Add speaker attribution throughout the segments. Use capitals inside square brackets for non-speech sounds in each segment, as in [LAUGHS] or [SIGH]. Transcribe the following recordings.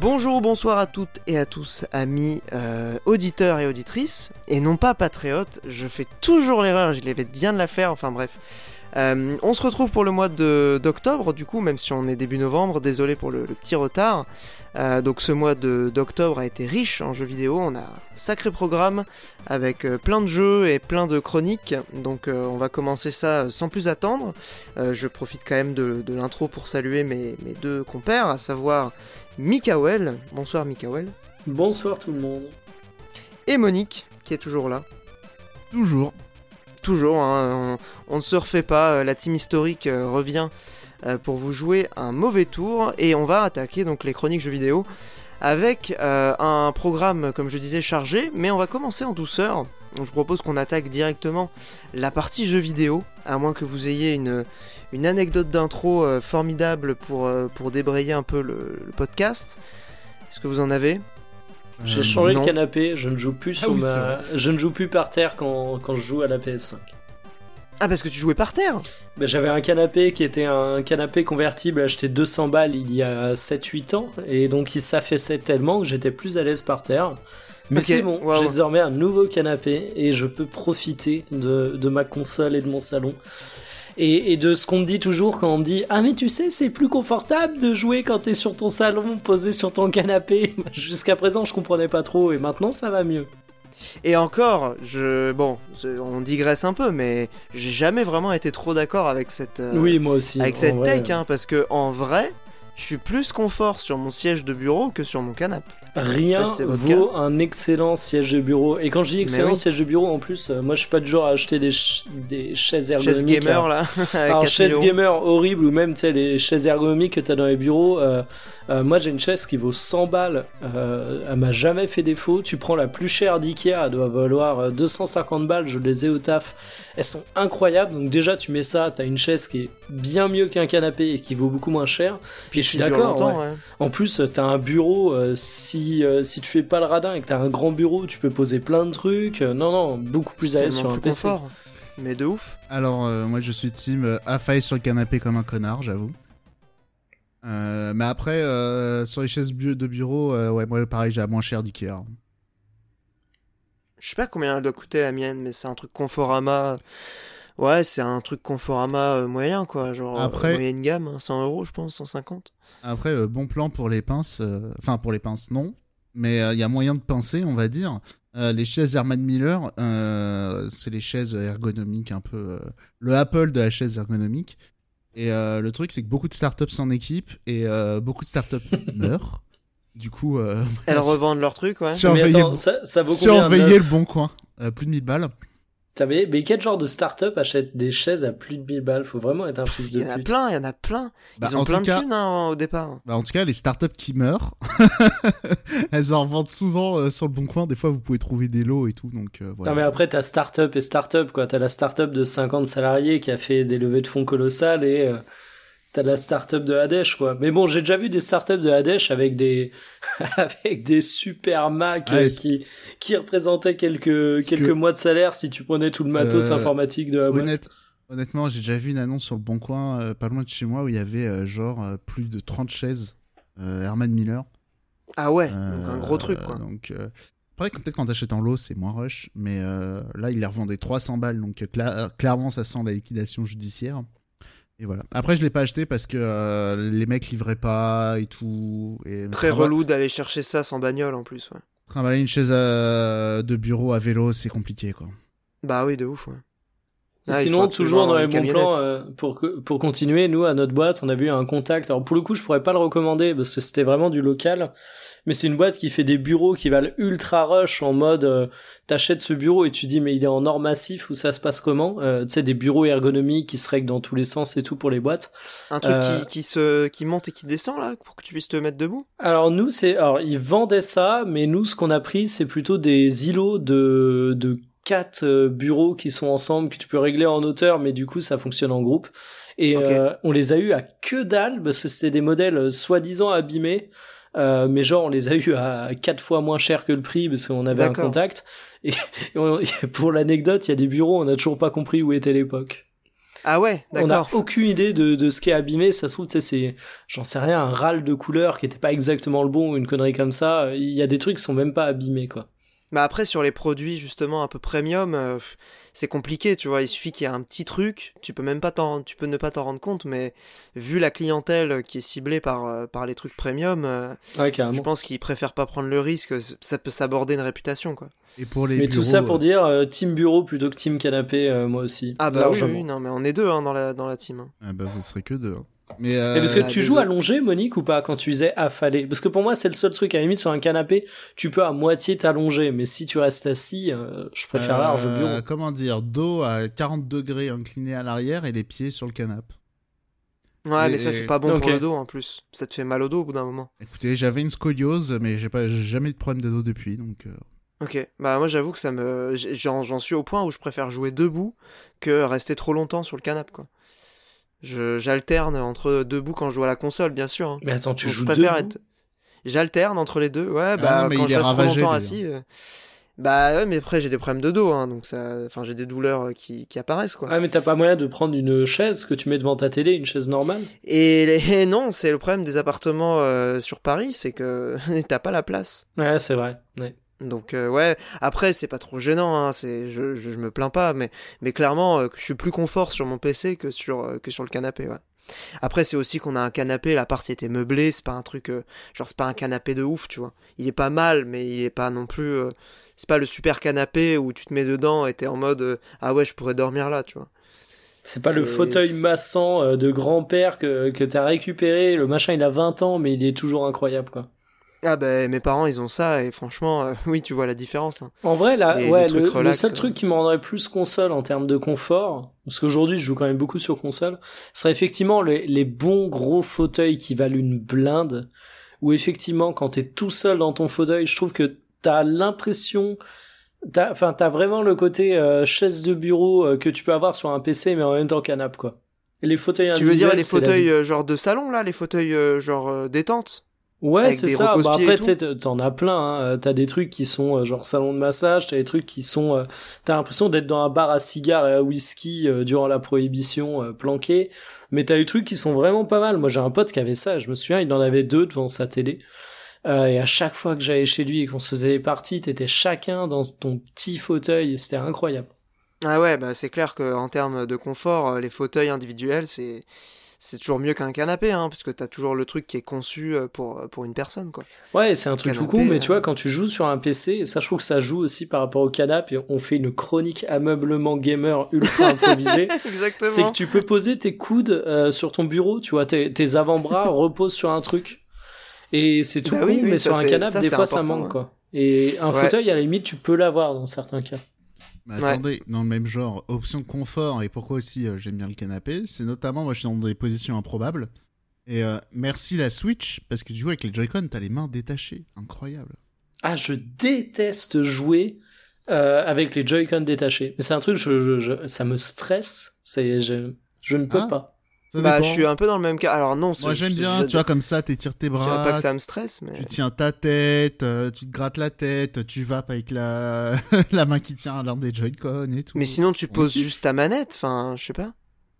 Speaker 1: Bonjour, bonsoir à toutes et à tous, amis euh, auditeurs et auditrices, et non pas patriotes, je fais toujours l'erreur, je l'avais bien de la faire, enfin bref. Euh, on se retrouve pour le mois de- d'octobre, du coup, même si on est début novembre, désolé pour le, le petit retard. Euh, donc ce mois de- d'octobre a été riche en jeux vidéo, on a un sacré programme avec euh, plein de jeux et plein de chroniques, donc euh, on va commencer ça sans plus attendre. Euh, je profite quand même de, de l'intro pour saluer mes, mes deux compères, à savoir Mikael, bonsoir Mikael,
Speaker 2: Bonsoir tout le monde.
Speaker 1: et Monique, qui est toujours là.
Speaker 3: Toujours.
Speaker 1: Toujours, hein, on, ne se refait pas, euh, la team historique euh, revient euh, pour vous jouer un mauvais tour, et on va attaquer donc les chroniques jeux vidéo avec un programme, comme je disais, chargé, mais on va commencer en douceur. Je propose qu'on attaque directement la partie jeux vidéo, à moins que vous ayez une, anecdote d'intro formidable pour, débrayer un peu le podcast. Est-ce que vous en avez?
Speaker 2: J'ai
Speaker 3: Euh,
Speaker 2: changé
Speaker 1: non.
Speaker 2: le canapé, je ne joue plus
Speaker 3: Ah oui,
Speaker 2: ma... je ne joue plus par terre quand, quand je joue à la PS5.
Speaker 1: Ah, parce que tu jouais par terre
Speaker 2: Ben, j'avais un canapé qui était un canapé convertible acheté 200 balles il y a 7-8 ans et donc il s'affaissait tellement que j'étais plus à l'aise par terre. Mais c'est bon, j'ai désormais un nouveau canapé et je peux profiter de, de ma console et de mon salon. Et, et de ce qu'on me dit toujours quand on me dit Ah mais tu sais c'est plus confortable de jouer quand t'es sur ton salon posé sur ton canapé. [LAUGHS] Jusqu'à présent je comprenais pas trop et maintenant ça va mieux.
Speaker 1: Et encore, je bon, on digresse un peu, mais j'ai jamais vraiment été trop d'accord avec cette euh,
Speaker 2: oui moi aussi.
Speaker 1: avec cette
Speaker 2: vrai,
Speaker 1: take, hein, parce que en vrai, je suis plus confort sur mon siège de bureau que sur mon canapé.
Speaker 2: Rien vaut un excellent siège de bureau. Et quand je dis excellent
Speaker 1: oui.
Speaker 2: siège de bureau, en plus, euh, moi je suis pas du genre à acheter des, ch- des chaises
Speaker 1: Chaise
Speaker 2: ergonomiques.
Speaker 1: gamer
Speaker 2: à-
Speaker 1: là, [LAUGHS]
Speaker 2: Alors,
Speaker 1: 4
Speaker 2: chaise
Speaker 1: 000 euros.
Speaker 2: gamer horrible ou même tu sais les chaises ergonomiques que t'as dans les bureaux. euh, euh, moi j'ai une chaise qui vaut 100 balles. Euh, elle m'a jamais fait défaut. Tu prends la plus chère d'Ikea, elle doit valoir euh, 250 balles. Je les ai au taf. Elles sont incroyables. Donc déjà tu mets ça, t'as une chaise qui est bien mieux qu'un canapé et qui vaut beaucoup moins cher.
Speaker 1: Puis
Speaker 2: et je suis d'accord.
Speaker 1: longtemps,
Speaker 2: ouais.
Speaker 1: ouais.
Speaker 2: En plus, euh, t'as un bureau, euh, si, euh, si tu fais pas le radin et que t'as un grand bureau, tu peux poser plein de trucs. Euh, non, non, beaucoup plus à l'aise sur un PC.
Speaker 1: confort. Mais de ouf.
Speaker 3: Alors, euh, moi, je suis team euh, affaire sur le canapé comme un connard, j'avoue. Euh, mais après, euh, sur les chaises de bureau, euh, ouais, moi, pareil, j'ai à moins cher d'Ikea.
Speaker 1: Je sais pas combien elle doit coûter la mienne, mais c'est un truc Conforama. Ouais, c'est un truc Conforama moyen quoi, genre
Speaker 3: Après-
Speaker 1: moyenne gamme, hein, 100 euros je pense, 150.
Speaker 3: Après, bon plan pour les pinces. Enfin, pour les pinces, non. Mais il y a moyen de pincer, on va dire. Les chaises Herman Miller, c'est les chaises ergonomiques un peu. le Apple de la chaise ergonomique. Et euh, le truc, c'est que beaucoup de startups s'en équipent et euh, beaucoup de startups [LAUGHS] meurent. Du coup, euh,
Speaker 1: Elles [LAUGHS] revendent leurs trucs, ouais.
Speaker 2: Mais
Speaker 3: surveillez,
Speaker 2: attends, ça, ça vaut combien
Speaker 3: surveillez
Speaker 2: neuf
Speaker 3: le bon coin. Euh, plus de 1000 balles.
Speaker 2: Mais quel genre de start-up achète des chaises à plus de 1000 balles? Faut vraiment être un fils
Speaker 1: Il
Speaker 2: de
Speaker 1: y en a
Speaker 2: pute.
Speaker 1: plein, il y en a plein.
Speaker 3: Bah,
Speaker 1: Ils ont plein de
Speaker 3: cas-
Speaker 1: thunes hein, au départ.
Speaker 3: Bah, en tout cas, les startups qui meurent, [LAUGHS] elles en revendent souvent euh, sur le bon coin. Des fois, vous pouvez trouver des lots et tout. Donc, euh, voilà.
Speaker 2: Non mais après t'as start-up et start-up quoi. T'as la start-up de 50 salariés qui a fait des levées de fonds colossales et euh, t'as la start-up de Hadesh quoi. Mais bon j'ai déjà vu des start-up de Hadesh avec des [LAUGHS] avec des super Mac
Speaker 3: Ah,
Speaker 2: qui qui représentaient quelques quelques
Speaker 3: que-
Speaker 2: mois de salaire si tu prenais tout le matos
Speaker 3: Euh,
Speaker 2: informatique de la boîte.
Speaker 3: Honnête- honnêtement, j'ai déjà vu une annonce sur le bon coin, euh, pas loin de chez moi, où il y avait euh, genre euh, plus de 30 chaises euh, Herman Miller.
Speaker 1: Ah ouais,
Speaker 3: Euh,
Speaker 1: donc un gros truc quoi.
Speaker 3: Donc, euh, après, peut-être quand t'achètes en lot, c'est moins rush, mais euh, là, il les revendait 300 balles, donc cla- clairement, ça sent la liquidation judiciaire. Et voilà. Après, je l'ai pas acheté parce que euh, les mecs livraient pas et tout. Et
Speaker 1: Très relou d'aller chercher ça sans bagnole en plus, ouais.
Speaker 3: Une chaise euh, de bureau à vélo, c'est compliqué, quoi.
Speaker 1: Bah oui, de ouf, ouais. Ah,
Speaker 2: sinon, toujours dans les bons plans, euh, pour, pour continuer, nous, à notre boîte, on a vu un contact. Alors, pour le coup, je pourrais pas le recommander parce que c'était vraiment du local. Mais c'est une boîte qui fait des bureaux qui valent ultra rush en mode, euh, t'achètes ce bureau et tu dis, mais il est en or massif ou ça se passe comment? Euh, tu sais, des bureaux ergonomiques qui se règlent dans tous les sens et tout pour les boîtes.
Speaker 1: Un truc
Speaker 2: Euh,
Speaker 1: qui, qui, se, qui monte et qui descend là, pour que tu puisses te mettre debout?
Speaker 2: Alors nous c'est alors ils vendaient ça mais nous ce qu'on a pris c'est plutôt des îlots de de quatre euh, bureaux qui sont ensemble que tu peux régler en hauteur mais du coup ça fonctionne en groupe et euh, on les a eu à que dalle parce que c'était des modèles euh, soi-disant abîmés euh, mais genre on les a eu à quatre fois moins cher que le prix parce qu'on avait un
Speaker 1: D'accord.
Speaker 2: contact. Et, [LAUGHS] et on- et [LAUGHS] pour l'anecdote, il y a des bureaux, on n'a toujours pas compris où était l'époque.
Speaker 1: Ah ouais,
Speaker 2: On n'a
Speaker 1: d'accord.
Speaker 2: aucune idée de, de ce qui est abîmé. Ça se trouve, tu sais, c'est, j'en sais rien, un râle de couleur qui était pas exactement le bon ou une connerie comme ça. Il y a des trucs qui sont même pas abîmés, quoi.
Speaker 1: Mais après, sur les produits justement un peu premium, euh, c'est compliqué, tu vois. Il suffit qu'il y ait un petit truc, tu peux même pas t'en, tu peux ne pas t'en rendre compte, mais vu la clientèle qui est ciblée par, euh, par les trucs premium, euh,
Speaker 2: Ouais,
Speaker 1: je pense qu'ils préfèrent pas prendre le risque. Ça peut s'aborder une réputation, quoi.
Speaker 3: Et pour les
Speaker 2: Mais
Speaker 3: bureaux,
Speaker 2: tout ça pour
Speaker 3: euh,
Speaker 2: dire euh, team bureau plutôt que team canapé, euh, moi aussi.
Speaker 1: Ah bah oui, non, mais on est deux hein, dans la dans la team. hein.
Speaker 3: ah bah, vous serez que deux. hein. Mais,
Speaker 2: Et
Speaker 3: euh,
Speaker 2: parce que tu joues allongé, Monique, ou pas, quand tu disais affalé? Parce que pour moi, c'est le seul truc, à la limite, sur un canapé, tu peux à moitié t'allonger, mais si tu restes assis, euh, je préfère
Speaker 3: euh,
Speaker 2: large bureau.
Speaker 3: Comment dire? Dos à 40 degrés incliné à l'arrière et les pieds sur le canapé.
Speaker 1: Ouais, mais ça c'est pas bon pour le dos en plus. Ça te fait mal au dos au bout d'un moment.
Speaker 3: Écoutez, j'avais une scoliose, mais j'ai pas, jamais eu de problème de dos depuis, donc. euh,
Speaker 1: Ok, bah moi j'avoue que ça me, j'en j'en suis au point où je préfère jouer debout que rester trop longtemps sur le canapé, quoi. Je j'alterne entre debout quand je joue à la console, bien sûr. hein.
Speaker 2: Mais attends, tu
Speaker 1: Donc, je
Speaker 2: joues
Speaker 1: préfère
Speaker 2: debout
Speaker 1: être. J'alterne entre les deux, ouais, bah
Speaker 3: non, mais
Speaker 1: quand
Speaker 3: il
Speaker 1: je
Speaker 3: est
Speaker 1: reste trop longtemps assis. euh, Bah ouais, mais après j'ai des problèmes de dos, hein, donc ça, enfin j'ai des douleurs euh, qui, qui apparaissent, quoi.
Speaker 2: Ah, mais t'as pas moyen de prendre une chaise que tu mets devant ta télé, une chaise normale?
Speaker 1: Et, les- [LAUGHS] et non, c'est le problème des appartements euh, sur Paris, c'est que [LAUGHS] t'as pas la place.
Speaker 2: Ouais, c'est vrai. Ouais.
Speaker 1: Donc euh, ouais, après c'est pas trop gênant, hein, c'est je, je, je me plains pas, mais mais clairement euh, je suis plus confort sur mon PC que sur euh, que sur le canapé. Ouais. Après c'est aussi qu'on a un canapé, l'appart était meublé, c'est pas un truc genre c'est pas un canapé de ouf, tu vois. Il est pas mal, mais il est pas non plus c'est pas le super canapé où tu te mets dedans et t'es en mode ah ouais je pourrais dormir là, tu vois.
Speaker 2: C'est pas le fauteuil massant de grand-père que, que t'as récupéré, le machin il a 20 ans, mais il est toujours incroyable, quoi.
Speaker 1: Ah ben mes parents ils ont ça et franchement euh, [LAUGHS] oui tu vois la différence. hein.
Speaker 2: En vrai, là,
Speaker 1: Les-
Speaker 2: ouais,
Speaker 1: les
Speaker 2: le,
Speaker 1: relax,
Speaker 2: le seul
Speaker 1: euh.
Speaker 2: truc qui me rendrait plus console en termes de confort, parce qu'aujourd'hui je joue quand même beaucoup sur console, serait effectivement les, les bons gros fauteuils qui valent une blinde, où effectivement quand t'es tout seul dans ton fauteuil, je trouve que t'as l'impression, t'as, enfin t'as vraiment le côté euh, chaise de bureau euh, que tu peux avoir sur un PC, mais en même temps canapé quoi. Et les fauteuils
Speaker 1: Tu veux dire les fauteuils genre de salon là, les fauteuils euh, genre détente?
Speaker 2: Ouais, c'est ça. Bah après, tu sais, t'en as plein. Hein. Euh, T'as des trucs qui sont euh, genre salon de massage, t'as des trucs qui sont. euh, T'as l'impression d'être dans un bar à cigares et à whisky euh, durant la prohibition planqué. Mais t'as des trucs qui sont vraiment pas mal. Moi, j'ai un pote qui avait ça. Je me souviens, il en avait deux devant sa télé. Et à chaque fois que j'allais chez lui et qu'on se faisait des parties, t'étais chacun dans ton petit fauteuil. C'était incroyable.
Speaker 1: Ah ouais, bah c'est clair qu'en termes de confort, les fauteuils individuels, c'est c'est toujours mieux qu'un canapé, hein, puisque t'as toujours le truc qui est conçu euh, pour, pour une personne, quoi.
Speaker 2: Ouais, c'est un truc tout con, mais
Speaker 1: euh.
Speaker 2: tu vois, quand tu joues sur un PC, et ça je trouve que ça joue aussi par rapport au canapé, on fait une chronique ameublement gamer ultra [LAUGHS] improvisée. c'est
Speaker 1: Exactement.
Speaker 2: que tu peux poser tes coudes euh, sur ton bureau, tu vois, tes, tes avant-bras [LAUGHS] reposent sur un truc. Et c'est tout
Speaker 1: Bah
Speaker 2: con,
Speaker 1: oui, oui,
Speaker 2: mais sur un
Speaker 1: c'est-
Speaker 2: canapé, des
Speaker 1: c'est
Speaker 2: fois, ça manque,
Speaker 1: ouais.
Speaker 2: quoi. Et un
Speaker 1: Ouais.
Speaker 2: fauteuil, à la limite, tu peux l'avoir dans certains cas.
Speaker 3: Mais
Speaker 1: Ouais.
Speaker 3: attendez, dans le même genre, option confort et pourquoi aussi euh, j'aime bien le canapé, c'est notamment moi je suis dans des positions improbables. Et euh, merci la Switch, parce que du coup avec les Joy-Con t'as les mains détachées, incroyable.
Speaker 2: Ah, je déteste jouer euh, avec les Joy-Con détachés. Mais c'est un truc, je, je- je- ça me stresse. C'est, je, je ne peux
Speaker 3: Ah.
Speaker 2: pas.
Speaker 3: Ça
Speaker 1: Bah,
Speaker 3: dépend.
Speaker 1: je suis un peu dans le même cas. Alors non,
Speaker 3: Moi j'aime bien,
Speaker 1: je-
Speaker 3: tu vois comme ça t'étires tes
Speaker 1: Je dirais
Speaker 3: bras,
Speaker 1: pas que ça me stresse, mais.
Speaker 3: tu tiens ta tête, euh, tu te grattes la tête, tu vapes avec la, [LAUGHS] la main qui tient l'un des Joy-Con et tout.
Speaker 1: Mais sinon, tu poses juste ta manette, enfin, je sais pas.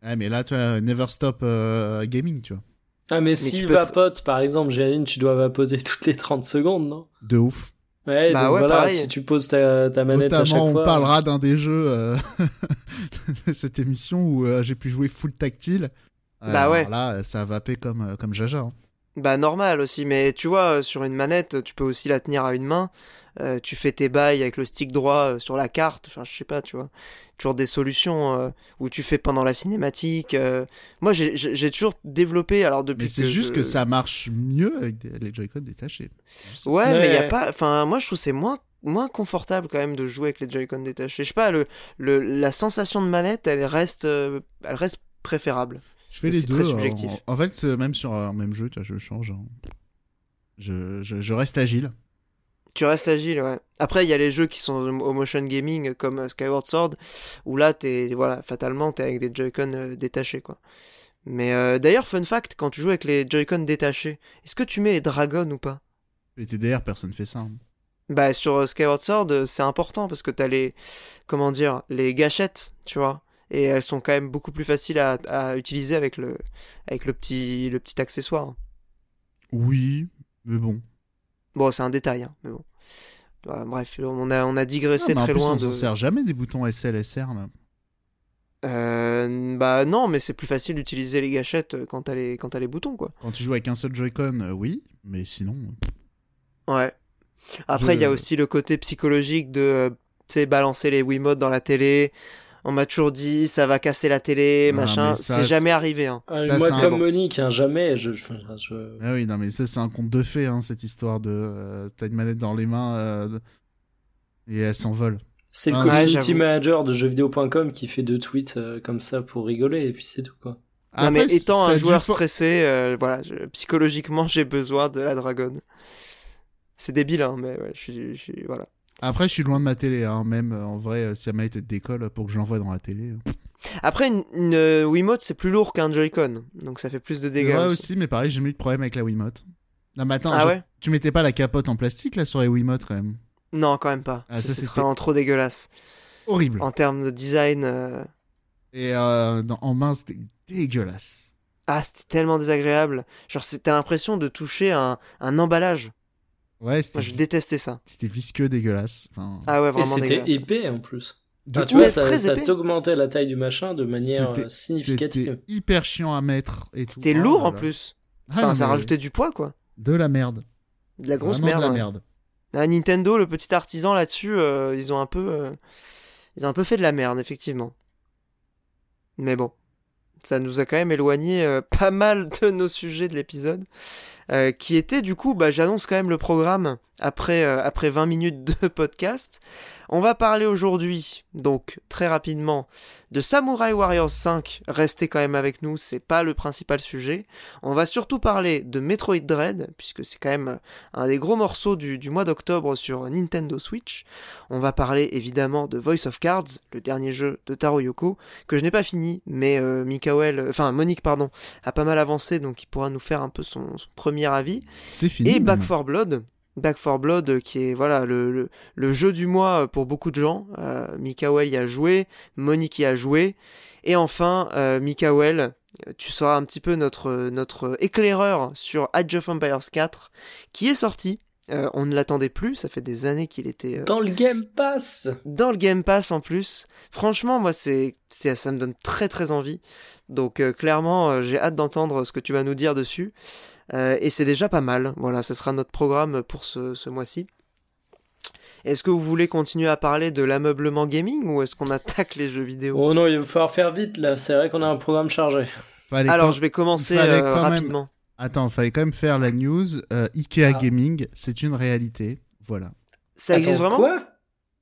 Speaker 3: Ouais, mais là tu vois, never stop euh, gaming, tu vois.
Speaker 2: Ah, mais, si
Speaker 1: peux être-
Speaker 2: vapote, par exemple, j'imagine, tu dois vapoter [LAUGHS] toutes les 30 secondes, non?
Speaker 3: De ouf.
Speaker 2: Ouais,
Speaker 1: Bah
Speaker 2: donc
Speaker 1: ouais,
Speaker 2: voilà,
Speaker 1: pareil.
Speaker 2: si tu poses ta, ta manette à chaque
Speaker 3: Notamment, on
Speaker 2: fois.
Speaker 3: parlera d'un des jeux euh, [LAUGHS] de cette émission où euh, j'ai pu jouer full tactile.
Speaker 1: Bah
Speaker 3: Alors
Speaker 1: ouais.
Speaker 3: Là, ça a vapé comme, euh, comme Jaja. hein.
Speaker 1: Bah normal aussi, mais tu vois, euh, sur une manette, tu peux aussi la tenir à une main. Euh, tu fais tes bails avec le stick droit euh, sur la carte, enfin je sais pas, tu vois. Toujours des solutions euh, où tu fais pendant la cinématique. euh. Moi j'ai- toujours développé, alors depuis
Speaker 3: Mais c'est juste
Speaker 1: je-
Speaker 3: que ça marche mieux avec des- les Joy-Con détachés.
Speaker 1: Ouais,
Speaker 2: Ouais.
Speaker 1: mais il y a pas. Enfin, moi je trouve que c'est moins moins confortable quand même de jouer avec les Joy-Con détachés. Je sais pas, le, le la sensation de manette, elle reste euh, elle reste préférable.
Speaker 3: Je fais
Speaker 1: Mais
Speaker 3: les deux.
Speaker 1: très subjectif.
Speaker 3: En, en fait, même sur un même jeu, tu vois, je change. hein. Je, je, je reste agile.
Speaker 1: Tu restes agile, ouais. Après, il y a les jeux qui sont au motion gaming comme euh, Skyward Sword, où là, t'es, voilà, fatalement, t'es avec des Joy-Con euh, détachés, quoi. Mais euh, d'ailleurs, fun fact, quand tu joues avec les Joy-Con détachés, est-ce que tu mets les dragons ou pas?
Speaker 3: Les TDR, personne fait ça. hein.
Speaker 1: Bah sur Skyward Sword, c'est important parce que t'as les comment dire les gâchettes, tu vois, et elles sont quand même beaucoup plus faciles à, à utiliser avec le avec le petit le petit accessoire.
Speaker 3: Oui, mais bon.
Speaker 1: Bon, c'est un détail, hein, mais bon. Voilà, bref, on a on a digressé
Speaker 3: Ah, mais en
Speaker 1: très
Speaker 3: plus,
Speaker 1: loin
Speaker 3: on
Speaker 1: de.
Speaker 3: s'en sert jamais des boutons SL, SR, là.
Speaker 1: Euh, bah non, mais c'est plus facile d'utiliser les gâchettes euh, quand t'as les quand t'as les boutons quoi.
Speaker 3: Quand tu joues avec un seul Joy-Con, euh, oui, mais sinon...
Speaker 1: Ouais. Après, il
Speaker 3: Je-
Speaker 1: y a aussi le côté psychologique de, euh, tu sais, balancer les Wiimotes dans la télé. On m'a toujours dit, ça va casser la télé,
Speaker 3: Ah,
Speaker 1: machin. C'est jamais arrivé, hein.
Speaker 2: Ah,
Speaker 3: Ça,
Speaker 2: moi,
Speaker 3: un-
Speaker 2: comme Monique, hein, jamais. Je, je- je-
Speaker 3: Ah oui, non, mais ça, c'est un conte de fées, hein, cette histoire de... euh, T'as une manette dans les mains euh, et elle s'envole.
Speaker 2: C'est le
Speaker 3: Ah,
Speaker 2: community manager de jeuxvideo.com qui fait deux tweets euh, comme ça pour rigoler, et puis c'est tout, quoi.
Speaker 1: Non, mais étant un
Speaker 3: dû
Speaker 1: joueur stressé, euh, voilà, je- psychologiquement, j'ai besoin de la dragonne. C'est débile, hein, mais ouais, je suis, je suis- voilà.
Speaker 3: Après, je suis loin de ma télé, hein, même euh, en vrai, euh, si la manette décolle pour que je l'envoie dans la télé. euh.
Speaker 1: Après, une, une, Wiimote, c'est plus lourd qu'un Joy-Con, donc ça fait plus de dégâts.
Speaker 3: vrai
Speaker 1: aussi.
Speaker 3: aussi, mais pareil, j'ai eu de problème avec la Wiimote. Non, mais attends,
Speaker 1: Ah
Speaker 3: je-
Speaker 1: ouais?
Speaker 3: tu mettais pas la capote en plastique là sur les Wiimote quand même?
Speaker 1: Non, quand même pas.
Speaker 3: Ah,
Speaker 1: ça, c'est vraiment trop dégueulasse.
Speaker 3: Horrible.
Speaker 1: En termes de design, euh,
Speaker 3: Et euh, dans- en main, c'était dégueulasse.
Speaker 1: ah, c'était tellement désagréable. Genre, t'as l'impression de toucher un, un emballage.
Speaker 3: Ouais, c'était
Speaker 1: Moi, je détestais ça.
Speaker 3: c'était visqueux, dégueulasse. Enfin,
Speaker 1: Ah ouais,
Speaker 2: Et
Speaker 1: vraiment
Speaker 2: c'était
Speaker 1: dégueulasse.
Speaker 2: épais en plus.
Speaker 3: de
Speaker 2: Enfin, tu vois, ça, ça
Speaker 1: épais.
Speaker 2: t'augmentait la taille du machin de manière
Speaker 3: C'était-
Speaker 2: euh, significative.
Speaker 3: C'était hyper chiant à mettre. et tout.
Speaker 1: C'était
Speaker 3: Oh
Speaker 1: lourd en plus.
Speaker 3: Ah,
Speaker 1: Enfin, ça rajoutait du poids, quoi.
Speaker 3: De la merde.
Speaker 1: De la grosse
Speaker 3: Vraiment
Speaker 1: merde.
Speaker 3: de la merde.
Speaker 1: Ah, Nintendo, le petit artisan là-dessus, euh, ils ont un peu, euh, ils ont un peu fait de la merde, effectivement. Mais bon, ça nous a quand même éloigné euh, [LAUGHS] pas mal de nos sujets de l'épisode, qui était du coup, bah, j'annonce quand même le programme après euh, après 20 minutes de [LAUGHS] podcast. On va parler aujourd'hui, donc très rapidement, de Samurai Warriors 5. Restez quand même avec nous, c'est pas le principal sujet. On va surtout parler de Metroid Dread, puisque c'est quand même un des gros morceaux du, du mois d'octobre sur Nintendo Switch. On va parler évidemment de Voice of Cards, le dernier jeu de Taro Yoko, que je n'ai pas fini, mais euh, Mikael, euh, enfin Monique pardon, a pas mal avancé, donc il pourra nous faire un peu son, son premier avis.
Speaker 3: C'est fini.
Speaker 1: Et. Back 4 Blood. Back 4 Blood euh, qui est voilà le, le, le jeu du mois euh, pour beaucoup de gens. Euh, Mikael y a joué, Monique y a joué. Et enfin, euh, Mikael, tu seras un petit peu notre, notre éclaireur sur Age of Empires 4 qui est sorti. Euh, on ne l'attendait plus, ça fait des années qu'il était euh,
Speaker 2: Dans le Game Pass
Speaker 1: dans le Game Pass en plus. Franchement, moi, c'est, c'est, ça me donne très très envie. Donc euh, clairement, j'ai hâte d'entendre ce que tu vas nous dire dessus. Euh, et c'est déjà pas mal. Voilà, ce sera notre programme pour ce, ce mois-ci. Est-ce que vous voulez continuer à parler de l'ameublement gaming ou est-ce qu'on attaque les jeux vidéo?
Speaker 2: Oh non, il va falloir faire vite là, c'est vrai qu'on a un programme chargé.
Speaker 3: Fallait
Speaker 1: Alors,
Speaker 3: quand-
Speaker 1: je vais commencer euh,
Speaker 3: quand même-
Speaker 1: rapidement.
Speaker 3: Attends, fallait quand même faire la news. Euh, Ikea
Speaker 2: Ah.
Speaker 3: Gaming, c'est une réalité. Voilà.
Speaker 1: Ça existe
Speaker 2: Attends,
Speaker 1: vraiment?
Speaker 2: Quoi?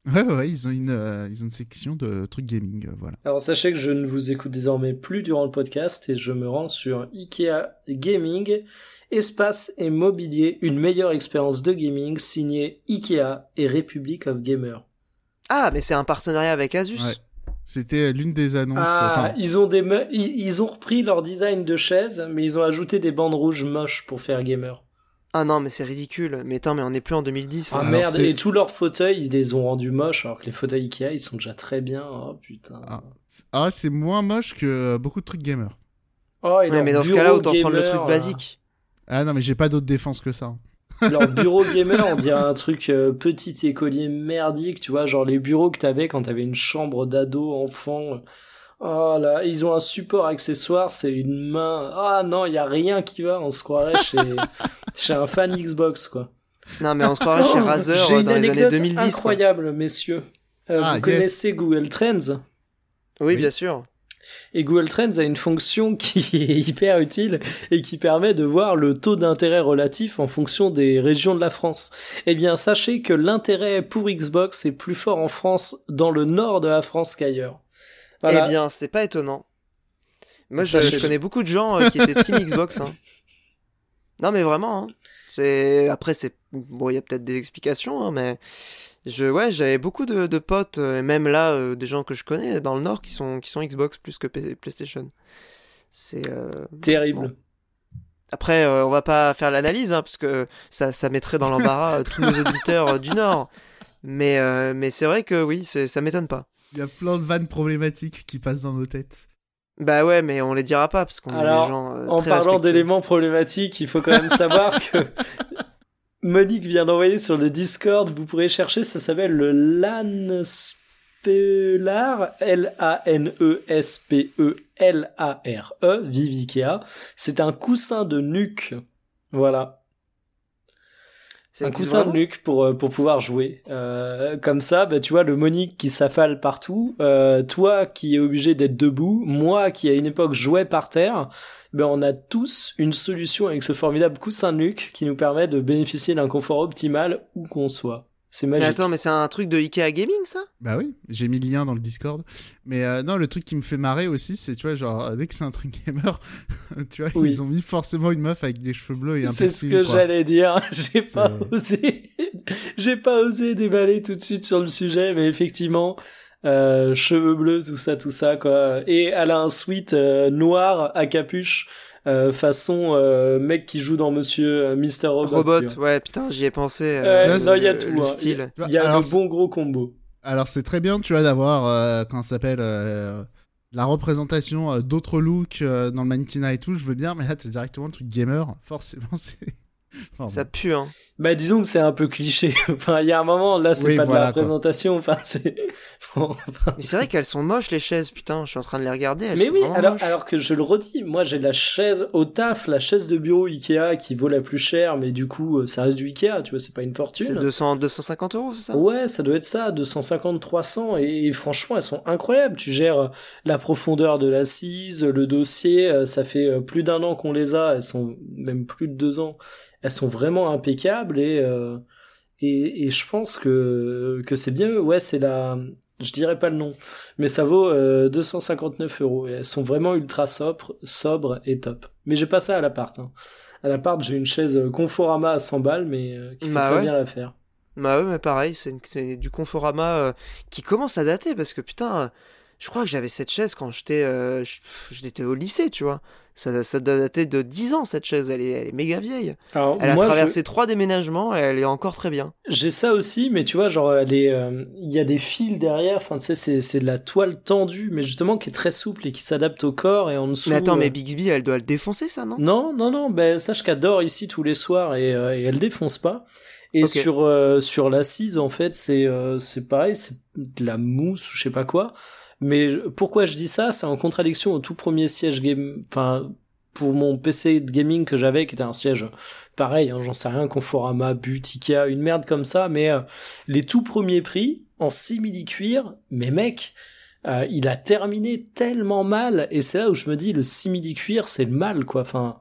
Speaker 3: Ouais, ouais, ouais, ils ont une, euh, ils ont une section de trucs gaming, euh, voilà.
Speaker 2: Alors sachez que je ne vous écoute désormais plus durant le podcast et je me rends sur Ikea Gaming, espace et mobilier, une meilleure expérience de gaming signé Ikea et Republic of Gamer.
Speaker 1: Ah, mais c'est un partenariat avec Asus.
Speaker 3: Ouais. C'était l'une des annonces.
Speaker 2: Ah,
Speaker 3: enfin,
Speaker 2: ils ont des me- ils, ont repris leur design de chaise, mais ils ont ajouté des bandes rouges moches pour faire gamer.
Speaker 1: Ah non, mais c'est ridicule. Mais attends, mais on n'est plus en 2010.
Speaker 2: Ah
Speaker 1: là.
Speaker 3: Alors,
Speaker 2: merde, et tous leurs fauteuils, ils les ont rendus moches, alors que les fauteuils Ikea, ils sont déjà très bien. Oh putain.
Speaker 3: ah, c'est- ah, c'est moins moche que euh, beaucoup de trucs gamers.
Speaker 2: Oh, et
Speaker 1: Ouais, mais dans ce cas-là, autant prendre le
Speaker 2: gamer,
Speaker 1: truc
Speaker 2: euh,
Speaker 1: basique.
Speaker 3: Ah non, mais j'ai pas d'autre défense que ça.
Speaker 2: Leur [LAUGHS] bureau gamer, on dirait un truc euh, petit écolier merdique, tu vois, genre les bureaux que t'avais quand t'avais une chambre d'ado, enfant. Oh là, ils ont un support accessoire, c'est une main. Ah non, il y a rien qui va, on se croirait chez, [LAUGHS] chez un fan Xbox, quoi.
Speaker 1: Non, mais on se croirait chez
Speaker 2: Oh,
Speaker 1: Razer euh, dans les années
Speaker 2: anecdote
Speaker 1: 2010. quoi.
Speaker 2: incroyable, messieurs. Euh,
Speaker 3: Ah,
Speaker 2: vous
Speaker 3: yes.
Speaker 2: connaissez Google Trends?
Speaker 1: Oui,
Speaker 3: Oui.
Speaker 1: bien sûr.
Speaker 2: Et Google Trends a une fonction [LAUGHS] qui est hyper utile et qui permet de voir le taux d'intérêt relatif en fonction des régions de la France. Eh bien, sachez que l'intérêt pour Xbox est plus fort en France, dans le nord de la France qu'ailleurs. Voilà.
Speaker 1: Eh bien, c'est pas étonnant. Moi, je connais beaucoup de gens euh, qui étaient Team [LAUGHS] Xbox. hein. Non, mais vraiment. hein. C'est après, c'est bon, il y a peut-être des explications, hein, mais je, ouais, j'avais beaucoup de, de potes, euh, et même là, euh, des gens que je connais dans le Nord qui sont qui sont Xbox plus que P- PlayStation. C'est euh,
Speaker 2: Terrible.
Speaker 1: bon. Après, euh, on va pas faire l'analyse, hein, parce que ça, ça mettrait dans l'embarras tous nos [LAUGHS] auditeurs du Nord. Mais, euh, mais c'est vrai que oui, c'est- ça m'étonne pas.
Speaker 3: Il y a plein de vannes problématiques qui passent dans nos têtes.
Speaker 1: Bah ouais, mais on les dira pas, parce qu'on est des gens. euh,
Speaker 2: En
Speaker 1: très
Speaker 2: parlant d'éléments problématiques, il faut quand même savoir [LAUGHS] que Monique vient d'envoyer sur le Discord, vous pourrez chercher, ça s'appelle le Lanspelar, L-A-N-E-S-P-E-L-A-R-E, vive Ikea. C'est un coussin de nuque. Voilà.
Speaker 1: Ça
Speaker 2: un coussin de nuque pour, euh, pour pouvoir jouer. Euh, comme ça, bah, tu vois, le Monique qui s'affale partout, euh, toi qui es obligé d'être debout, moi qui à une époque jouais par terre, ben on a tous une solution avec ce formidable coussin de nuque qui nous permet de bénéficier d'un confort optimal où qu'on soit. C'est
Speaker 1: Mais
Speaker 2: magique.
Speaker 1: attends, mais c'est un truc de Ikea Gaming, ça?
Speaker 3: Bah oui, j'ai mis le lien dans le Discord. Mais euh, non, le truc qui me fait marrer aussi, c'est, tu vois, genre, euh, dès que c'est un truc [LAUGHS] gamer, tu vois,
Speaker 2: Oui.
Speaker 3: ils ont mis forcément une meuf avec des cheveux bleus et un
Speaker 2: C'est ce que j'allais dire. [LAUGHS] J'ai pas osé, j'ai pas osé déballer tout de suite sur le sujet, mais effectivement, euh, cheveux bleus, tout ça, tout ça, quoi. Et elle a un sweat euh, noir à capuche, euh, façon euh, mec qui joue dans Monsieur euh, Mister Robot.
Speaker 1: Robot,
Speaker 2: tu vois.
Speaker 1: ouais, putain, j'y ai pensé. Euh,
Speaker 3: non,
Speaker 2: il y a tout.
Speaker 1: Le
Speaker 2: hein.
Speaker 1: style.
Speaker 2: Il y a
Speaker 3: alors,
Speaker 2: le bon gros combo.
Speaker 3: Alors c'est très bien, tu vois, d'avoir, euh, comment ça s'appelle, euh, la représentation euh, d'autres looks euh, dans le mannequinat et tout, je veux bien, mais là, c'est directement le truc gamer, forcément, [LAUGHS] c'est...
Speaker 1: Ça pue, hein.
Speaker 2: Bah disons que c'est un peu cliché. [LAUGHS] enfin, il y a un moment là, c'est
Speaker 3: Oui,
Speaker 2: pas de la
Speaker 3: quoi.
Speaker 2: représentation. Enfin, c'est. [LAUGHS] Bon,
Speaker 1: Mais c'est vrai qu'elles sont moches, les chaises, putain, je suis en train de les regarder. Elles
Speaker 2: Mais
Speaker 1: sont
Speaker 2: oui, alors,
Speaker 1: moches.
Speaker 2: alors que je le redis, moi j'ai la chaise au taf, la chaise de bureau Ikea qui vaut la plus chère, mais du coup euh, ça reste du Ikea, tu vois, c'est pas une
Speaker 1: C'est
Speaker 2: fortune.
Speaker 1: 200, 250 euros, c'est ça?
Speaker 2: Ouais, ça doit être ça, 250, 300, et, et franchement elles sont incroyables. Tu gères euh, la profondeur de l'assise, le dossier, euh, ça fait plus d'un an qu'on les a, elles sont même plus de deux ans. Elles sont vraiment impeccables et euh, et, et je pense que que c'est bien. Ouais, c'est la, je dirais pas le nom, mais ça vaut euh, 259 euros. Et elles sont vraiment ultra sobres, sobres et top. Mais j'ai pas ça à l'appart. Hein. À l'appart, j'ai une chaise euh, Conforama à 100 balles, mais euh, qui fait
Speaker 1: Bah
Speaker 2: très
Speaker 1: ouais.
Speaker 2: bien l'affaire.
Speaker 1: Bah ouais, mais pareil, c'est du Conforama euh, qui commence à dater parce que putain, je crois que j'avais cette chaise quand j'étais j'étais au lycée, tu vois. Ça, ça doit dater de 10 ans cette chaise, elle est, elle est méga vieille.
Speaker 2: Alors
Speaker 1: Elle a
Speaker 2: moi, je-
Speaker 1: traversé trois déménagements et elle est encore très bien.
Speaker 2: J'ai ça aussi, mais tu vois, genre, euh, il y a des fils derrière, enfin, tu sais, c'est, c'est de la toile tendue, mais justement qui est très souple et qui s'adapte au corps et en dessous.
Speaker 1: mais attends,
Speaker 2: euh,
Speaker 1: mais Bixby, elle doit le défoncer ça, non?
Speaker 2: Non, non, non, ben, sache qu'elle dort ici tous les soirs et, euh, et elle défonce pas. Et sur, euh, sur l'assise, en fait, c'est, c'est pareil, c'est de la mousse ou je sais pas quoi. Mais pourquoi je dis ça? C'est en contradiction au tout premier siège game, enfin, pour mon PC de gaming que j'avais, qui était un siège pareil, hein, j'en sais rien, Conforama, But, Ikea, une merde comme ça, mais euh, les tout premiers prix en simili-cuir, mais mec, euh, il a terminé tellement mal, et c'est là où je me dis, le simili-cuir, c'est le mal, quoi, enfin...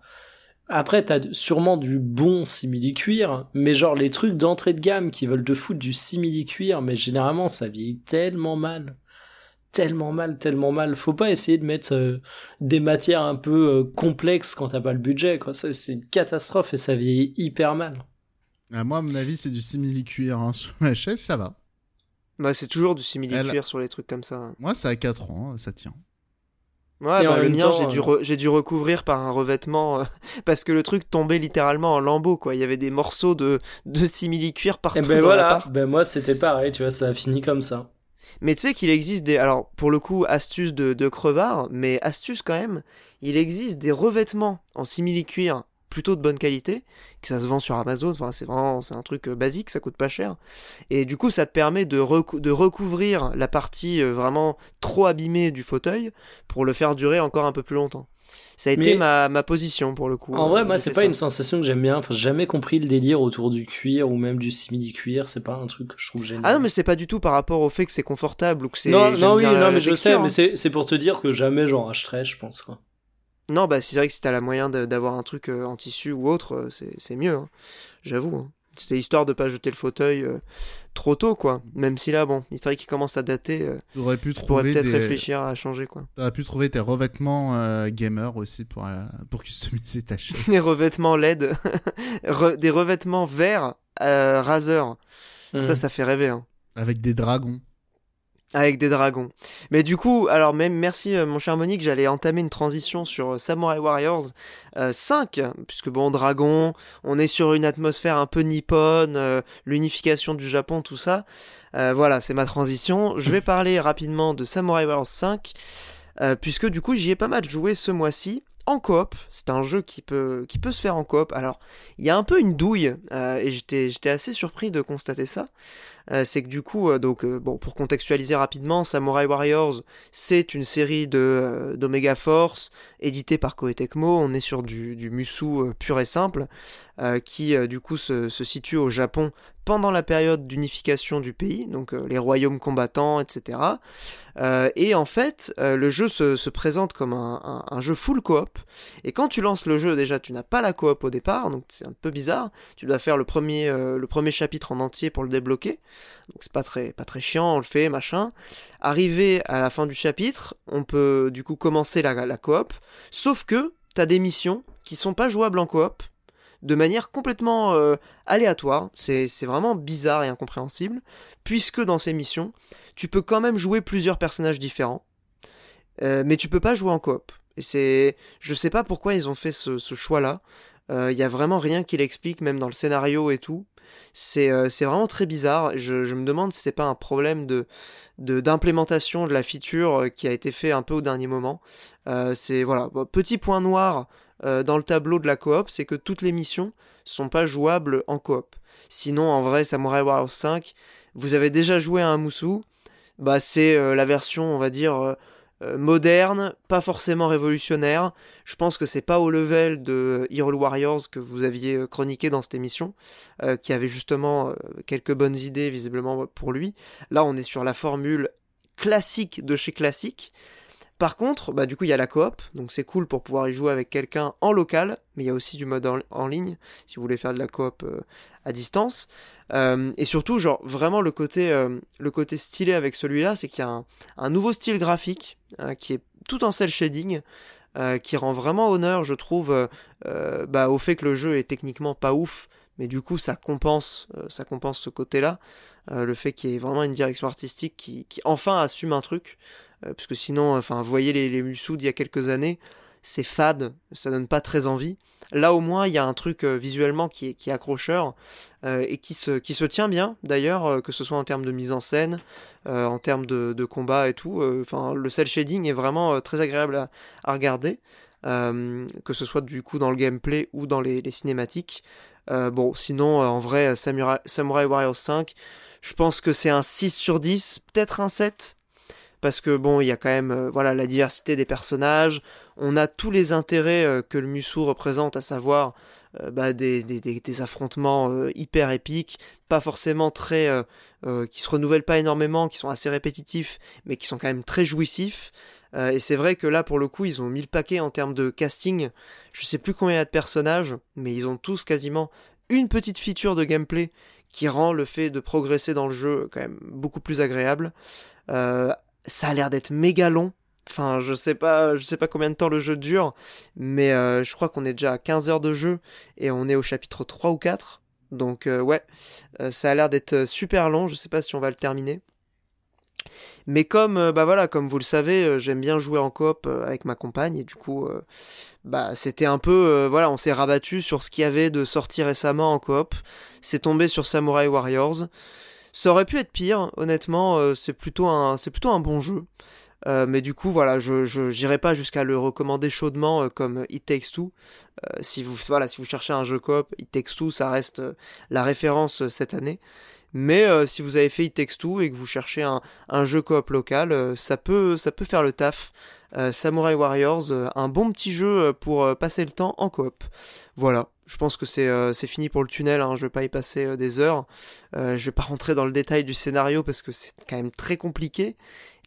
Speaker 2: Après, t'as sûrement du bon simili-cuir, mais genre les trucs d'entrée de gamme qui veulent te foutre du simili-cuir, mais généralement ça vieillit tellement mal. Tellement mal, tellement mal. Faut pas essayer de mettre euh, des matières un peu euh, complexes quand t'as pas le budget, quoi. Ça, C'est une catastrophe et ça vieillit hyper mal.
Speaker 3: Ah, moi, à mon avis, c'est du simili-cuir hein. sur ma chaise, ça va.
Speaker 1: Bah c'est toujours du simili-cuir
Speaker 3: Elle-
Speaker 1: sur les trucs comme ça.
Speaker 3: Moi, ça a 4 ans, ça tient.
Speaker 1: Ouais, bah, le mien, j'ai dû,
Speaker 2: euh,
Speaker 1: re- dû recouvrir par un revêtement euh, [LAUGHS] parce que le truc tombait littéralement en lambeaux, quoi. Il y avait des morceaux de, de simili-cuir partout
Speaker 2: Et ben
Speaker 1: dans
Speaker 2: voilà, ben moi c'était pareil, tu vois, ça a fini comme ça.
Speaker 1: Mais tu sais qu'il existe des. Alors, pour le coup, astuce de, crevard, mais astuce quand même, il existe des revêtements en simili-cuir plutôt de bonne qualité, que ça se vend sur Amazon, enfin, c'est vraiment c'est un truc euh, basique, ça coûte pas cher. Et du coup, ça te permet de recouvrir la partie euh, vraiment trop abîmée du fauteuil pour le faire durer encore un peu plus longtemps. Ça a été ma, ma position pour le coup.
Speaker 2: En vrai, moi c'est pas
Speaker 1: ça.
Speaker 2: une sensation que j'aime bien, enfin j'ai jamais compris le délire autour du cuir ou même du simili-cuir, c'est pas un truc que je trouve génial.
Speaker 1: Ah non, mais c'est pas du tout par rapport au fait que c'est confortable ou que c'est.
Speaker 2: non, non, oui, non, mais je sais,
Speaker 1: texture,
Speaker 2: mais
Speaker 1: hein.
Speaker 2: c'est c'est pour te dire que jamais j'en rachèterais, je pense, quoi.
Speaker 1: Non, bah c'est vrai que si t'as la moyen de- d'avoir un truc euh, en tissu ou autre, euh, c'est c'est mieux, hein. j'avoue. hein. C'était histoire de pas jeter le fauteuil euh, trop tôt, quoi. Même si là, bon, c'est vrai qu'il commence à dater, euh,
Speaker 3: Tu aurais pu trouver
Speaker 1: peut-être
Speaker 3: des...
Speaker 1: réfléchir à changer, quoi.
Speaker 3: T'aurais pu trouver tes revêtements euh, gamer aussi pour, euh, pour customiser ta [LAUGHS] chaise.
Speaker 1: Des revêtements LED, [LAUGHS] Re- des revêtements verts euh, Razer. Ça, ça fait rêver, hein.
Speaker 3: Avec des dragons.
Speaker 1: Avec des dragons. Mais du coup, alors même merci mon cher Monique, j'allais entamer une transition sur Samurai Warriors 5, puisque bon, dragon, on est sur une atmosphère un peu nippone, l'unification du Japon, tout ça. voilà, c'est ma transition. Je vais parler rapidement de Samurai Warriors 5. Euh, puisque du coup j'y ai pas mal joué ce mois-ci en coop. C'est un jeu qui peut, qui peut se faire en coop. Alors, il y a un peu une douille, euh, et j'étais assez surpris de constater ça. Euh, c'est que du coup, donc, bon, pour contextualiser rapidement, Samurai Warriors, c'est une série de d'Omega Force, éditée par Koei. On est sur du, du Musu pur et simple, qui du coup se, situe au Japon pendant la période d'unification du pays, donc les royaumes combattants, etc. Euh, et en fait, euh, le jeu se, présente comme un, jeu full coop. Et quand tu lances le jeu, déjà, tu n'as pas la coop au départ, donc c'est un peu bizarre. Tu dois faire le premier, euh, le premier chapitre en entier pour le débloquer. Donc c'est pas très, chiant, on le fait, machin. Arrivé à la fin du chapitre, on peut du coup commencer la, coop. Sauf que tu as des missions qui sont pas jouables en coop de manière complètement aléatoire. C'est vraiment bizarre et incompréhensible, puisque dans ces missions, tu peux quand même jouer plusieurs personnages différents, euh, mais tu peux pas jouer en coop. Et c'est, je sais pas pourquoi ils ont fait ce, choix-là. Il euh, y a vraiment rien qui l'explique, même dans le scénario et tout. C'est euh, vraiment très bizarre. Je, me demande si c'est pas un problème de d'implémentation de, la feature qui a été fait un peu au dernier moment. c'est voilà, petit point noir dans le tableau de la coop, c'est que toutes les missions sont pas jouables en coop. Sinon, en vrai, Samurai Warriors 5, vous avez déjà joué à un Musu, bah, c'est euh, la version, on va dire, euh, euh, moderne, pas forcément révolutionnaire. Je pense que c'est pas au level de Hero Warriors que vous aviez chroniqué dans cette émission, qui avait justement quelques bonnes idées visiblement pour lui. Là, on est sur la formule classique de chez classique. Par contre, bah, du coup, il y a la coop, donc c'est cool pour pouvoir y jouer avec quelqu'un en local, mais il y a aussi du mode en, ligne, si vous voulez faire de la coop à distance. Euh, et surtout, genre, vraiment le côté, euh, le côté stylé avec celui-là, c'est qu'il y a un, nouveau style graphique euh, qui est tout en cel shading, qui rend vraiment honneur, je trouve, bah, au fait que le jeu est techniquement pas ouf, mais du coup, ça compense, ça compense ce côté-là, le fait qu'il y ait vraiment une direction artistique qui enfin assume un truc, parce que sinon, enfin, voyez les, les d'il y a quelques années, c'est fade, ça donne pas très envie. Là au moins il y a un truc euh, visuellement qui est, qui accrocheur euh, et qui se, qui se tient bien d'ailleurs, euh, que ce soit en termes de mise en scène, en termes de, de, combat et tout. Enfin le cel shading est vraiment très agréable à, regarder, que ce soit du coup dans le gameplay ou dans les, les cinématiques. bon sinon en vrai Samurai, Samurai Warriors 5, je pense que c'est un 6 sur 10, peut-être un 7 parce que bon, il y a quand même voilà la diversité des personnages, on a tous les intérêts euh, que le Musu représente, à savoir euh, bah, des, affrontements euh, hyper épiques, pas forcément très. qui se renouvellent pas énormément, qui sont assez répétitifs, mais qui sont quand même très jouissifs. et c'est vrai que là, pour le coup, ils ont mis le paquet en termes de casting. Je sais plus combien il y a de personnages, mais ils ont tous quasiment une petite feature de gameplay qui rend le fait de progresser dans le jeu quand même beaucoup plus agréable. Ça a l'air d'être méga long. Enfin, je sais pas, je sais pas combien de temps le jeu dure, mais euh, je crois qu'on est déjà à 15 heures de jeu et on est au chapitre 3 ou 4. Donc euh, ouais, euh, ça a l'air d'être super long, je sais pas si on va le terminer. Mais comme bah voilà, comme vous le savez, j'aime bien jouer en coop avec ma compagne et du coup bah c'était un peu voilà, on s'est rabattu sur ce qu'il y avait de sorti récemment en coop. C'est tombé sur Samurai Warriors. Ça aurait pu être pire, honnêtement, c'est plutôt un plutôt un bon jeu. Euh, mais du coup, voilà, je n'irai pas jusqu'à le recommander chaudement euh, comme It Takes Two. Euh, si, vous, voilà, si vous cherchez un jeu coop, It Takes Two, ça reste la référence cette année. Mais si vous avez fait It Takes Two et que vous cherchez un, un jeu coop local, ça, peut, ça peut faire le taf. Samurai Warriors, un bon petit jeu pour passer le temps en coop. Voilà, je pense que c'est fini pour le tunnel, hein, je vais pas y passer des heures. je vais pas rentrer dans le détail du scénario parce que c'est quand même très compliqué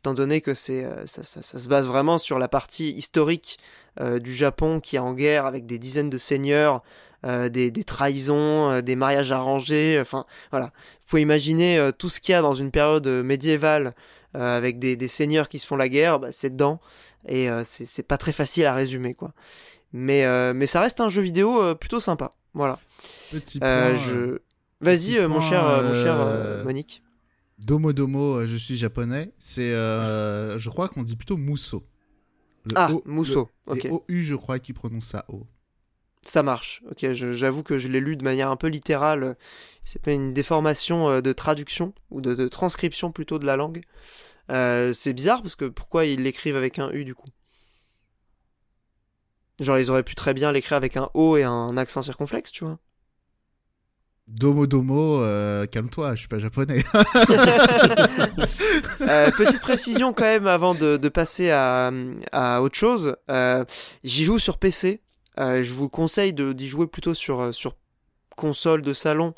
Speaker 1: étant donné que c'est euh, ça, se base vraiment sur la partie historique euh, du Japon qui est en guerre avec des dizaines de seigneurs, euh, des, trahisons, des mariages arrangés, enfin voilà. Vous pouvez imaginer tout ce qu'il y a dans une période médiévale avec des, seigneurs qui se font la guerre, bah, c'est dedans et c'est pas très facile à résumer quoi. Mais, mais ça reste un jeu vidéo plutôt sympa, voilà.
Speaker 3: Petit point,
Speaker 1: je... Vas-y mon cher, mon cher Monique
Speaker 3: Domo Domo, euh, je suis japonais. C'est, euh, je crois qu'on dit plutôt Musso. Le
Speaker 1: Ah,
Speaker 3: O-
Speaker 1: Musso.
Speaker 3: le-
Speaker 1: Ok.
Speaker 3: Et OU, je crois qu'ils prononcent ça O.
Speaker 1: Ça marche. Ok, j'avoue que je l'ai lu de manière un peu littérale. C'est pas une déformation euh, de traduction ou de, de transcription plutôt de la langue. Euh, c'est bizarre parce que pourquoi ils l'écrivent avec un U du coup? Genre ils auraient pu très bien l'écrire avec un O et un accent circonflexe, tu vois?
Speaker 3: Domo Domo, euh, calme-toi, je suis pas japonais. [LAUGHS]
Speaker 1: Euh, petite précision quand même avant de, de passer à, à autre chose. J'y joue sur PC. Euh, je vous conseille d'y jouer plutôt sur, euh, sur console de salon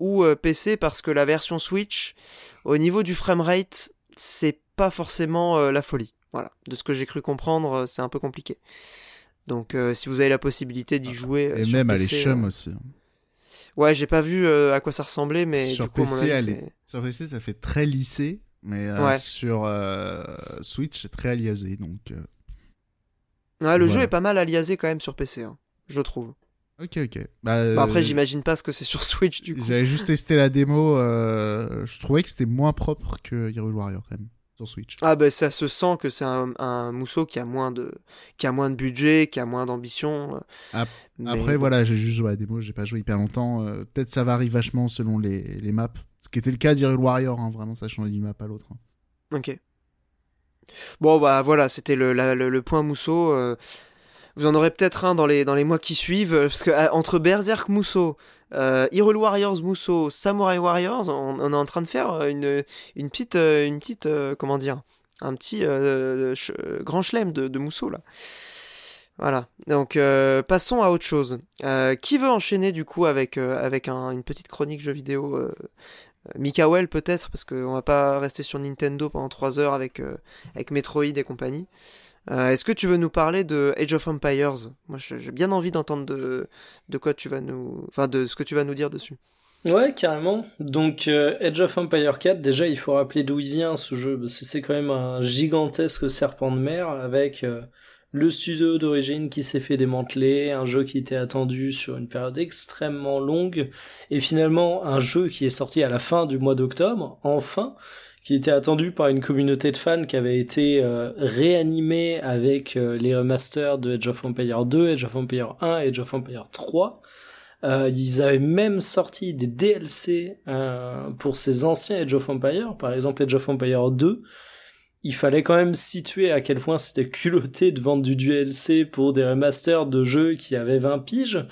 Speaker 1: ou euh, PC parce que la version Switch, au niveau du framerate, c'est pas forcément la folie. Voilà. De ce que j'ai cru comprendre, c'est un peu compliqué. Donc euh, si vous avez la possibilité d'y jouer. euh,
Speaker 3: Et
Speaker 1: sur
Speaker 3: même à l'échum
Speaker 1: euh,
Speaker 3: aussi.
Speaker 1: Ouais, j'ai pas vu euh, à quoi ça ressemblait, mais
Speaker 3: Sur
Speaker 1: du coup,
Speaker 3: PC,
Speaker 1: avis,
Speaker 3: elle
Speaker 1: c'est-
Speaker 3: Sur PC, ça fait très lissé, mais
Speaker 1: Ouais.
Speaker 3: sur Switch, c'est très aliasé. Donc,
Speaker 1: Ouais, le jeu est pas mal aliasé quand même sur PC, hein, je trouve.
Speaker 3: ok, ok. Bah,
Speaker 1: après,
Speaker 3: euh,
Speaker 1: j'imagine pas ce que c'est [LAUGHS] sur Switch du coup.
Speaker 3: J'avais juste testé la démo. euh, je trouvais que c'était moins propre que Hyrule Warrior quand même sur Switch.
Speaker 1: Ah bah ça se sent que c'est un, un mousseau qui a moins de qui a moins de budget, qui a moins d'ambition. euh, mais
Speaker 3: Après, voilà, j'ai juste joué à la démo, j'ai pas joué hyper longtemps. euh, Peut-être ça varie vachement selon les, les maps. Ce qui était le cas d'Hyrule Warrior, hein, vraiment, ça change d'une map à l'autre. hein.
Speaker 1: Ok. Bon bah voilà, c'était le, le, point mousseau. euh, Vous en aurez peut-être un dans les, mois qui suivent, parce que euh, entre Berserk Musso, euh, Warriors Musso, Samurai Warriors, on, est en train de faire euh, une, petite, une petite comment dire, un petit grand chelem de, Musso là. Voilà, donc passons à autre chose. Qui veut enchaîner du coup avec, avec un- une petite chronique jeu vidéo Mikael peut-être, parce qu'on va pas rester sur Nintendo pendant 3 heures avec, euh, avec Metroid et compagnie. Euh, Est-ce que tu veux nous parler de Age of Empires? Moi, j'ai bien envie d'entendre de, de quoi tu vas nous, enfin, de ce que tu vas nous dire dessus.
Speaker 2: Ouais, carrément. Donc, euh, Age of Empire 4, déjà, il faut rappeler d'où il vient ce jeu, parce que c'est quand même un gigantesque serpent de mer avec euh, le studio d'origine qui s'est fait démanteler, un jeu qui était attendu sur une période extrêmement longue, et finalement un jeu qui est sorti à la fin du mois d'octobre, enfin, qui était attendu par une communauté de fans qui avait été euh, réanimée avec euh, les remasters de Age of Empire 2, Age of Empire 1 et Age of Empire 3. Euh, ils avaient même sorti des DLC pour ces anciens Age of Empire, par exemple Age of Empire 2. Il fallait quand même situer à quel point c'était culotté de vendre du DLC pour des remasters de jeux qui avaient 20 piges.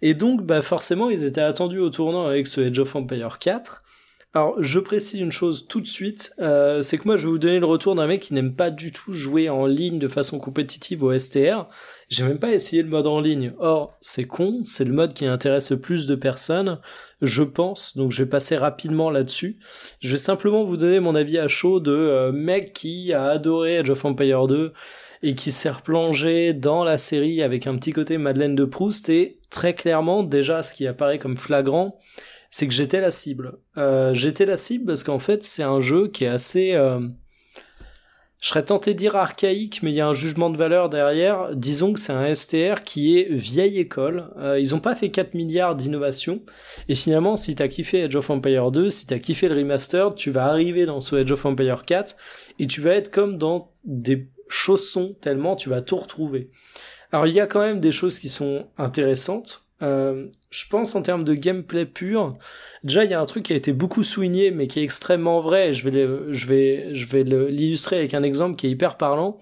Speaker 2: Et donc, bah forcément, ils étaient attendus au tournant avec ce Age of Empire 4. Alors, je précise une chose tout de suite, euh, c'est que moi, je vais vous donner le retour d'un mec qui n'aime pas du tout jouer en ligne de façon compétitive au STR. J'ai même pas essayé le mode en ligne. Or, c'est con, c'est le mode qui intéresse le plus de personnes, je pense, donc je vais passer rapidement là-dessus. Je vais simplement vous donner mon avis à chaud de euh, mec qui a adoré Age of Empire 2 et qui s'est replongé dans la série avec un petit côté Madeleine de Proust et très clairement, déjà, ce qui apparaît comme flagrant, c'est que j'étais la cible. Euh, j'étais la cible parce qu'en fait, c'est un jeu qui est assez... euh, je serais tenté de dire archaïque, mais il y a un jugement de valeur derrière. Disons que c'est un STR qui est vieille école. Euh, ils ont pas fait 4 milliards d'innovations. Et finalement, si t'as kiffé Age of Empire 2, si t'as kiffé le remaster, tu vas arriver dans ce Age of Empire 4 et tu vas être comme dans des chaussons tellement tu vas tout retrouver. Alors il y a quand même des choses qui sont intéressantes. Euh, je pense en termes de gameplay pur, déjà il y a un truc qui a été beaucoup souligné mais qui est extrêmement vrai. Et je vais le- je vais je vais l'illustrer avec un exemple qui est hyper parlant.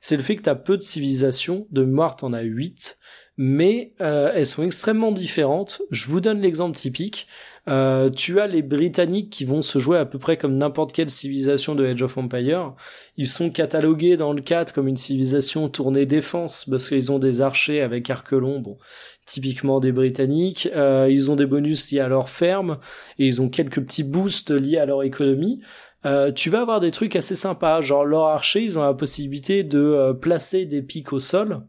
Speaker 2: C'est le fait que t'as peu de civilisations. De mémoire t'en as 8 mais euh, elles sont extrêmement différentes. Je vous donne l'exemple typique. Euh, tu as les Britanniques qui vont se jouer à peu près comme n'importe quelle civilisation de Age of Empire. Ils sont catalogués dans le 4 comme une civilisation tournée défense parce qu'ils ont des archers avec arc long, bon, typiquement des Britanniques. Euh, ils ont des bonus liés à leur ferme et ils ont quelques petits boosts liés à leur économie. Euh, tu vas avoir des trucs assez sympas, genre leurs archers, ils ont la possibilité de euh, placer des pics au sol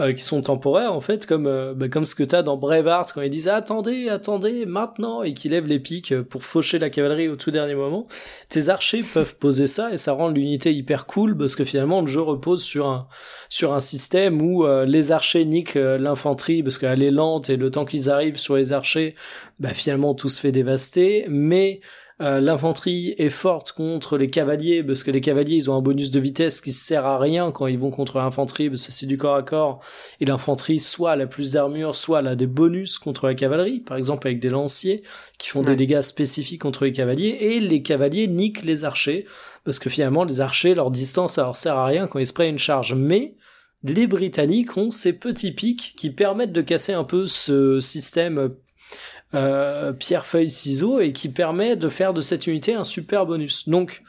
Speaker 2: euh, qui sont temporaires en fait comme euh, bah, comme ce que t'as dans Braveheart quand ils disent attendez attendez maintenant et qu'ils lèvent les pics euh, pour faucher la cavalerie au tout dernier moment tes archers [LAUGHS] peuvent poser ça et ça rend l'unité hyper cool parce que finalement le jeu repose sur un sur un système où euh, les archers niquent l'infanterie parce qu'elle est lente et le temps qu'ils arrivent sur les archers bah finalement tout se fait dévaster mais euh, l'infanterie est forte contre les cavaliers parce que les cavaliers ils ont un bonus de vitesse qui sert à rien quand ils vont contre l'infanterie parce que c'est du corps à corps. Et l'infanterie soit elle a plus d'armure soit elle a des bonus contre la cavalerie. Par exemple avec des lanciers qui font des dégâts spécifiques contre les cavaliers. Et les cavaliers niquent les archers parce que finalement les archers leur distance ça leur sert à rien quand ils se prennent une charge. Mais les Britanniques ont ces petits pics qui permettent de casser un peu ce système euh, pierre feuille ciseaux et qui permet de faire de cette unité un super bonus. Donc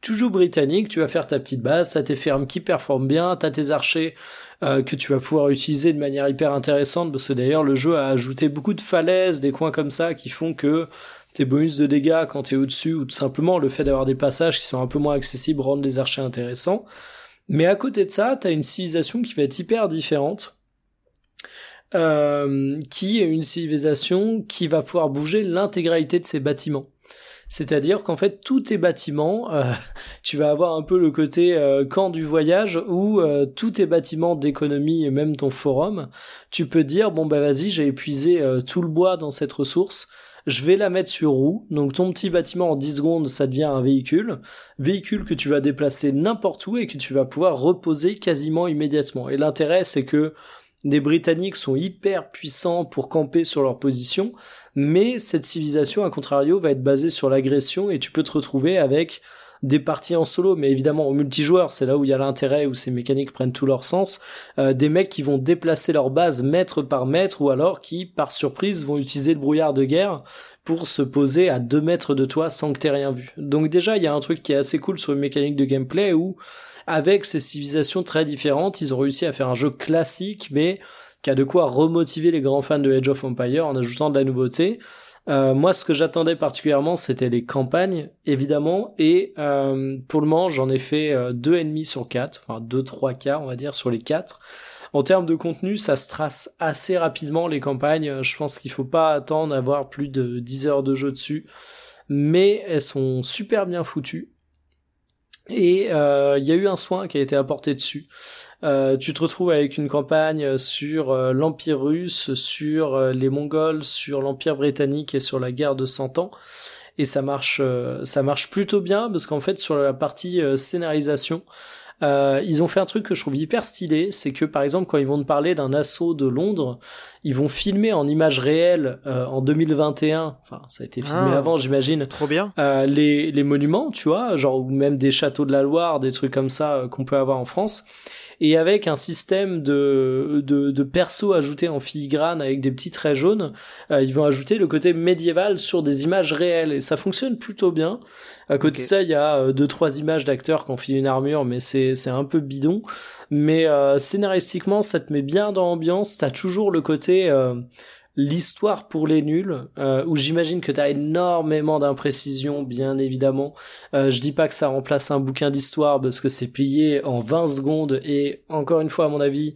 Speaker 2: tu joues britannique, tu vas faire ta petite base, t'as tes fermes qui performent bien, t'as tes archers euh, que tu vas pouvoir utiliser de manière hyper intéressante parce que d'ailleurs le jeu a ajouté beaucoup de falaises, des coins comme ça qui font que tes bonus de dégâts quand t'es au-dessus ou tout simplement le fait d'avoir des passages qui sont un peu moins accessibles rendent les archers intéressants. Mais à côté de ça, t'as une civilisation qui va être hyper différente euh, qui est une civilisation qui va pouvoir bouger l'intégralité de ses bâtiments. C'est-à-dire qu'en fait, tous tes bâtiments, euh, [LAUGHS] tu vas avoir un peu le côté euh, camp du voyage où tous tes bâtiments d'économie et même ton forum, tu peux dire, bon bah vas-y, j'ai épuisé tout le bois dans cette ressource, je vais la mettre sur roue. Donc ton petit bâtiment en 10 secondes, ça devient un véhicule. Véhicule que tu vas déplacer n'importe où et que tu vas pouvoir reposer quasiment immédiatement. Et l'intérêt, c'est que les Britanniques sont hyper puissants pour camper sur leur position, mais cette civilisation, à contrario, va être basée sur l'agression et tu peux te retrouver avec des parties en solo, mais évidemment au multijoueur, c'est là où il y a l'intérêt, où ces mécaniques prennent tout leur sens, euh, des mecs qui vont déplacer leur base mètre par mètre, ou alors qui, par surprise, vont utiliser le brouillard de guerre pour se poser à deux mètres de toi sans que t'aies rien vu. Donc déjà, il y a un truc qui est assez cool sur les mécaniques de gameplay où avec ces civilisations très différentes, ils ont réussi à faire un jeu classique, mais qui a de quoi remotiver les grands fans de Age of Empire en ajoutant de la nouveauté. Euh, moi, ce que j'attendais particulièrement, c'était les campagnes, évidemment, et euh, pour le moment, j'en ai fait euh, deux ennemis sur quatre, enfin deux trois quarts, on va dire, sur les quatre. En termes de contenu, ça se trace assez rapidement les campagnes. Je pense qu'il faut pas attendre d'avoir plus de 10 heures de jeu dessus, mais elles sont super bien foutues. Et euh, il y a eu un soin qui a été apporté dessus. Euh, tu te retrouves avec une campagne sur euh, l'Empire russe, sur les Mongols, sur l'Empire britannique et sur la guerre de Cent Ans. Et ça marche, ça marche plutôt bien parce qu'en fait sur la partie scénarisation, euh, ils ont fait un truc que je trouve hyper stylé, c'est que par exemple quand ils vont te parler d'un assaut de Londres, ils vont filmer en images réelles euh, en 2021, enfin ça a été filmé ah. avant j'imagine.
Speaker 1: Trop bien.
Speaker 2: Euh, les, les monuments, tu vois, genre ou même des châteaux de la Loire, des trucs comme ça euh, qu'on peut avoir en France et avec un système de, de, de perso ajouté en filigrane avec des petits traits jaunes, euh, ils vont ajouter le côté médiéval sur des images réelles et ça fonctionne plutôt bien. À côté de ça, il y a euh, deux trois images d'acteurs qui ont filé une armure, mais c'est c'est un peu bidon. Mais euh, scénaristiquement, ça te met bien dans l'ambiance. T'as toujours le côté l'histoire pour les nuls, euh, où j'imagine que tu as énormément d'imprécisions, bien évidemment. Euh, je dis pas que ça remplace un bouquin d'histoire parce que c'est plié en 20 secondes et encore une fois, à mon avis,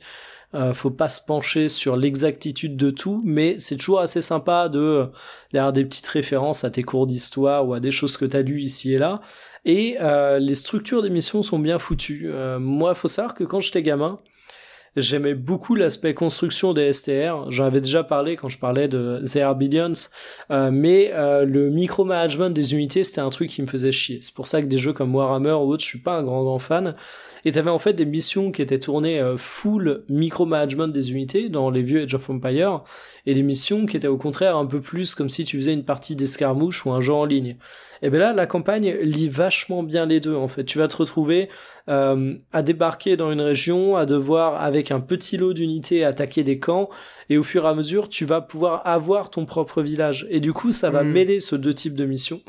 Speaker 2: euh, faut pas se pencher sur l'exactitude de tout, mais c'est toujours assez sympa de d'avoir des petites références à tes cours d'histoire ou à des choses que t'as lues ici et là. Et euh, les structures d'émissions sont bien foutues. Euh, moi, faut savoir que quand j'étais gamin, J'aimais beaucoup l'aspect construction des STR. J'en avais déjà parlé quand je parlais de The Billions. Euh, mais euh, le micromanagement des unités, c'était un truc qui me faisait chier. C'est pour ça que des jeux comme Warhammer ou autres, je suis pas un grand grand fan. Et t'avais en fait des missions qui étaient tournées euh, full micromanagement des unités dans les vieux Age of Empire, et des missions qui étaient au contraire un peu plus comme si tu faisais une partie d'escarmouche ou un jeu en ligne. Et bien là, la campagne lit vachement bien les deux en fait. Tu vas te retrouver euh, à débarquer dans une région, à devoir avec un petit lot d'unités attaquer des camps, et au fur et à mesure, tu vas pouvoir avoir ton propre village. Et du coup, ça va hmm. mêler ce deux types de missions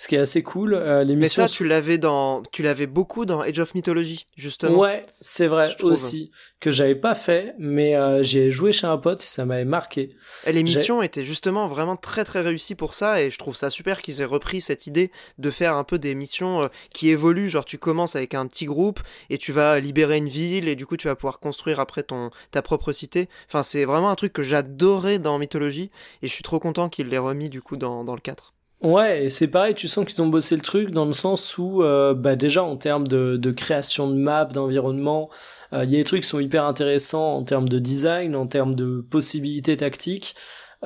Speaker 2: ce qui est assez cool. Euh, les
Speaker 1: Mais ça, tu l'avais dans, tu l'avais beaucoup dans Age of Mythology, justement.
Speaker 2: Ouais, c'est vrai aussi que j'avais pas fait, mais euh, j'ai joué chez un pote et ça m'avait marqué.
Speaker 1: Et les missions étaient justement vraiment très très réussies pour ça et je trouve ça super qu'ils aient repris cette idée de faire un peu des missions euh, qui évoluent. Genre tu commences avec un petit groupe et tu vas libérer une ville et du coup tu vas pouvoir construire après ton ta propre cité. Enfin c'est vraiment un truc que j'adorais dans Mythologie et je suis trop content qu'ils l'aient remis du coup dans, dans le 4.
Speaker 2: Ouais, et c'est pareil, tu sens qu'ils ont bossé le truc dans le sens où, euh, bah déjà en termes de, création de map, d'environnement, euh, il y a des trucs qui sont hyper intéressants en termes de design, en termes de possibilités tactiques.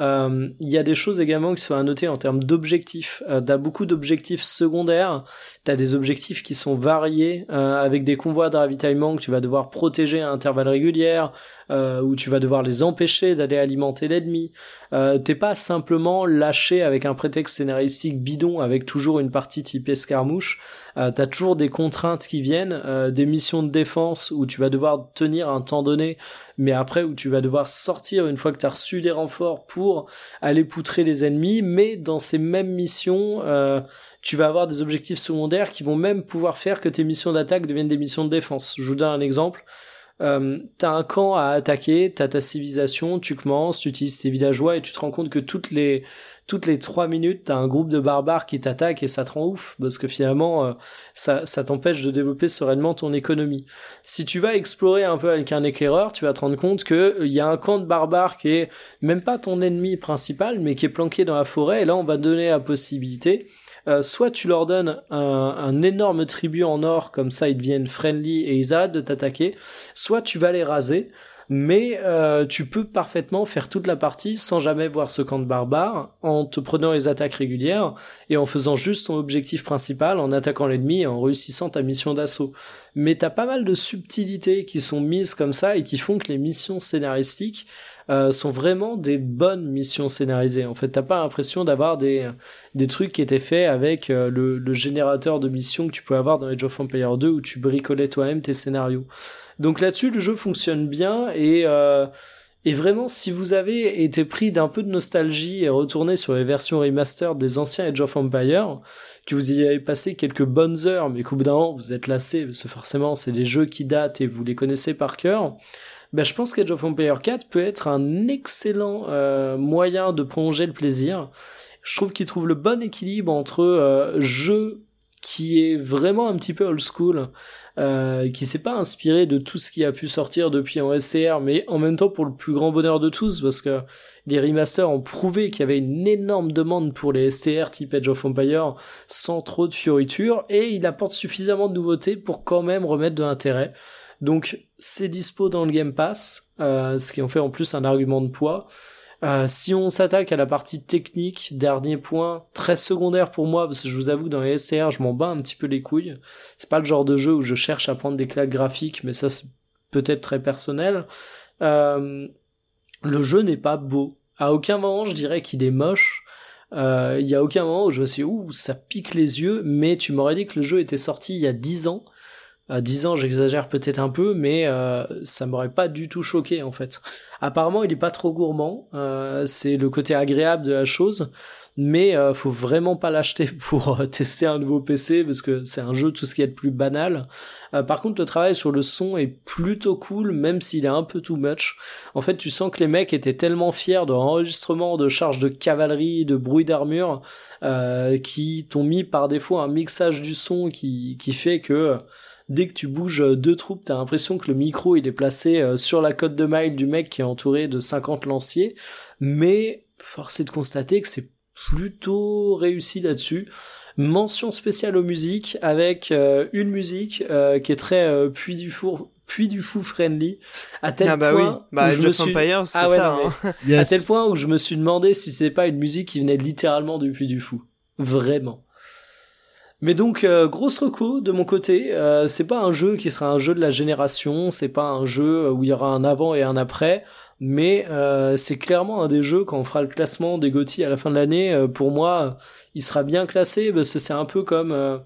Speaker 2: euh, il y a des choses également qui sont à noter en termes d'objectifs. T'as beaucoup d'objectifs secondaires, t'as des objectifs qui sont variés avec des convois de ravitaillement que tu vas devoir protéger à intervalles réguliers, euh, où tu vas devoir les empêcher d'aller alimenter l'ennemi. Euh, t'es pas simplement lâché avec un prétexte scénaristique bidon avec toujours une partie type escarmouche. Euh, t'as toujours des contraintes qui viennent, euh, des missions de défense où tu vas devoir tenir un temps donné, mais après où tu vas devoir sortir une fois que t'as reçu des renforts pour aller poutrer les ennemis, mais dans ces mêmes missions, euh, tu vas avoir des objectifs secondaires qui vont même pouvoir faire que tes missions d'attaque deviennent des missions de défense. Je vous donne un exemple. Euh, t'as un camp à attaquer, t'as ta civilisation, tu commences, tu utilises tes villageois et tu te rends compte que toutes les toutes les trois minutes t'as un groupe de barbares qui t'attaque et ça te rend ouf parce que finalement euh, ça ça t'empêche de développer sereinement ton économie. Si tu vas explorer un peu avec un éclaireur, tu vas te rendre compte que il y a un camp de barbares qui est même pas ton ennemi principal mais qui est planqué dans la forêt et là on va donner la possibilité euh, soit tu leur donnes un, énorme tribut en or, comme ça ils deviennent friendly et ils arrêtent de t'attaquer, soit tu vas les raser, mais euh, tu peux parfaitement faire toute la partie sans jamais voir ce camp de barbares, en te prenant les attaques régulières et en faisant juste ton objectif principal, en attaquant l'ennemi et en réussissant ta mission d'assaut. Mais t'as pas mal de subtilités qui sont mises comme ça et qui font que les missions scénaristiques euh, sont vraiment des bonnes missions scénarisées. En fait, t'as pas l'impression d'avoir des des trucs qui étaient faits avec euh, le, le, générateur de missions que tu peux avoir dans Age of Empires 2 où tu bricolais toi-même tes scénarios. Donc là-dessus, le jeu fonctionne bien et euh, et vraiment, si vous avez été pris d'un peu de nostalgie et retourné sur les versions remastered des anciens Age of Empires, que vous y avez passé quelques bonnes heures, mais qu'au bout d'un moment vous êtes lassé, parce que forcément c'est des jeux qui datent et vous les connaissez par cœur, ben, je pense qu'Age of Empires 4 peut être un excellent euh, moyen de prolonger le plaisir. Je trouve qu'il trouve le bon équilibre entre euh, jeu qui est vraiment un petit peu old school, euh, qui s'est pas inspiré de tout ce qui a pu sortir depuis en SCR, mais en même temps pour le plus grand bonheur de tous, parce que les remasters ont prouvé qu'il y avait une énorme demande pour les STR type Age of Empires sans trop de fioritures, et il apporte suffisamment de nouveautés pour quand même remettre de l'intérêt. Donc c'est dispo dans le Game Pass, euh, ce qui en fait en plus un argument de poids. Euh, si on s'attaque à la partie technique, dernier point, très secondaire pour moi, parce que je vous avoue dans les STR, je m'en bats un petit peu les couilles. C'est pas le genre de jeu où je cherche à prendre des claques graphiques, mais ça c'est peut-être très personnel. Euh, le jeu n'est pas beau. À aucun moment je dirais qu'il est moche. Il y a aucun moment où je me suis ouh, ça pique les yeux, mais tu m'aurais dit que le jeu était sorti il y a 10 ans à 10 ans, j'exagère peut-être un peu, mais euh, ça m'aurait pas du tout choqué en fait. Apparemment, il est pas trop gourmand, euh, c'est le côté agréable de la chose, mais euh, faut vraiment pas l'acheter [LAUGHS] pour euh, tester un nouveau PC parce que c'est un jeu tout ce qui est de plus banal. Euh, par contre, le travail sur le son est plutôt cool, même s'il est un peu too much. En fait, tu sens que les mecs étaient tellement fiers de l'enregistrement de charges de cavalerie, de bruit d'armure, qui t'ont mis par défaut un mixage du son qui qui fait que dès que tu bouges deux troupes, t'as l'impression que le micro il est placé euh, sur la côte de maille du mec qui est entouré de 50 lanciers, mais force est de constater que c'est plutôt réussi là-dessus. Mention spéciale aux musiques avec euh, une musique euh, qui est très puits du four puis du fou friendly à tel
Speaker 1: ah bah
Speaker 2: point
Speaker 1: oui. bah,
Speaker 2: où je me suis
Speaker 1: Empire,
Speaker 2: ah ouais,
Speaker 1: ça,
Speaker 2: non,
Speaker 1: hein.
Speaker 2: à tel point où je me suis demandé si c'était pas une musique qui venait littéralement du puits du fou vraiment mais donc euh, grosse reco de mon côté, euh, c'est pas un jeu qui sera un jeu de la génération, c'est pas un jeu où il y aura un avant et un après, mais euh, c'est clairement un des jeux quand on fera le classement des GOTY à la fin de l'année. Euh, pour moi, il sera bien classé parce que c'est un peu comme euh,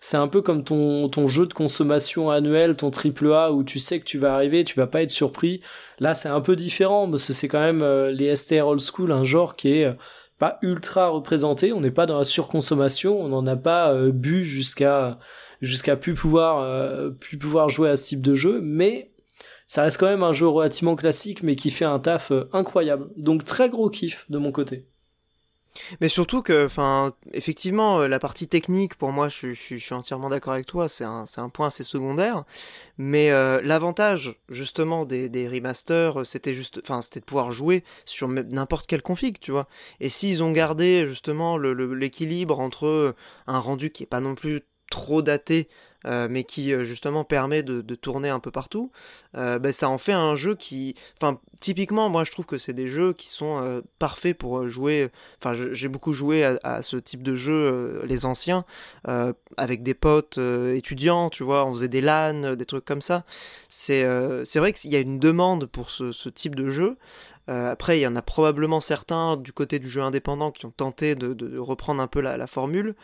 Speaker 2: c'est un peu comme ton ton jeu de consommation annuel, ton triple A où tu sais que tu vas arriver, tu vas pas être surpris. Là, c'est un peu différent parce que c'est quand même les STR old school, un genre qui est pas ultra représenté, on n'est pas dans la surconsommation, on n'en a pas euh, bu jusqu'à jusqu'à plus pouvoir euh, plus pouvoir jouer à ce type de jeu, mais ça reste quand même un jeu relativement classique mais qui fait un taf euh, incroyable. Donc très gros kiff de mon côté.
Speaker 1: Mais surtout que, enfin, effectivement, euh, la partie technique, pour moi, je, suis entièrement d'accord avec toi, c'est un, point assez secondaire. Mais euh, l'avantage, justement, des, des remasters, c'était juste, enfin, c'était de pouvoir jouer sur n'importe quelle config, tu vois. Et s'ils ont gardé, justement, l'équilibre entre un rendu qui est pas non plus trop daté, euh, mais qui euh, justement permet de, tourner un peu partout, euh, ben, ça en fait un jeu qui, enfin typiquement moi je trouve que c'est des jeux qui sont parfaits pour jouer, enfin j'ai beaucoup joué à, ce type de jeu, les anciens, avec des potes étudiants, tu vois, on faisait des LAN, des trucs comme ça. C'est vrai qu'il y a une demande pour ce, type de jeu. Après, il y en a probablement certains du côté du jeu indépendant qui ont tenté de, reprendre un peu la formule,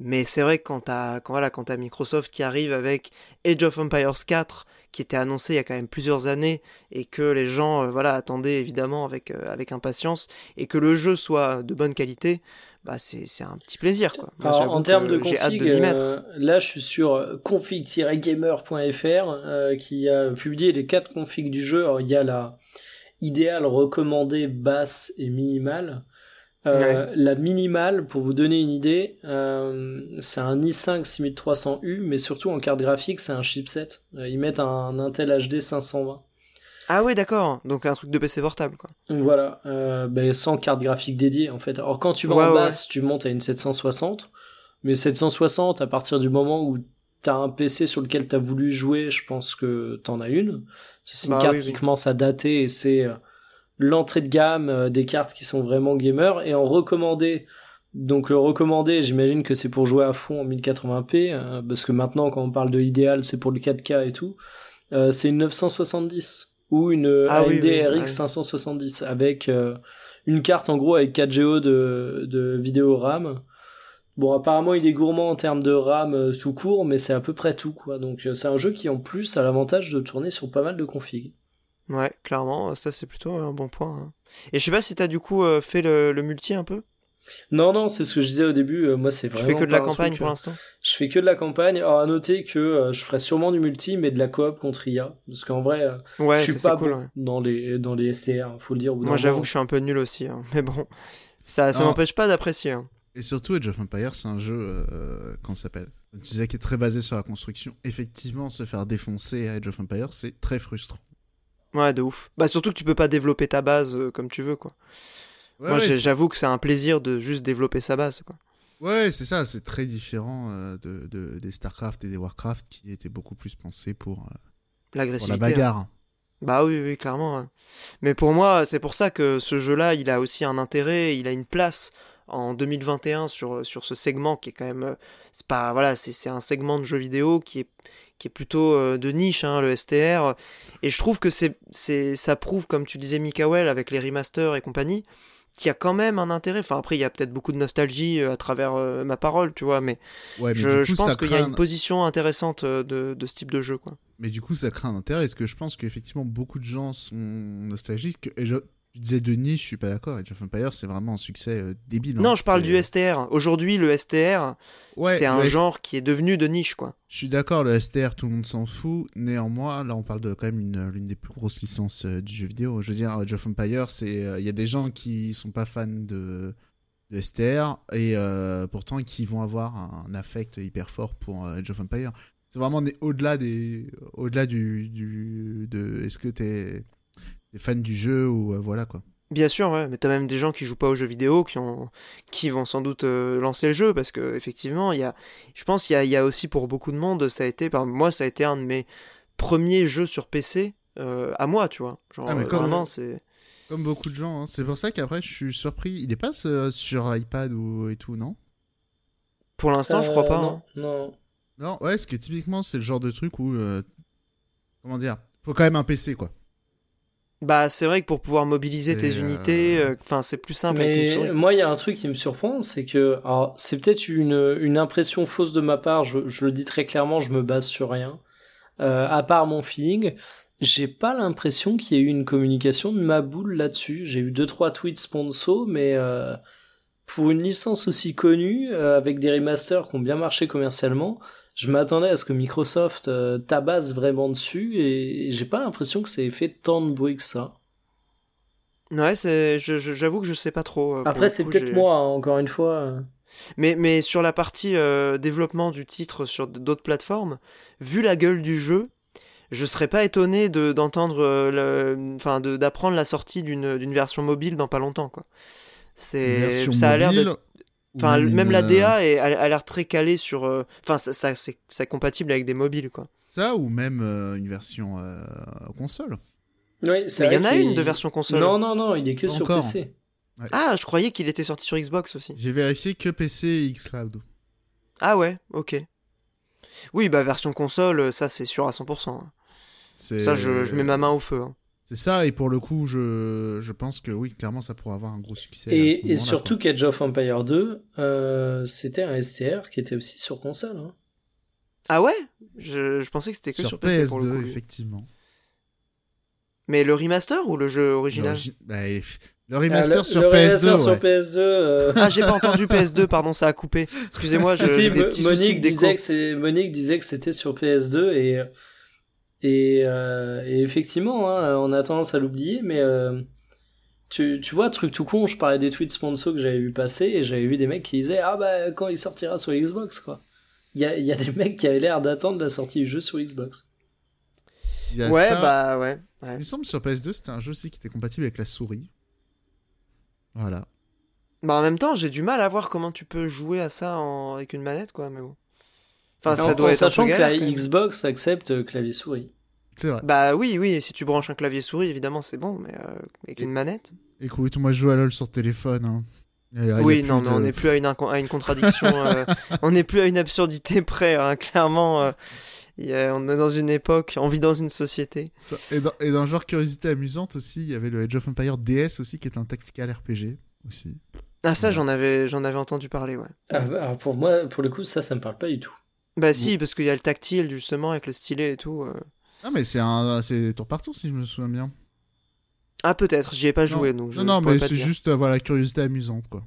Speaker 1: mais c'est vrai que quand t'as quand, voilà, quand as Microsoft qui arrive avec Age of Empires 4, qui était annoncé il y a quand même plusieurs années, et que les gens euh, voilà, attendaient évidemment avec, euh, avec impatience, et que le jeu soit de bonne qualité, bah c'est un petit plaisir. Quoi.
Speaker 2: Moi, Alors, en termes de config, de euh, là je suis sur config-gamer.fr qui a publié les quatre configs du jeu. Alors, il y a la idéale recommandée basse et minimale. Euh, ouais. La minimale, pour vous donner une idée, euh, c'est un i5 6300U, mais surtout en carte graphique, c'est un chipset. Euh, ils mettent un Intel HD 520.
Speaker 1: Ah ouais, d'accord. Donc un truc de PC portable, quoi.
Speaker 2: Voilà, euh, ben, sans carte graphique dédiée, en fait. Alors quand tu vas ouais, en basse, ouais. tu montes à une 760, mais 760, à partir du moment où t'as un PC sur lequel t'as voulu jouer, je pense que t'en as une. C'est une bah, carte oui, qui oui. commence à dater et c'est euh, l'entrée de gamme euh, des cartes qui sont vraiment gamers et en recommandé donc le recommandé j'imagine que c'est pour jouer à fond en 1080p euh, parce que maintenant quand on parle de idéal c'est pour le 4K et tout euh, c'est une 970 ou une ah, AMD oui, oui, RX ouais. 570 avec euh, une carte en gros avec 4 Go de, de vidéo RAM Bon, apparemment, il est gourmand en termes de RAM euh, tout court, mais c'est à peu près tout, quoi. Donc, c'est un jeu qui, en plus, a l'avantage de tourner sur pas mal de configs.
Speaker 1: Ouais, clairement, ça c'est plutôt un bon point. Hein. Et je sais pas si t'as du coup euh, fait le, le, multi un peu?
Speaker 2: Non, non, c'est ce que je disais au début. Euh, moi, c'est vraiment.
Speaker 1: Je fais que de la campagne pour l'instant?
Speaker 2: Je fais que de la campagne. Alors, à noter que euh, je ferai sûrement du multi, mais de la coop contre IA. Parce qu'en vrai,
Speaker 1: ouais,
Speaker 2: je suis pas
Speaker 1: cool,
Speaker 2: bon ouais. dans, les, dans les STR, faut le dire.
Speaker 1: Moi, j'avoue que je suis un peu nul aussi. Hein. [LAUGHS] Mais bon, ça, ça m'empêche pas d'apprécier. Hein.
Speaker 3: Et surtout, Age of Empires, c'est un jeu, euh, comment s'appelle? Tu disais qui est très basé sur la construction. Effectivement, se faire défoncer à Age of Empires, c'est très frustrant.
Speaker 1: Ouais, de ouf. Bah surtout que tu peux pas développer ta base euh, comme tu veux, quoi. Ouais, Moi, ouais, j'avoue que c'est un plaisir de juste développer sa base, quoi.
Speaker 3: Ouais, c'est ça, c'est très différent euh, de, de, des StarCraft et des Warcraft qui étaient beaucoup plus pensés pour, euh,
Speaker 1: L'agressivité.
Speaker 3: pour la bagarre. Hein.
Speaker 1: Bah oui, oui, clairement. Mais pour moi, c'est pour ça que ce jeu-là, il a aussi un intérêt, il a une place en 2021 sur, sur ce segment qui est quand même. C'est pas. Voilà, c'est un segment de jeux vidéo qui est qui est plutôt euh, de niche, hein, le STR. Et je trouve que c'est, c'est, ça prouve, comme tu disais, Mikael, avec les remasters et compagnie, qu'il y a quand même un intérêt. Enfin, après, il y a peut-être beaucoup de nostalgie euh, à travers euh, ma parole, tu vois, mais, ouais, mais je, coup, je, pense qu'il y a une position intéressante de, de, ce type de jeu, quoi.
Speaker 3: Mais du coup, ça crée un intérêt. Est-ce que je pense qu'effectivement, beaucoup de gens sont nostalgiques et je tu disais de niche, je suis pas d'accord. Age of Empires, c'est vraiment un succès euh, débile.
Speaker 1: Non, hein. je parle du STR. Aujourd'hui, le STR, ouais, c'est un genre qui est devenu de niche, quoi.
Speaker 3: Je suis d'accord, le STR, tout le monde s'en fout. Néanmoins, là, on parle de quand même une l'une des plus grosses licences euh, du jeu vidéo. Je veux dire, Age of Empires, c'est il euh, y a des gens qui sont pas fans de de STR et euh, pourtant qui vont avoir un affect hyper fort pour Age of Empires. C'est vraiment au-delà des au-delà du, du de est-ce que t'es des fans du jeu ou euh, voilà quoi.
Speaker 1: Bien sûr, ouais, mais t'as même des gens qui jouent pas aux jeux vidéo qui ont, qui vont sans doute euh, lancer le jeu parce que effectivement, il y a, je pense, il y a, il y a aussi pour beaucoup de monde, ça a été, par moi, ça a été un de mes premiers jeux sur PC euh, à moi, tu vois. Genre ah, mais comme, vraiment, c'est.
Speaker 3: Comme beaucoup de gens, hein. c'est pour ça qu'après je suis surpris. Il est pas sur iPad ou et tout, non?
Speaker 1: Pour l'instant, je crois pas.
Speaker 2: Non,
Speaker 1: hein.
Speaker 2: non.
Speaker 3: Non, ouais, parce que typiquement, c'est le genre de truc où, comment dire, faut quand même un PC quoi.
Speaker 1: Bah, c'est vrai que pour pouvoir mobiliser tes euh... unités, enfin, euh, c'est plus simple.
Speaker 2: Mais moi, il y a un truc qui me surprend, c'est que, alors, c'est peut-être une, une impression fausse de ma part. Je, je, le dis très clairement, je me base sur rien. Euh, à part mon feeling, j'ai pas l'impression qu'il y ait eu une communication de ma boule là-dessus. J'ai eu deux trois tweets sponsor, mais euh, pour une licence aussi connue, euh, avec des remasters qui ont bien marché commercialement, je m'attendais à ce que Microsoft euh, tabasse vraiment dessus et j'ai pas l'impression que ça ait fait tant de bruit que ça.
Speaker 1: Ouais, c'est, j'avoue que je sais pas trop.
Speaker 2: Euh, Après, c'est peut-être moi, hein, encore une fois.
Speaker 1: Mais, mais sur la partie euh, développement du titre sur d'autres plateformes, vu la gueule du jeu, je serais pas étonné de, d'entendre, euh, enfin, de, d'apprendre la sortie d'une, d'une version mobile dans pas longtemps, quoi.
Speaker 3: C'est, ça a l'air
Speaker 1: Enfin, même, la DA est, a, a l'air très calée sur. euh, Enfin, ça, ça, c'est compatible avec des mobiles, quoi.
Speaker 3: Ça, ou même euh, une version euh, console.
Speaker 2: Oui, c'est
Speaker 1: Mais il y en a une de version console.
Speaker 2: Non, non, non, il est que sur. PC.
Speaker 1: Ah, je croyais qu'il était sorti sur Xbox aussi.
Speaker 3: J'ai vérifié que PC et xCloud.
Speaker 1: Ah ouais, ok. Oui, bah version console, ça c'est sûr à 100%. hein.
Speaker 3: C'est-
Speaker 1: Ça, je, je mets ma main au feu. hein.
Speaker 3: C'est ça, et pour le coup, je, je pense que oui, clairement, ça pourrait avoir un gros succès. à ce
Speaker 2: Et, surtout qu'Age of Empire 2, euh, c'était un STR qui était aussi sur console. hein.
Speaker 1: Ah ouais? Je, je pensais que c'était que sur,
Speaker 3: sur
Speaker 1: PC pour le
Speaker 3: PS2,
Speaker 1: coup.
Speaker 3: effectivement.
Speaker 1: Mais le remaster ou le jeu original?
Speaker 3: bah, le remaster
Speaker 2: Ah, le-
Speaker 3: sur
Speaker 2: le
Speaker 3: PS2,
Speaker 2: remaster sur
Speaker 3: ouais.
Speaker 2: PS2. euh,
Speaker 1: Ah, j'ai pas entendu PS2, pardon, ça a coupé. Excusez-moi, [LAUGHS] je-
Speaker 2: si,
Speaker 1: des
Speaker 2: Monique, disait que Monique disait que c'était sur PS2 et, et, euh, et effectivement, hein, on a tendance à l'oublier, mais euh, tu, tu vois, truc tout con, je parlais des tweets sponsors que j'avais vu passer et j'avais vu des mecs qui disaient Ah bah quand il sortira sur Xbox, quoi. Il y a, il y a des mecs qui avaient l'air d'attendre la sortie du jeu sur Xbox.
Speaker 3: Il y a
Speaker 1: Ouais,
Speaker 3: ça.
Speaker 1: bah ouais. ouais.
Speaker 3: Il me semble sur PS2, c'était un jeu aussi qui était compatible avec la souris. Voilà.
Speaker 1: Bah en même temps, j'ai du mal à voir comment tu peux jouer à ça en- avec une manette, quoi, mais bon. Enfin,
Speaker 2: en,
Speaker 1: ça doit
Speaker 2: en
Speaker 1: être
Speaker 2: sachant que la. Xbox accepte clavier-souris.
Speaker 3: C'est vrai.
Speaker 1: Bah oui, oui, si tu branches un clavier souris, évidemment, c'est bon, mais euh, avec une manette.
Speaker 3: Écoute, moi je joue à LoL sur téléphone. hein. A
Speaker 1: oui, non, mais
Speaker 3: de-
Speaker 1: on n'est plus à une, à une contradiction, [LAUGHS] euh, on n'est plus à une absurdité près, hein, clairement. euh, il y a- on est dans une époque, on vit dans une société.
Speaker 3: Ça- Et dans, et dans genre curiosité amusante aussi, il y avait le Age of Empire DS aussi qui est un tactical RPG aussi.
Speaker 1: Ah ça,
Speaker 3: Ouais.
Speaker 1: j'en avais, j'en avais entendu parler, ouais.
Speaker 2: Ah, bah, alors pour moi, pour le coup, ça, ça me parle pas du tout.
Speaker 1: Bah si, parce qu'il y a le tactile justement avec le stylet et tout. euh.
Speaker 3: Ah mais c'est un c'est tour par tour si je me souviens bien.
Speaker 1: Ah peut-être, j'y ai pas joué donc. Je,
Speaker 3: non non
Speaker 1: je pourrais
Speaker 3: mais
Speaker 1: pas te
Speaker 3: c'est
Speaker 1: dire.
Speaker 3: juste euh, voilà curiosité amusante quoi.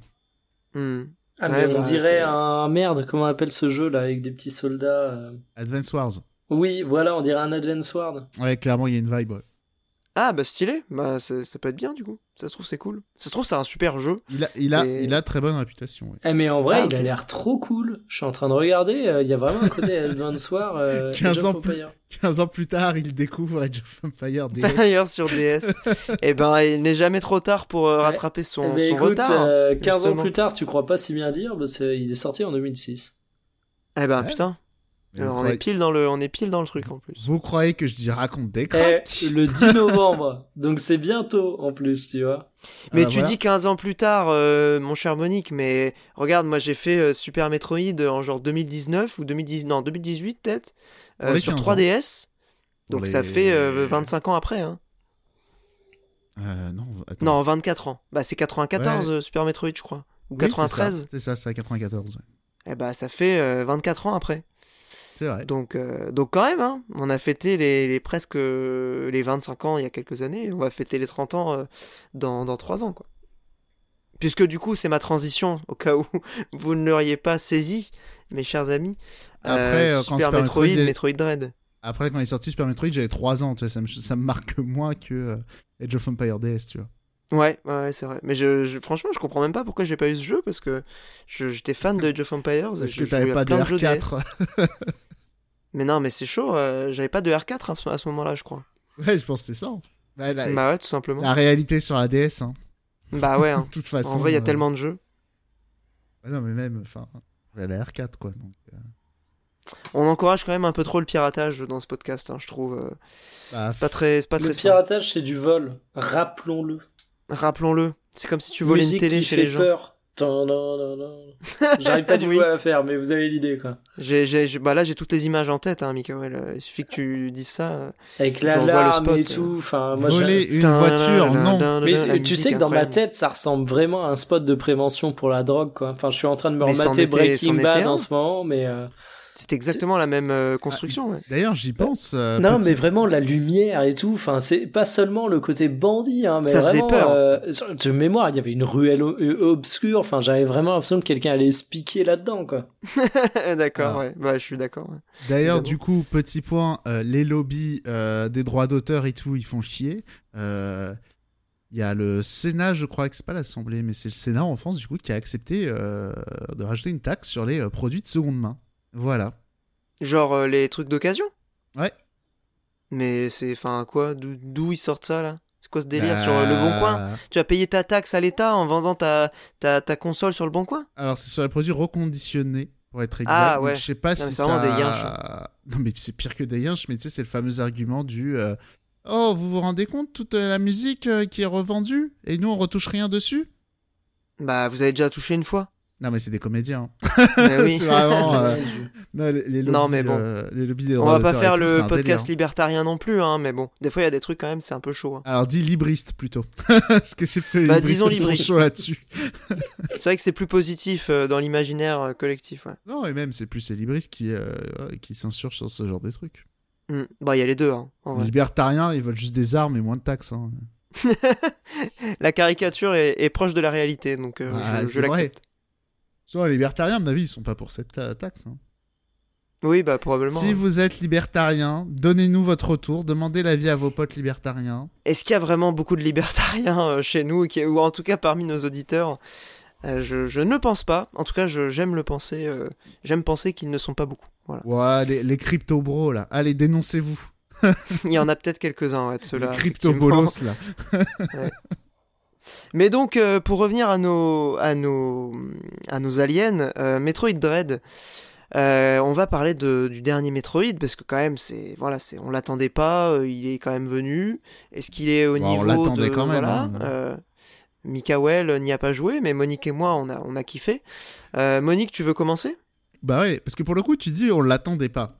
Speaker 1: Hmm.
Speaker 2: Ah,
Speaker 1: Ouais,
Speaker 2: on
Speaker 1: bah,
Speaker 2: dirait un merde, comment on appelle ce jeu là, avec des petits soldats euh.
Speaker 3: Advance Wars.
Speaker 2: Oui, voilà, on dirait un Advance Ward.
Speaker 3: Ouais clairement il y a une vibe. ouais.
Speaker 1: Ah bah stylé, bah ça, ça peut être bien du coup. Ça se trouve c'est cool. Ça se trouve c'est un super jeu.
Speaker 3: Il a il a
Speaker 1: Et-
Speaker 3: il a très bonne réputation.
Speaker 2: Eh, mais en vrai,
Speaker 1: Ah,
Speaker 2: il a l'air trop cool. Je suis en train de regarder, euh, il y a vraiment un côté [LAUGHS] Advance Ward. Euh,
Speaker 3: 15
Speaker 2: Age
Speaker 3: ans plus-
Speaker 2: Empire.
Speaker 3: 15 ans plus tard, il découvre Age of Empire DS.
Speaker 1: D'ailleurs sur DS. [LAUGHS] Et ben il n'est jamais trop tard pour euh,
Speaker 2: Ouais.
Speaker 1: rattraper son,
Speaker 2: Eh ben,
Speaker 1: son
Speaker 2: écoute,
Speaker 1: retard.
Speaker 2: euh, 15 ans plus tard, tu crois pas si bien dire, parce qu'il est sorti en 2006.
Speaker 1: Eh ben
Speaker 3: Ouais.
Speaker 1: putain, Alors,
Speaker 3: vous,
Speaker 1: on
Speaker 3: croyez,
Speaker 1: est pile dans le, on est pile dans le truc en plus.
Speaker 3: vous croyez que je dis raconte des
Speaker 2: Eh,
Speaker 3: cracks
Speaker 2: le [LAUGHS] 10 novembre, donc c'est bientôt en plus, tu vois.
Speaker 1: Mais
Speaker 3: Ah, bah,
Speaker 1: tu
Speaker 3: voilà.
Speaker 1: dis 15 ans plus tard, euh, mon cher Monique, mais regarde, moi j'ai fait euh, Super Metroid en genre 2019 ou 2010, non 2018 peut-être, euh, sur
Speaker 3: 15
Speaker 1: 3DS.
Speaker 3: Pour
Speaker 1: Donc ça
Speaker 3: les-
Speaker 1: fait euh, 25 ans après. Hein.
Speaker 3: Euh, non, attends.
Speaker 1: Non, 24 ans. Bah c'est 94
Speaker 3: Ouais.
Speaker 1: euh, Super Metroid, je crois. Ou
Speaker 3: Oui, c'est
Speaker 1: 93.
Speaker 3: ça, C'est ça, c'est à 94. ouais.
Speaker 1: Eh bah ça fait euh, 24 ans après.
Speaker 3: C'est vrai.
Speaker 1: Donc, euh, donc quand même, hein, on a fêté les, les presque euh, les 25 ans il y a quelques années. On va fêter les 30 ans euh, dans, dans 3 ans, quoi. Puisque du coup, c'est ma transition, [LAUGHS] au cas où vous ne l'auriez pas saisi, mes chers amis.
Speaker 3: Après, euh, quand
Speaker 1: Super Metroid,
Speaker 3: Metroid est-
Speaker 1: Metroid Dread.
Speaker 3: Après, quand il est sorti Super Metroid, j'avais 3 ans, tu vois, ça, me, ça me marque moins que Age of Empire DS, tu vois.
Speaker 1: Ouais, ouais, c'est vrai. Mais je, je- franchement, je comprends même pas pourquoi j'ai pas eu ce jeu, parce que j'étais fan de Age of Empires.
Speaker 3: Parce que t'avais pas de
Speaker 1: plein jeux
Speaker 3: R4. [LAUGHS]
Speaker 1: Mais non, mais c'est chaud, euh, j'avais pas de R4 à ce- moment-là, je crois.
Speaker 3: ouais, je pense que c'est ça. Bah, la,
Speaker 1: Bah ouais, tout simplement.
Speaker 3: la réalité sur la DS, hein.
Speaker 1: Bah ouais, hein.
Speaker 3: De [LAUGHS] toute façon.
Speaker 1: en vrai, il y a
Speaker 3: euh,
Speaker 1: tellement de jeux.
Speaker 3: bah non, mais même, enfin, la R4, quoi. Donc, euh,
Speaker 1: On encourage quand même un peu trop le piratage dans ce podcast, hein, je trouve.
Speaker 3: bah,
Speaker 1: C'est pas très, c'est pas
Speaker 2: Le
Speaker 1: très
Speaker 2: piratage, c'est du vol. Rappelons-le.
Speaker 1: Rappelons-le. C'est comme si tu volais
Speaker 2: Musique
Speaker 1: une télé
Speaker 2: qui
Speaker 1: chez
Speaker 2: fait
Speaker 1: les gens.
Speaker 2: peur. J'arrive pas du [LAUGHS]
Speaker 1: Oui.
Speaker 2: tout à la faire, mais vous avez l'idée, quoi.
Speaker 1: J'ai, j'ai, j'ai- bah là, j'ai toutes les images en tête, hein, Mikael. Euh, Il suffit que tu dises ça. euh.
Speaker 2: Avec l'alarme
Speaker 1: spot,
Speaker 2: et tout. Enfin, moi,
Speaker 3: voler
Speaker 2: j'ai-
Speaker 3: une voiture, non.
Speaker 2: Mais tu sais que dans ma tête, ça ressemble vraiment à un spot de prévention pour la drogue, quoi. Enfin, je suis en train de me remater Breaking Bad en ce moment, mais.
Speaker 1: C'est exactement la même euh, construction. ouais.
Speaker 3: D'ailleurs, j'y pense. euh,
Speaker 2: Non,
Speaker 3: petit-
Speaker 2: mais vraiment la lumière et tout. Enfin, c'est pas seulement le côté bandit, hein, mais
Speaker 1: Ça faisait
Speaker 2: vraiment.
Speaker 1: peur.
Speaker 2: euh, de mémoire, il y avait une ruelle euh, obscure. Enfin, j'avais vraiment l'impression que quelqu'un allait se piquer là-dedans, quoi. [LAUGHS]
Speaker 1: d'accord,
Speaker 3: Ah.
Speaker 1: ouais. Bah, je suis d'accord. ouais.
Speaker 3: D'ailleurs, du coup, petit point, euh, les lobbies euh, des droits d'auteur et tout, ils font chier. Euh, Il y a le Sénat, je crois que c'est pas l'Assemblée, mais c'est le Sénat en France, du coup, qui a accepté euh, de rajouter une taxe sur les euh, produits de seconde main. Voilà.
Speaker 1: Genre euh, les trucs d'occasion?
Speaker 3: Ouais.
Speaker 1: Mais c'est, enfin, quoi? D'où ils sortent ça là? C'est quoi ce délire sur euh, le bon coin?
Speaker 3: Bah,
Speaker 1: Tu as payé ta taxe à l'État en vendant ta, ta, ta console sur le bon coin?
Speaker 3: Alors, c'est sur les produits reconditionnés, pour être exact.
Speaker 1: Ah,
Speaker 3: Donc,
Speaker 1: ouais.
Speaker 3: Je sais pas
Speaker 1: mais
Speaker 3: si
Speaker 1: c'est
Speaker 3: ça...
Speaker 1: des yinches. [LAUGHS]
Speaker 3: Non, mais c'est pire que des yinches, mais tu sais, c'est le fameux argument du... euh, Oh, vous vous rendez compte, toute la musique qui est revendue, et nous, on retouche rien dessus?
Speaker 1: Bah, vous avez déjà touché une fois.
Speaker 3: Non, mais c'est des comédiens. [LAUGHS]
Speaker 1: Mais oui. [LAUGHS]
Speaker 3: c'est vraiment... euh, Non, les, les lobbies,
Speaker 1: Non, mais bon.
Speaker 3: euh, les lobbies des
Speaker 1: On va pas faire
Speaker 3: tout,
Speaker 1: le podcast
Speaker 3: délire.
Speaker 1: libertarien non plus, hein, mais bon, des fois il y a des trucs quand même, c'est un peu chaud. hein.
Speaker 3: Alors, dis libriste plutôt. [LAUGHS] Parce que c'est plutôt
Speaker 1: Bah,
Speaker 3: libristes
Speaker 1: disons
Speaker 3: sont
Speaker 1: libriste.
Speaker 3: là-dessus.
Speaker 1: C'est vrai que c'est plus positif euh, dans l'imaginaire collectif. Ouais.
Speaker 3: Non, et même, c'est plus les libristes qui, qui s'insurgent sur ce genre de trucs.
Speaker 1: Hmm. Bah, il y a les deux. Hein, en
Speaker 3: Les
Speaker 1: vrai.
Speaker 3: libertariens, ils veulent juste des armes et moins de taxes. hein.
Speaker 1: La caricature est, est proche de la réalité, donc
Speaker 3: Bah,
Speaker 1: je l'accepte.
Speaker 3: Soit les libertariens, à mon avis, ils sont pas pour cette ta- taxe. hein.
Speaker 1: Oui, bah probablement.
Speaker 3: Si vous êtes libertarien, donnez-nous votre retour, demandez l'avis à vos potes libertariens.
Speaker 1: Est-ce qu'il y a vraiment beaucoup de libertariens euh, chez nous, ou en tout cas parmi nos auditeurs? Euh, je, je ne pense pas. En tout cas, j'aime le penser. euh, j'aime penser qu'ils ne sont pas beaucoup. Voilà.
Speaker 3: Ouais, les, les crypto bros là, allez dénoncez-vous. [LAUGHS]
Speaker 1: Il y en a peut-être quelques-uns ouais, de
Speaker 3: Les
Speaker 1: ceux-là.
Speaker 3: crypto bolos là. [LAUGHS]
Speaker 1: Mais donc, euh, pour revenir à nos, à nos, à nos aliens, euh, Metroid Dread, euh, on va parler de, du dernier Metroid parce que quand même, c'est, voilà, c'est, on l'attendait pas, il est quand même venu. Est-ce qu'il est au
Speaker 3: Bon, on
Speaker 1: niveau
Speaker 3: l'attendait
Speaker 1: de,
Speaker 3: quand même,
Speaker 1: voilà,
Speaker 3: hein.
Speaker 1: Mikael n'y a pas joué, mais Monique et moi, on a, on a kiffé. Monique, tu veux commencer?
Speaker 3: Bah ouais, parce que pour le coup, tu dis on l'attendait pas.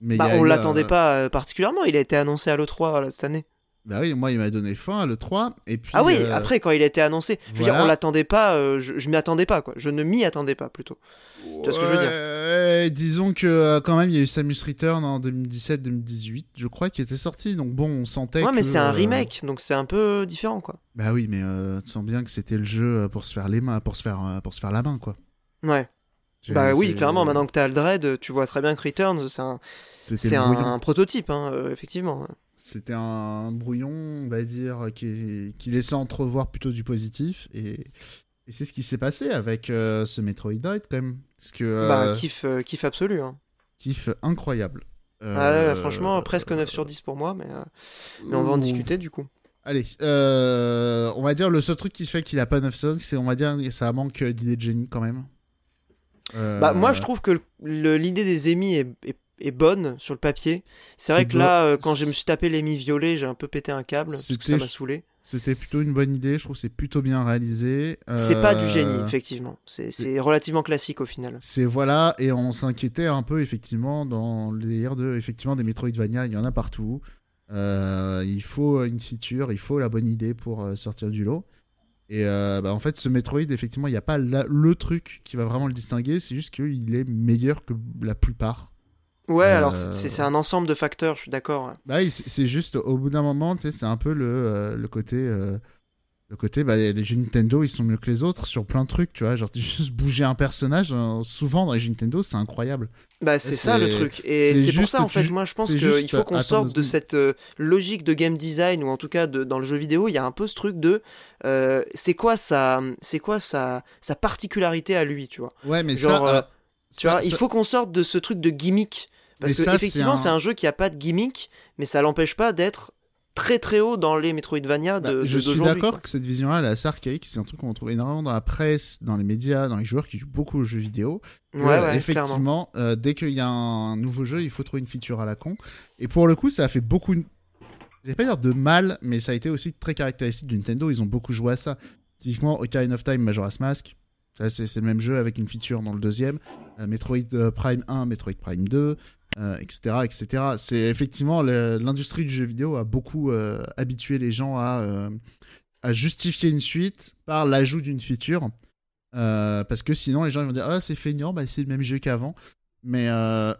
Speaker 3: Mais
Speaker 1: bah, On l'attendait pas particulièrement. Il a été annoncé à l'E3 là, cette année.
Speaker 3: Bah oui, moi il m'a donné faim le 3 et puis
Speaker 1: ah oui,
Speaker 3: euh,
Speaker 1: après quand il a été annoncé, je veux dire, on l'attendait pas. euh, je, je m'y attendais pas quoi. Je ne m'y attendais pas plutôt. Tu vois ce que je veux dire
Speaker 3: disons que euh, quand même il y a eu Samus Return en 2017-2018, je crois, qui était sorti. Donc bon, on sentait
Speaker 1: Ouais, mais c'est un remake, donc c'est un peu différent, quoi.
Speaker 3: Bah oui, mais tu sens bien que c'était le jeu pour se faire les mains, pour se faire, pour se faire la main, quoi.
Speaker 1: Ouais. Bah oui, clairement, maintenant que t'as le Dread, tu vois très bien que Returns, c'est un, c'est un, prototype, hein, effectivement.
Speaker 3: C'était un brouillon, on va dire, qui, qui laissait entrevoir plutôt du positif. Et, et c'est ce qui s'est passé avec euh, ce Metroid Dread, quand même. Parce que. euh,
Speaker 1: Bah, kiff, euh, kiff absolu. Hein.
Speaker 3: kiff incroyable.
Speaker 1: Ah franchement, presque 9 sur 10 pour moi, mais, mais on va en discuter du coup.
Speaker 3: Allez, on va dire le seul truc qui fait qu'il a pas 9 sur 10, c'est on va dire ça manque d'idée de génie quand même.
Speaker 1: Bah, moi, je trouve que l'idée des émis est, est- est bonne sur le papier. C'est vrai que là, euh, quand je me suis tapé l'émi violet, j'ai un peu pété un câble, parce que ça m'a saoulé.
Speaker 3: C'était plutôt une bonne idée, je trouve que c'est plutôt bien réalisé.
Speaker 1: C'est pas du
Speaker 3: Euh,
Speaker 1: génie, effectivement. C'est relativement classique au final.
Speaker 3: C'est voilà, et on s'inquiétait un peu effectivement dans les délire de effectivement des Metroidvania, il y en a partout. Euh, il faut une feature, il faut la bonne idée pour euh, sortir du lot. Et euh, bah, en fait, ce Metroid, effectivement, il n'y a pas la- le truc qui va vraiment le distinguer, c'est juste qu'il est meilleur que la plupart.
Speaker 1: Ouais,
Speaker 3: Euh,
Speaker 1: alors c'est un ensemble de facteurs, je suis d'accord.
Speaker 3: Bah c'est juste au bout d'un moment, tu sais, c'est un peu le, euh, le côté. euh, le côté, bah, les jeux Nintendo, ils sont mieux que les autres sur plein de trucs, tu vois. Genre, [LAUGHS] juste bouger un personnage, souvent dans les jeux Nintendo, c'est incroyable.
Speaker 1: Bah, c'est ça le truc. Et
Speaker 3: c'est
Speaker 1: pour
Speaker 3: juste
Speaker 1: ça, en fait, moi je pense qu'il faut qu'on sorte de cette logique de game design, ou en tout cas de, dans le jeu vidéo, il y a un peu ce truc de. c'est quoi, sa, quoi sa, sa particularité à lui, tu vois.
Speaker 3: Ouais, mais
Speaker 1: Genre,
Speaker 3: ça. alors,
Speaker 1: Tu
Speaker 3: ça-
Speaker 1: vois, il faut qu'on sorte de ce truc de gimmick. Parce
Speaker 3: Mais
Speaker 1: que
Speaker 3: ça,
Speaker 1: effectivement,
Speaker 3: un-
Speaker 1: c'est un... jeu qui a pas de gimmick, mais ça l'empêche pas d'être très très haut dans les Metroidvania de,
Speaker 3: bah,
Speaker 1: de-
Speaker 3: je suis d'accord que cette vision-là, elle est assez archaïque. C'est un truc qu'on trouve énormément dans la presse, dans les médias, dans les joueurs qui jouent beaucoup aux jeux vidéo.
Speaker 1: Ouais,
Speaker 3: effectivement, euh, dès qu'il y a un nouveau jeu, il faut trouver une feature à la con. Et pour le coup, ça a fait beaucoup. de- Je vais pas dire de mal, mais ça a été aussi très caractéristique de Nintendo. Ils ont beaucoup joué à ça. Typiquement, Ocarina of Time, Majora's Mask. Ça, c'est le même jeu avec une feature dans le deuxième. Euh, Metroid euh, Prime 1, Metroid Prime 2, euh, etc., etc. Effectivement l'industrie du jeu vidéo a beaucoup euh, habitué les gens à, euh, justifier une suite par l'ajout d'une feature. Euh, parce que sinon, les gens vont dire Ah, c'est feignant, bah, c'est le même jeu qu'avant. Mais euh,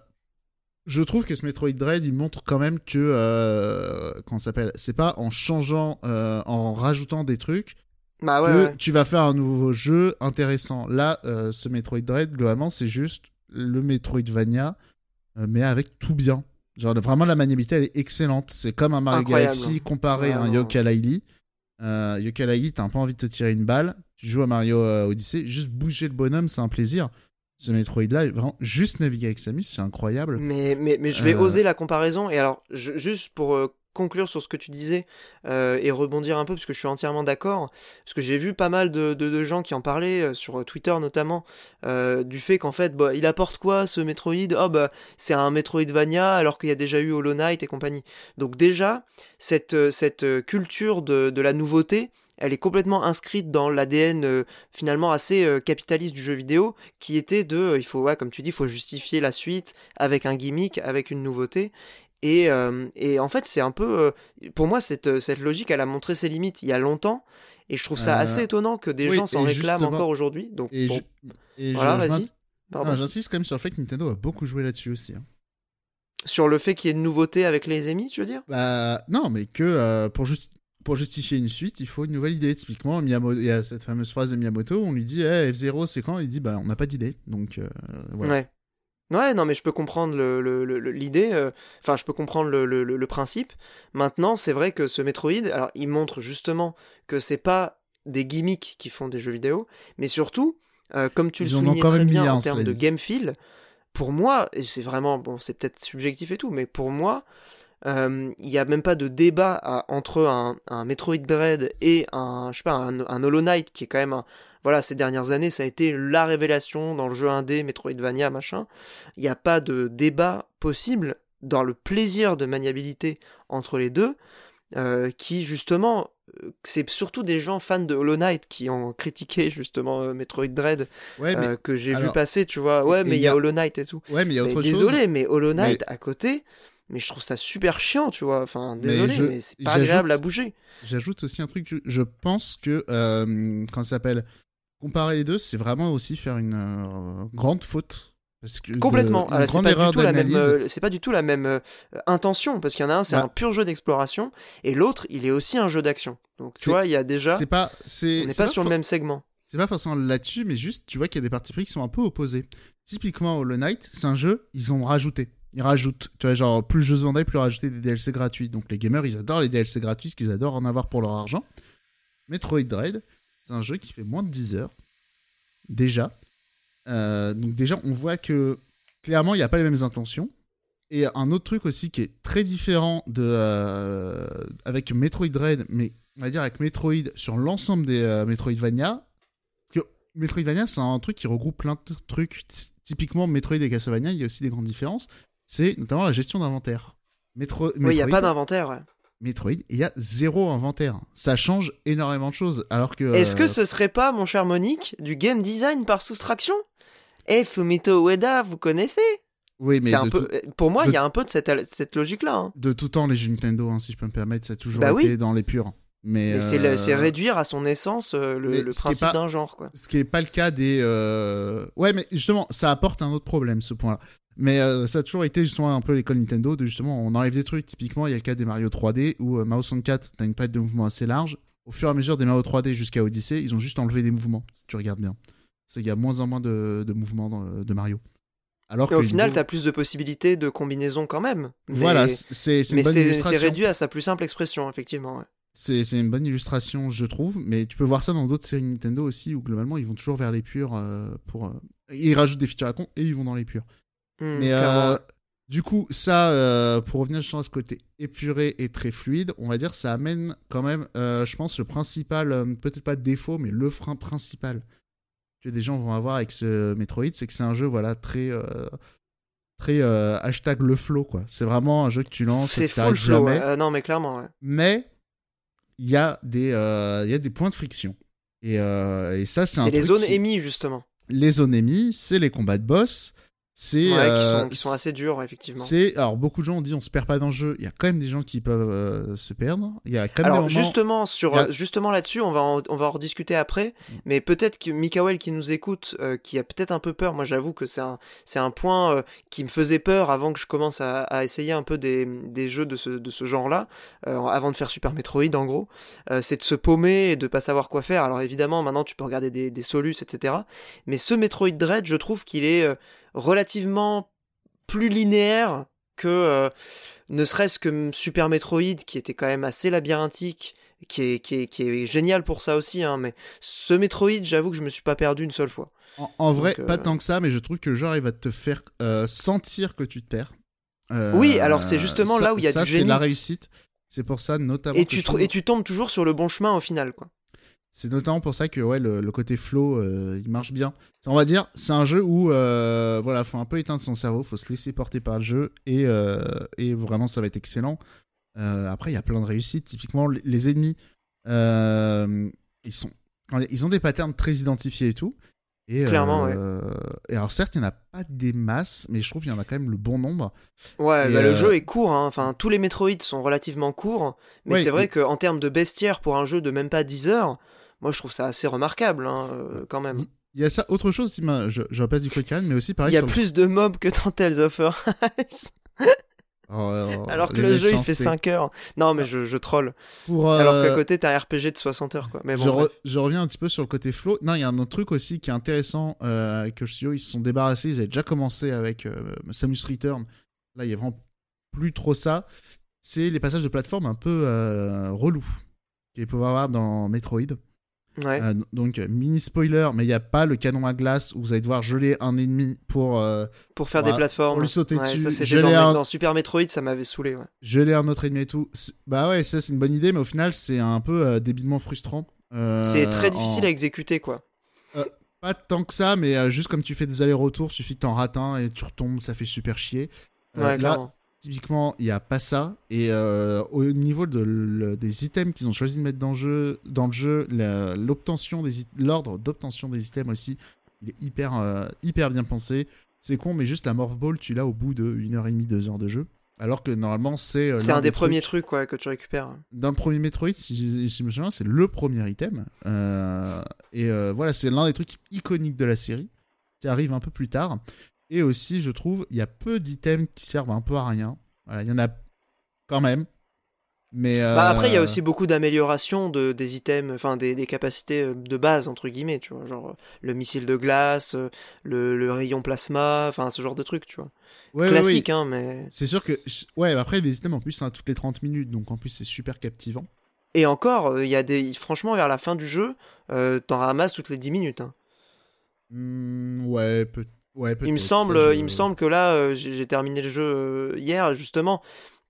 Speaker 3: je trouve que ce Metroid Dread, il montre quand même que. Euh, s'appelle C'est pas en changeant, euh, en rajoutant des trucs
Speaker 1: Bah ouais,
Speaker 3: que
Speaker 1: ouais.
Speaker 3: tu vas faire un nouveau jeu intéressant. Là, euh, ce Metroid Dread, globalement, c'est juste le Metroidvania, euh, mais avec tout bien. Genre, vraiment, la maniabilité, elle est excellente. C'est comme un Mario. Galaxy comparé à un. Yooka-Laylee. Euh, Yooka-Laylee, t'as un peu envie de te tirer une balle. Tu joues à Mario euh, Odyssey, juste bouger le bonhomme, c'est un plaisir. Ce Metroid-là, vraiment, juste naviguer avec Samus, c'est incroyable.
Speaker 1: Mais, mais, mais je vais
Speaker 3: Euh.
Speaker 1: oser la comparaison. Et alors, je- juste pour conclure sur ce que tu disais euh, et rebondir un peu parce que je suis entièrement d'accord. Parce que j'ai vu pas mal de, gens qui en parlaient euh, sur Twitter notamment euh, du fait qu'en fait, bah, il apporte quoi ce Metroid? Oh bah c'est un Metroidvania alors qu'il y a déjà eu Hollow Knight et compagnie. Donc déjà cette cette culture de, la nouveauté, elle est complètement inscrite dans l'ADN finalement assez capitaliste du jeu vidéo, qui était de, il faut, comme tu dis, il faut justifier la suite avec un gimmick, avec une nouveauté. Et, et en fait, c'est un peu, pour moi, cette, cette logique, elle a montré ses limites il y a longtemps. Et je trouve ça assez étonnant que des gens s'en réclament encore aujourd'hui. Donc,
Speaker 3: et
Speaker 1: bon.
Speaker 3: et
Speaker 1: voilà, vas-y.
Speaker 3: J'insiste quand même sur le fait que Nintendo a beaucoup joué là-dessus aussi. Hein.
Speaker 1: Sur le fait qu'il y ait une nouveauté avec les émis, tu veux dire?
Speaker 3: Bah non, mais que pour juste pour justifier une suite, il faut une nouvelle idée. Typiquement, Miyamoto, il y a cette fameuse phrase de Miyamoto, on lui dit hey, eh, F0 c'est quand? Il dit bah on n'a pas d'idée. Donc euh, voilà.
Speaker 1: Ouais. Ouais, non, mais je peux comprendre l'idée, le, euh, enfin, je peux comprendre le, principe. Maintenant, c'est vrai que ce Metroid, alors, il montre justement que c'est pas des gimmicks qui font des jeux vidéo, mais surtout, euh, comme tu le soulignais très bien en termes de game feel, pour moi, et c'est vraiment, bon, c'est peut-être subjectif et tout, mais pour moi, il n'y a même pas de débat entre un, un, Metroid Dread et un, je sais pas, un, Hollow Knight qui est quand même voilà, ces dernières années, ça a été la révélation dans le jeu indé, Metroidvania, machin. Il n'y a pas de débat possible dans le plaisir de maniabilité entre les deux, euh, qui justement, euh, c'est surtout des gens fans de Hollow Knight qui ont critiqué justement euh, Metroid Dread, que j'ai vu passer, tu vois. Ouais, mais il y, a Hollow Knight et tout.
Speaker 3: Ouais, mais il y a autre
Speaker 1: désolé, chose. Désolé, mais Hollow Knight à côté, mais je trouve ça super chiant, tu vois. Enfin, désolé, mais, c'est pas agréable à bouger.
Speaker 3: J'ajoute aussi un truc, je pense que, euh, quand ça s'appelle? Comparer les deux, c'est vraiment aussi faire une euh, grande faute. Parce que
Speaker 1: Complètement. Ah, c'est pas, du tout la même, euh, c'est pas du tout la même intention, parce qu'il y en a un, c'est un pur jeu d'exploration, et l'autre, il est aussi un jeu d'action. Donc, tu vois, il y a déjà.
Speaker 3: C'est pas.
Speaker 1: on n'est pas, sur le même segment.
Speaker 3: C'est pas forcément là-dessus, mais juste, tu vois qu'il y a des parties pris qui sont un peu opposées. Typiquement, Hollow Knight, c'est un jeu, ils ont rajouté ils rajoutent, tu vois, genre, plus le jeu se vendait, plus ils rajoutaient des DLC gratuits. Donc les gamers, ils adorent les DLC gratuits, ce qu'ils adorent en avoir pour leur argent. Metroid Dread, c'est un jeu qui fait moins de 10 heures, déjà. Euh, donc déjà, on voit que, clairement, il n'y a pas les mêmes intentions. Et un autre truc aussi qui est très différent de, euh, avec Metroid Dread, mais on va dire avec Metroid sur l'ensemble des euh, Metroidvania, que Metroidvania, c'est un truc qui regroupe plein de trucs typiquement Metroid et Castlevania, il y a aussi des grandes différences. C'est notamment la gestion d'inventaire.
Speaker 1: Metro... Oui, il n'y a pas d'inventaire.
Speaker 3: Metroid, il y a zéro inventaire. Ça change énormément de choses. Alors que.
Speaker 1: Est-ce que euh, ce serait pas, mon cher Monique, du game design par soustraction? Eh, Fumito Ueda, vous connaissez?
Speaker 3: Oui, mais
Speaker 1: un peu... pour moi, il y a un peu de cette, cette logique-là. Hein.
Speaker 3: De tout temps, les jeux Nintendo, hein, si je peux me permettre, ça a toujours bah été dans les purs. Mais,
Speaker 1: c'est euh, réduire à son essence euh, le, principe d'un genre. Quoi.
Speaker 3: Ce qui n'est pas le cas des. Euh, ouais, mais justement, ça apporte un autre problème, ce point-là. Mais ça a toujours été justement un peu l'école Nintendo de justement, on enlève des trucs. Typiquement, il y a le cas des Mario 3D où Mario 64, tu as une palette de mouvements assez large. Au fur et à mesure des Mario 3D jusqu'à Odyssey, ils ont juste enlevé des mouvements, si tu regardes bien. Il y a moins en moins de, de mouvements de Mario.
Speaker 1: Alors au final, tu as plus de possibilités de combinaison quand même.
Speaker 3: voilà, c'est
Speaker 1: Mais c'est réduit à sa plus simple expression, effectivement.
Speaker 3: C'est une bonne illustration, je trouve, mais tu peux voir ça dans d'autres séries Nintendo aussi, où globalement ils vont toujours vers les purs euh, pour. Euh, ils rajoutent des features à con et ils vont dans les purs. Hmm, mais euh, du coup, ça, pour revenir justement à ce côté épuré et très fluide, on va dire, ça amène quand même, je pense, le principal, peut-être pas défaut, mais le frein principal que des gens vont avoir avec ce Metroid, c'est que c'est un jeu, voilà, très très hashtag le flow quoi. C'est vraiment un jeu que tu lances,
Speaker 1: c'est full flow. non mais clairement. Ouais.
Speaker 3: Mais il y, a des, euh, y a des points de friction. Et, euh, et ça, c'est un
Speaker 1: C'est les zones émises, justement.
Speaker 3: Les zones émises, c'est les combats de boss, c'est
Speaker 1: ouais, qui, sont, euh, qui, sont, assez durs effectivement.
Speaker 3: C'est alors beaucoup de gens ont dit on se perd pas dans le jeu. Il y a quand même des gens qui peuvent euh, se perdre. Il y a quand même
Speaker 1: alors justement sur justement là-dessus, on va en, on va en rediscuter après. Mm. Mais peut-être que Mikael qui nous écoute, euh, qui a peut-être un peu peur. Moi, j'avoue que c'est un c'est un point qui me faisait peur avant que je commence à, à essayer un peu des, des jeux de ce de ce genre-là, avant de faire Super Metroid en gros. c'est de se paumer et de pas savoir quoi faire. Alors évidemment, maintenant tu peux regarder des, des solus, etc. Mais ce Metroid Dread, je trouve qu'il est relativement plus linéaire que euh, ne serait-ce que Super Metroid qui était quand même assez labyrinthique qui est, qui est, qui est génial pour ça aussi hein, mais ce Metroid j'avoue que je me suis pas perdu une seule fois
Speaker 3: en, vrai pas euh, tant que ça mais je trouve que le genre il va te faire euh, sentir que tu te perds
Speaker 1: oui alors c'est justement là où il y a
Speaker 3: ça,
Speaker 1: du génie
Speaker 3: c'est la réussite C'est pour ça, notamment.
Speaker 1: Et
Speaker 3: que
Speaker 1: tu,
Speaker 3: je
Speaker 1: tr-
Speaker 3: trouve-
Speaker 1: et tu tombes toujours sur le bon chemin au final, quoi.
Speaker 3: C'est notamment pour ça que ouais, le, le côté flow, euh, il marche bien. On va dire, c'est un jeu où euh, voilà, faut un peu éteindre son cerveau, faut se laisser porter par le jeu et, euh, et vraiment ça va être excellent. Euh, après, il y a plein de réussites. Typiquement, les, ennemis, ils sont, ils ont des patterns très identifiés et tout. Et,
Speaker 1: Clairement,
Speaker 3: euh, Et alors certes, il n'y en a pas des masses, mais je trouve qu'il y en a quand même le bon nombre.
Speaker 1: Ouais, bah, le jeu est court, hein. enfin tous les Metroid sont relativement courts, mais
Speaker 3: Ouais,
Speaker 1: c'est vrai
Speaker 3: et-
Speaker 1: qu'en termes de bestiaire pour un jeu de même pas 10 heures, moi je trouve ça assez remarquable hein, euh, quand même.
Speaker 3: Il y a ça, autre chose, m'a- je, je repasse du quick mais aussi
Speaker 1: Il
Speaker 3: pareil
Speaker 1: y a
Speaker 3: sur le-
Speaker 1: plus de mobs que dans Tales of Arise,
Speaker 3: Oh, oh, [LAUGHS]
Speaker 1: alors que le jeu il fait
Speaker 3: méchancetés.
Speaker 1: 5 heures. Non mais je, je troll.
Speaker 3: Pour,
Speaker 1: Alors
Speaker 3: euh,
Speaker 1: qu'à côté t'as un RPG de 60 heures quoi. Mais bon,
Speaker 3: je, re-
Speaker 1: bref.
Speaker 3: je reviens un petit peu sur le côté flow. Non, il y a un autre truc aussi qui est intéressant euh, avec le studio. Ils se sont débarrassés. Ils avaient déjà commencé avec euh, Samus Return. Là, il y a vraiment plus trop ça. C'est les passages de plateforme un peu euh, relous qu'il peut y avoir dans Metroid.
Speaker 1: Ouais.
Speaker 3: Euh, donc, mini spoiler, mais il n'y a pas le canon à glace où vous allez devoir geler un ennemi pour euh,
Speaker 1: pour faire
Speaker 3: voilà,
Speaker 1: des plateformes.
Speaker 3: pour lui sauter
Speaker 1: Ouais,
Speaker 3: dessus,
Speaker 1: ça c'était
Speaker 3: geler
Speaker 1: dans,
Speaker 3: un-
Speaker 1: dans Super Metroid, ça m'avait saoulé. Ouais.
Speaker 3: geler un autre ennemi et tout. Bah ouais, ça c'est une bonne idée, mais au final, c'est un peu euh, débilement frustrant. Euh,
Speaker 1: c'est très
Speaker 3: en-
Speaker 1: difficile à exécuter quoi.
Speaker 3: Pas tant que ça, mais euh, juste comme tu fais des allers-retours, suffit que t'en rates un et tu retombes, ça fait super chier. Euh,
Speaker 1: Ouais,
Speaker 3: là,
Speaker 1: clairement.
Speaker 3: Typiquement, il n'y a pas ça. Et euh, au niveau de le- des items qu'ils ont choisi de mettre dans le jeu, dans le jeu l'obtention des l'ordre d'obtention des items aussi, il est hyper, euh, hyper bien pensé. C'est con, mais juste la Morph Ball, tu l'as au bout de 1h30, 2 heures de jeu. Alors que normalement, c'est. euh,
Speaker 1: C'est un des, premiers trucs quoi, que tu récupères.
Speaker 3: dans le premier Metroid, si je, si je me souviens, c'est le premier item. Euh, et euh, voilà, c'est l'un des trucs iconiques de la série, qui arrive un peu plus tard. Et aussi, je trouve, il y a peu d'items qui servent un peu à rien. Voilà, il y en a quand même. Mais
Speaker 1: Bah, après, il y a
Speaker 3: euh,
Speaker 1: aussi beaucoup d'améliorations de, des items, enfin des, des capacités euh, de base, entre guillemets, tu vois. Genre euh, le missile de glace, le, le rayon plasma, enfin ce genre de trucs, tu vois.
Speaker 3: ouais, ouais,
Speaker 1: Classique,
Speaker 3: ouais.
Speaker 1: hein, mais.
Speaker 3: C'est sûr que. Ouais, après, des items en plus, on a toutes les 30 minutes, donc en plus, c'est super captivant.
Speaker 1: Et encore, il y a des. Franchement, vers la fin du jeu, euh, t'en ramasses toutes les 10 minutes. hein.
Speaker 3: Hmm, ouais, peut ouais,
Speaker 1: Il me semble, il me semble que là, euh, j'ai terminé le jeu euh, hier, justement.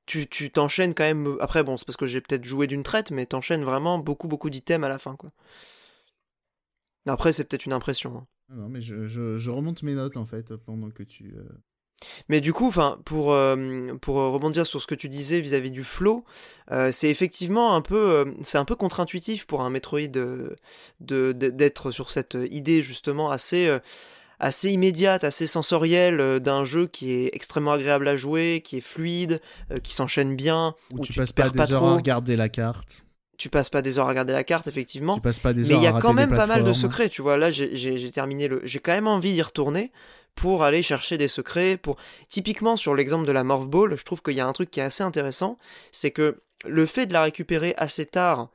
Speaker 1: Tu tu t'enchaînes quand même. Après, bon, c'est parce que j'ai peut-être joué d'une traite, mais t'enchaînes vraiment beaucoup, beaucoup d'items à la fin, quoi. Après, c'est peut-être une impression. hein.
Speaker 3: Non, mais je, je, je remonte mes notes en fait pendant que tu. euh,
Speaker 1: Mais du coup, enfin, pour, euh, pour rebondir sur ce que tu disais vis-à-vis du flow, euh, c'est effectivement un peu, c'est un peu contre-intuitif pour un Metroid de, de- d'être sur cette idée justement assez, assez immédiate, assez sensorielle euh, d'un jeu qui est extrêmement agréable à jouer, qui est fluide, euh, qui s'enchaîne bien,
Speaker 3: Où,
Speaker 1: où
Speaker 3: tu
Speaker 1: tu
Speaker 3: passes pas des
Speaker 1: pas
Speaker 3: heures à regarder la carte.
Speaker 1: tu passes pas des heures à regarder la carte, effectivement.
Speaker 3: Tu passes pas des
Speaker 1: Mais
Speaker 3: heures
Speaker 1: il y a quand même pas mal de secrets, tu vois. Là, j'ai terminé le. J'ai quand même envie d'y retourner pour aller chercher des secrets. Pour typiquement sur l'exemple de la Morph Ball, je trouve qu'il y a un truc qui est assez intéressant, c'est que le fait de la récupérer assez tard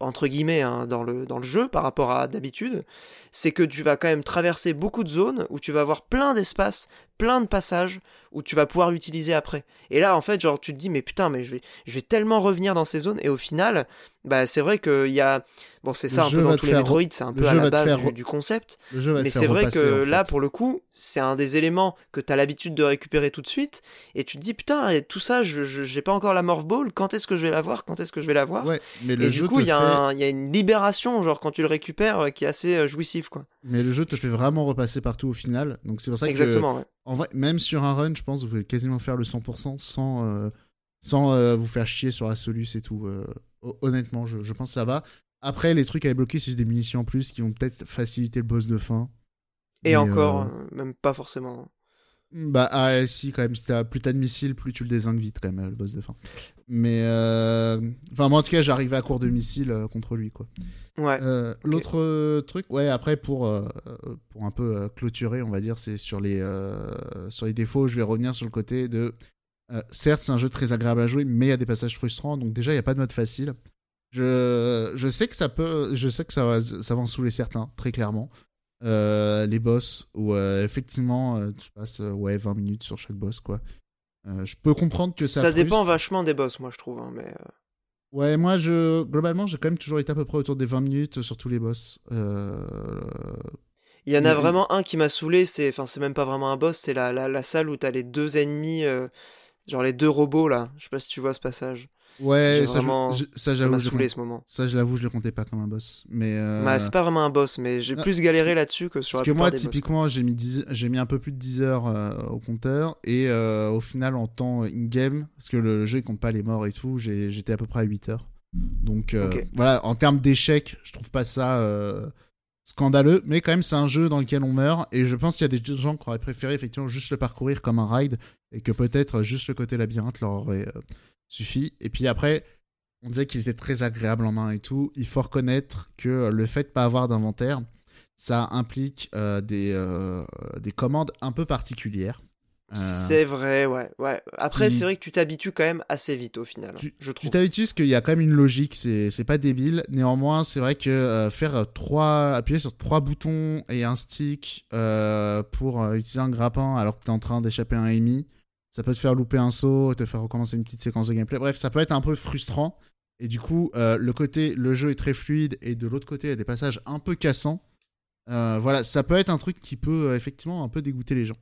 Speaker 1: entre guillemets hein, dans le dans le jeu par rapport à d'habitude, c'est que tu vas quand même traverser beaucoup de zones où tu vas avoir plein d'espaces, plein de passages où tu vas pouvoir l'utiliser après. Et là, en fait, genre, tu te dis, mais putain, mais je vais, je vais tellement revenir dans ces zones. Et au final, bah, c'est vrai qu'il y a. Bon, c'est
Speaker 3: Le
Speaker 1: ça un peu dans tous les Metroid, c'est un peu à la base
Speaker 3: faire
Speaker 1: du, du concept. Mais c'est vrai
Speaker 3: repasser,
Speaker 1: que
Speaker 3: en
Speaker 1: là, pour le coup, c'est un des éléments que tu as l'habitude de récupérer tout de suite. Et tu te dis, putain, et tout ça, je j'ai pas encore la Morph Ball. Quand est-ce que je vais la voir? Quand est-ce que je vais la voir?
Speaker 3: Ouais, mais le
Speaker 1: Et
Speaker 3: jeu
Speaker 1: du coup, il y, a
Speaker 3: fait-
Speaker 1: un- y a une libération, genre, quand tu le récupères, euh, qui est assez euh, jouissif, quoi.
Speaker 3: mais le jeu te fait vraiment repasser partout au final. Donc c'est pour ça que
Speaker 1: Exactement, ouais.
Speaker 3: En vrai, même sur un run, je pense que vous pouvez quasiment faire le 100% sans euh, sans euh, vous faire chier sur la soluce et tout. euh, hon- honnêtement, je, je pense que ça va. Après, les trucs à débloquer, c'est juste des munitions en plus qui vont peut-être faciliter le boss de fin.
Speaker 1: Et
Speaker 3: Mais,
Speaker 1: encore, même pas forcément.
Speaker 3: Bah, ah, si, quand même, si t'as- plus t'as de missiles, plus tu le désingues vite, quand même, le boss de fin. Mais, euh... enfin, moi, en tout cas, j'arrivais à court de missiles euh, contre lui, quoi.
Speaker 1: Ouais.
Speaker 3: Euh, L'autre euh, truc, ouais, après, pour, pour un peu clôturer, on va dire, c'est sur, les sur les défauts, je vais revenir sur le côté de. certes, c'est un jeu très agréable à jouer, mais il y a des passages frustrants, donc déjà, il n'y a pas de mode facile. Je, je sais que ça peut, je sais que ça va, ça va en saouler certains, très clairement. Les boss, où euh, effectivement, tu passes ouais, 20 minutes sur chaque boss, quoi. Euh, je peux comprendre que ça.
Speaker 1: Ça, dépend vachement des boss, moi, je trouve. hein, mais euh,
Speaker 3: Ouais, moi, je, globalement, j'ai quand même toujours été à peu près autour des 20 minutes sur tous les boss. Euh,
Speaker 1: Il y en a vraiment un qui m'a saoulé, c'est enfin c'est même pas vraiment un boss, c'est la, la, la salle où t'as les deux ennemis, euh, genre les deux robots là. Je sais pas si tu vois ce passage.
Speaker 3: Ouais, ça,
Speaker 1: vraiment-
Speaker 3: je- ça
Speaker 1: Ça
Speaker 3: j'avoue,
Speaker 1: m'a
Speaker 3: je le
Speaker 1: saoulé
Speaker 3: compte-
Speaker 1: ce moment.
Speaker 3: ça je l'avoue, je le comptais pas comme un boss. Mais euh,
Speaker 1: Bah, c'est pas vraiment un boss, mais j'ai
Speaker 3: Ah,
Speaker 1: plus galéré là-dessus que sur
Speaker 3: Parce
Speaker 1: la
Speaker 3: que moi,
Speaker 1: des
Speaker 3: typiquement, j'ai mis, 10 j'ai mis un peu plus de 10 heures euh, au compteur. Et euh, au final, en temps in-game, parce que le jeu, il compte pas les morts et tout, j'étais à peu près à 8 heures. Donc voilà, en termes d'échec, je trouve pas ça scandaleux. Mais quand même, c'est un jeu dans lequel on meurt. Et je pense qu'il y a des gens qui auraient préféré effectivement juste le parcourir comme un ride. Et que peut-être juste le côté labyrinthe leur aurait euh, suffi. Et puis après. On disait qu'il était très agréable en main et tout. Il faut reconnaître que le fait de pas avoir d'inventaire, ça implique euh, des, euh, des commandes un peu particulières. Euh,
Speaker 1: C'est vrai, ouais. ouais. Après,
Speaker 3: qui-
Speaker 1: c'est vrai que tu t'habitues quand même assez vite au final,
Speaker 3: Tu-
Speaker 1: je
Speaker 3: Tu
Speaker 1: trouve.
Speaker 3: t'habitues parce qu'il y a quand même une logique, c'est pas débile. Néanmoins, c'est vrai que faire trois, appuyer sur trois boutons et un stick pour utiliser un grappin alors que t'es en train d'échapper à un ennemi, ça peut te faire louper un saut, te faire recommencer une petite séquence de gameplay. Bref, ça peut être un peu frustrant. Et du coup, euh, le côté, le jeu est très fluide et de l'autre côté, il y a des passages un peu cassants. Euh, voilà, ça peut être un truc qui peut euh, effectivement un peu dégoûter les gens.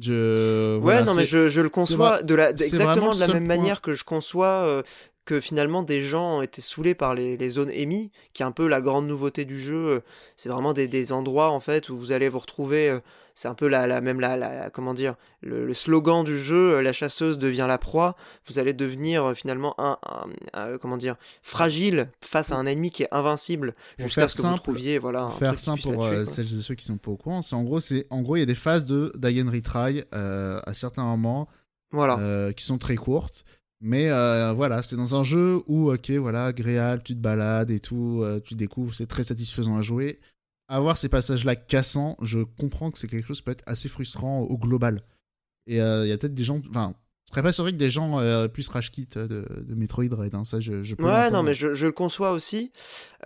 Speaker 3: Je,
Speaker 1: Ouais,
Speaker 3: voilà,
Speaker 1: non, mais je, je le conçois de la, de- exactement de la même
Speaker 3: point.
Speaker 1: manière que je conçois euh, que finalement des gens ont été saoulés par les, les zones EMI, qui est un peu la grande nouveauté du jeu. C'est vraiment des, des endroits en fait où vous allez vous retrouver. Euh, C'est un peu la, la même la, comment dire le, le slogan du jeu. euh, La chasseuse devient la proie. Vous allez devenir euh, finalement un, un- un- comment dire fragile face à un ennemi qui est invincible jusqu'à ce que
Speaker 3: simple-
Speaker 1: vous trouviez voilà un
Speaker 3: faire simple pour
Speaker 1: tuer,
Speaker 3: euh, celles et ceux qui sont pas au courant, c'est en gros, c'est en gros il y a des phases de Die and Retry euh, à certains moments
Speaker 1: Voilà.
Speaker 3: euh, qui sont très courtes. Mais euh, voilà, c'est dans un jeu où, ok, voilà, agréable, tu te balades et tout, euh, tu découvres, c'est très satisfaisant à jouer. Avoir ces passages-là cassants, je comprends que c'est quelque chose qui peut être assez frustrant au global. Et euh, il y a peut-être des gens, enfin, je serais pas sûr que des gens euh, puissent rage quit de, de Metroid Red, hein, ça je, je peux
Speaker 1: Ouais, non, mais je, je le conçois aussi.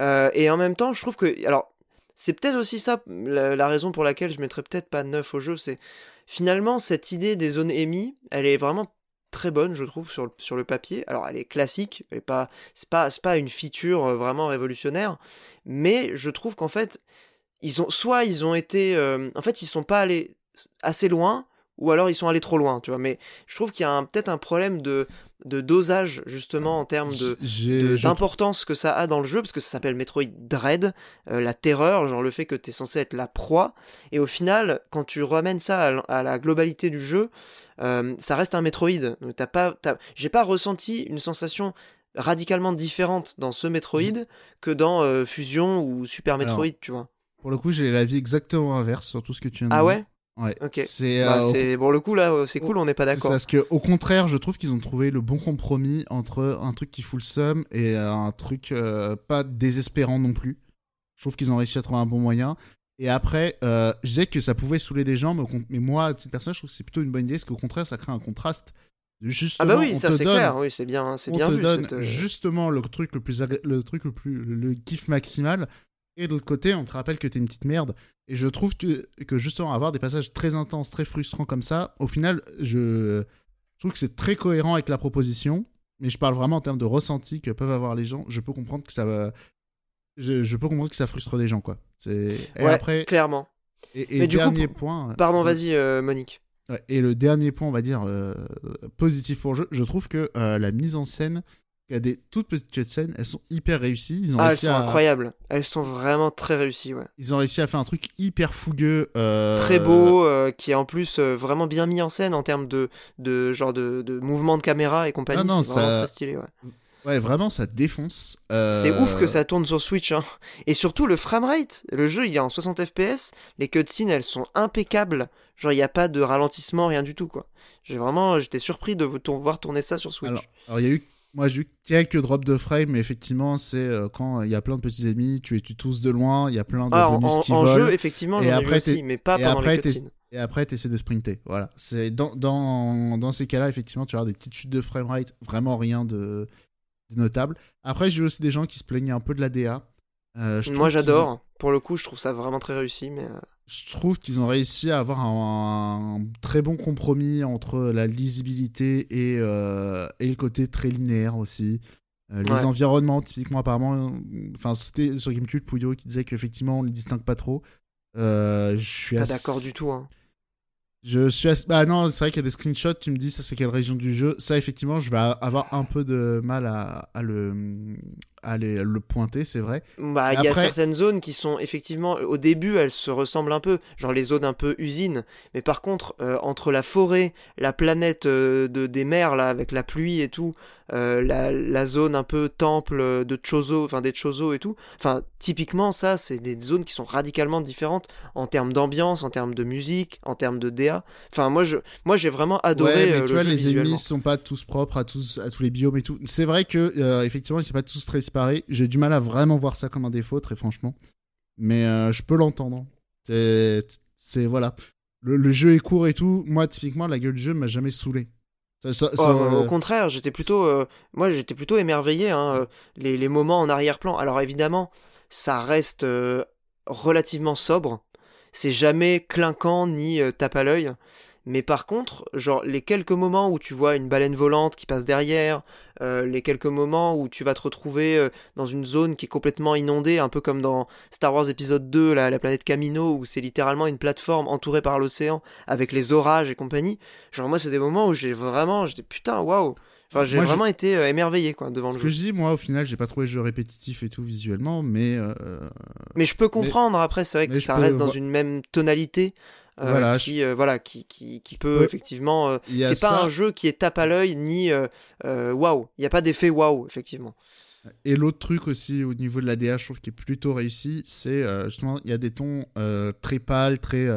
Speaker 1: Euh, et en même temps, je trouve que. Alors, c'est peut-être aussi ça la, la raison pour laquelle je mettrais peut-être pas 9 au jeu. C'est finalement cette idée des zones EMI, elle est vraiment très bonne, je trouve, sur le, sur le papier. Alors, elle est classique, elle est pas, c'est pas, c'est pas une feature euh, vraiment révolutionnaire, mais je trouve qu'en fait, ils ont, soit ils ont été. euh, en fait, ils sont pas allés assez loin, ou alors ils sont allés trop loin, tu vois. Mais je trouve qu'il y a peut-être un problème de, de dosage, justement, en termes de
Speaker 3: J'ai-
Speaker 1: de- d'importance que ça a dans le jeu, parce que ça s'appelle Metroid Dread, euh, la terreur, genre le fait que tu es censé être la proie, et au final, quand tu ramènes ça à, la globalité du jeu, euh, ça reste un Metroid. Donc t'as pas, j'ai pas ressenti une sensation radicalement différente dans ce Metroid que dans euh, Fusion ou Super
Speaker 3: Alors,
Speaker 1: Metroid, tu vois.
Speaker 3: Pour le coup, j'ai l'avis exactement inverse sur tout ce que tu viens de
Speaker 1: Ah
Speaker 3: dire.
Speaker 1: ouais
Speaker 3: Ouais.
Speaker 1: Ok.
Speaker 3: C'est
Speaker 1: Bah,
Speaker 3: euh, au-
Speaker 1: c'est- Pour le coup, là, euh, c'est cool, on n'est pas
Speaker 3: c'est
Speaker 1: d'accord.
Speaker 3: ça, parce que au contraire, je trouve qu'ils ont trouvé le bon compromis entre un truc qui fout le seum et euh, un truc euh, pas désespérant non plus. Je trouve qu'ils ont réussi à trouver un bon moyen. Et après, euh, je disais que ça pouvait saouler des gens, mais, moi, à titre personnel, je trouve que c'est plutôt une bonne idée, parce qu'au contraire, ça crée un contraste.
Speaker 1: Ah
Speaker 3: Justement,
Speaker 1: bah oui,
Speaker 3: on
Speaker 1: ça c'est clair, oui, c'est bien, c'est bien
Speaker 3: te
Speaker 1: vu.
Speaker 3: donne
Speaker 1: cette, euh,
Speaker 3: justement le truc le plus agré- le truc le plus le, le kiff maximal et de l'autre côté on te rappelle que t'es une petite merde et je trouve que, que justement avoir des passages très intenses très frustrants comme ça au final je, je trouve que c'est très cohérent avec la proposition mais je parle vraiment en termes de ressenti que peuvent avoir les gens je peux comprendre que ça va je, je peux comprendre que ça frustre des gens quoi c'est et
Speaker 1: ouais,
Speaker 3: après
Speaker 1: clairement.
Speaker 3: et, et
Speaker 1: Mais du coup,
Speaker 3: dernier point
Speaker 1: Pardon,
Speaker 3: euh,
Speaker 1: vas-y, euh, Monique.
Speaker 3: Et le dernier point, on va dire, euh, positif pour le jeu, je trouve que euh, la mise en scène, il y a des toutes petites cutscenes, elles sont hyper réussies. Ils ont,
Speaker 1: Ah, elles sont
Speaker 3: à,
Speaker 1: incroyables. Elles sont vraiment très réussies, ouais.
Speaker 3: ils ont réussi à faire un truc hyper fougueux. euh,
Speaker 1: Très beau, euh, qui est en plus euh, vraiment bien mis en scène en termes de, de genre de, de mouvement de caméra et compagnie.
Speaker 3: Ah non,
Speaker 1: c'est vraiment très stylé, ouais.
Speaker 3: Ouais, vraiment, ça défonce.
Speaker 1: C'est ouf que ça tourne sur Switch, hein. Et surtout le framerate. Le jeu, il est en 60 FPS. Les cutscenes, elles sont impeccables. Genre, il n'y a pas de ralentissement, rien du tout, quoi. J'ai vraiment, j'étais surpris de voir tourner ça sur Switch.
Speaker 3: Alors, il y a eu. Moi, j'ai eu quelques drops de frame, mais effectivement, c'est euh, quand il y a plein de petits ennemis, tu les tues tous de loin, il y a plein de
Speaker 1: ah,
Speaker 3: bonus
Speaker 1: en-
Speaker 3: qui
Speaker 1: en
Speaker 3: volent.
Speaker 1: jeu, effectivement,
Speaker 3: Et après,
Speaker 1: aussi, mais pas
Speaker 3: et
Speaker 1: pendant
Speaker 3: après,
Speaker 1: les.
Speaker 3: Et après, tu essaies de sprinter. Voilà. C'est dans, dans, dans ces cas-là, effectivement, tu vas avoir des petites chutes de framerate, vraiment rien de, de notable. Après, j'ai eu aussi des gens qui se plaignaient un peu de la DA. Euh,
Speaker 1: Moi,
Speaker 3: ont-
Speaker 1: j'adore. Pour le coup, je trouve ça vraiment très réussi, mais...
Speaker 3: Je trouve qu'ils ont réussi à avoir un, un très bon compromis entre la lisibilité et, euh, et le côté très linéaire aussi. Euh, les environnements, typiquement, apparemment, enfin, c'était sur Gamecube Pouillot qui disait qu'effectivement, on ne les distingue pas trop. Euh, je suis
Speaker 1: Pas
Speaker 3: assez-
Speaker 1: d'accord du tout, hein.
Speaker 3: Je suis. As... Bah non, c'est vrai qu'il y a des screenshots. Tu me dis, ça c'est quelle région du jeu Ça, effectivement, je vais avoir un peu de mal à, à le à le pointer, c'est vrai.
Speaker 1: Bah, il y a certaines zones qui sont effectivement, au début, elles se ressemblent un peu, genre les zones un peu usines. Mais par contre, euh, entre la forêt, la planète euh, de, des mers, là, avec la pluie et tout, euh, la, la, zone un peu temple de Chozo, enfin des Chozo et tout, enfin, typiquement, ça, c'est des zones qui sont radicalement différentes en termes d'ambiance, en termes de musique, en termes de DA. Enfin, moi, je, moi, j'ai vraiment adoré.
Speaker 3: Ouais, mais tu vois, les ennemis sont pas tous propres à tous, à tous les biomes et tout. C'est vrai que, effectivement, ils sont pas tous très j'ai du mal à vraiment voir ça comme un défaut, très franchement. Mais euh, je peux l'entendre. C'est. Voilà. Le, jeu est court et tout. Moi, typiquement, la gueule du jeu m'a jamais saoulé.
Speaker 1: Oh, au contraire, j'étais plutôt, euh, moi j'étais plutôt émerveillé. Hein, euh, les, les, moments en arrière-plan. Alors évidemment, ça reste relativement sobre. C'est jamais clinquant ni tape à l'œil. Mais par contre, genre les quelques moments où tu vois une baleine volante qui passe derrière, euh, les quelques moments où tu vas te retrouver euh, dans une zone qui est complètement inondée, un peu comme dans Star Wars épisode 2, la, planète Camino, où c'est littéralement une plateforme entourée par l'océan avec les orages et compagnie. Genre moi, c'est des moments où j'ai vraiment, j'étais putain, waouh. Enfin, j'ai vraiment été euh, émerveillé quoi devant
Speaker 3: le
Speaker 1: jeu.
Speaker 3: Ce que je dis, moi, au final, j'ai pas trouvé le jeu répétitif et tout visuellement, mais.
Speaker 1: Mais je peux comprendre. Après, c'est vrai que ça reste dans une même tonalité. Euh, voilà, qui, euh, voilà, qui, qui, qui peut effectivement. Euh, c'est pas un jeu qui est tape à l'œil ni waouh. Il n'y a pas d'effet waouh, effectivement.
Speaker 3: Et l'autre truc aussi au niveau de la DH, je trouve qui est plutôt réussi, c'est justement il y a des tons très pâles, très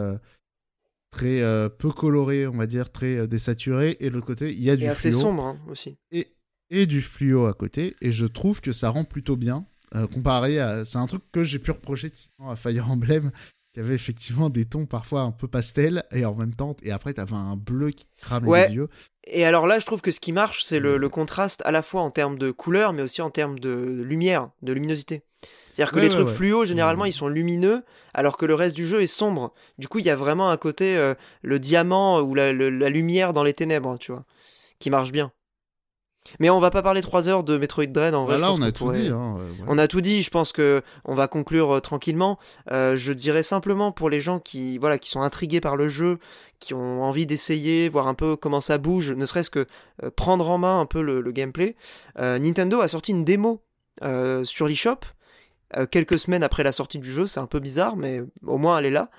Speaker 3: très peu colorés, on va dire, très désaturés, et de l'autre côté il y a du assez
Speaker 1: sombre hein, aussi.
Speaker 3: Et, et du fluo à côté, et je trouve que ça rend plutôt bien. comparé à. C'est un truc que j'ai pu reprocher à Fire Emblem, qui avait effectivement des tons parfois un peu pastel et en même temps et après t'avais un bleu qui cramait les yeux.
Speaker 1: Et alors là je trouve que ce qui marche c'est le, contraste à la fois en termes de couleur mais aussi en termes de lumière de luminosité. C'est-à-dire que les trucs fluo généralement ils sont lumineux alors que le reste du jeu est sombre. Du coup il y a vraiment un côté euh, le diamant ou la, la lumière dans les ténèbres tu vois qui marche bien mais on va pas parler trois heures de Metroid Dread en vrai.
Speaker 3: Bah là, on a tout dit. Hein,
Speaker 1: on a tout dit. Je pense que on va conclure euh, tranquillement. Euh, je dirais simplement pour les gens qui, voilà, qui sont intrigués par le jeu, qui ont envie d'essayer, voir un peu comment ça bouge, ne serait-ce que euh, prendre en main un peu le, gameplay. Nintendo a sorti une démo sur l'eShop euh, quelques semaines après la sortie du jeu, c'est un peu bizarre, mais au moins elle est là.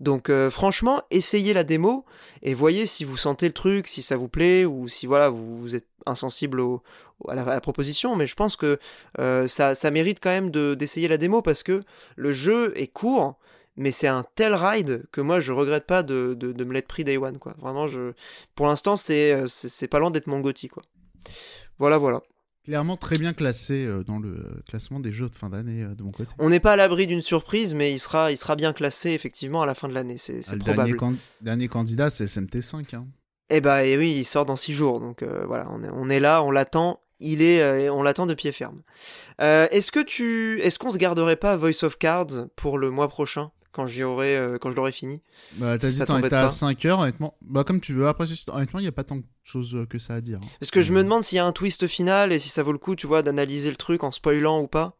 Speaker 1: Donc euh, franchement, essayez la démo et voyez si vous sentez le truc, si ça vous plaît ou si voilà vous, êtes insensible à, la, proposition. Mais je pense que euh, ça, ça, mérite quand même d'essayer la démo parce que le jeu est court. Mais c'est un tel ride que moi je regrette pas de, de, me l'être pris day one quoi. Vraiment je, pour l'instant c'est c'est pas loin d'être mon gothi quoi. Voilà voilà
Speaker 3: clairement très bien classé euh, dans le classement des jeux de fin d'année euh, de mon côté.
Speaker 1: On n'est pas à l'abri d'une surprise, mais il sera, il sera bien classé effectivement à la fin de l'année, c'est ah, probable.
Speaker 3: Le dernier, candidat, c'est SMT5. Hein.
Speaker 1: Eh bah et oui, il sort dans 6 jours, donc euh, voilà, on est, on est là, on l'attend, il est, on l'attend de pied ferme. est-ce que tu, est-ce qu'on se garderait pas Voice of Cards pour le mois prochain quand j'y aurai, euh, quand je l'aurai fini?
Speaker 3: Bah, t'as dit t'en étais à 5 heures, honnêtement. Bah, comme tu veux. Après, honnêtement, il n'y a pas tant de choses euh, que ça à dire. Hein.
Speaker 1: Parce que je me demande s'il y a un twist final et si ça vaut le coup, tu vois, d'analyser le truc en spoilant ou pas.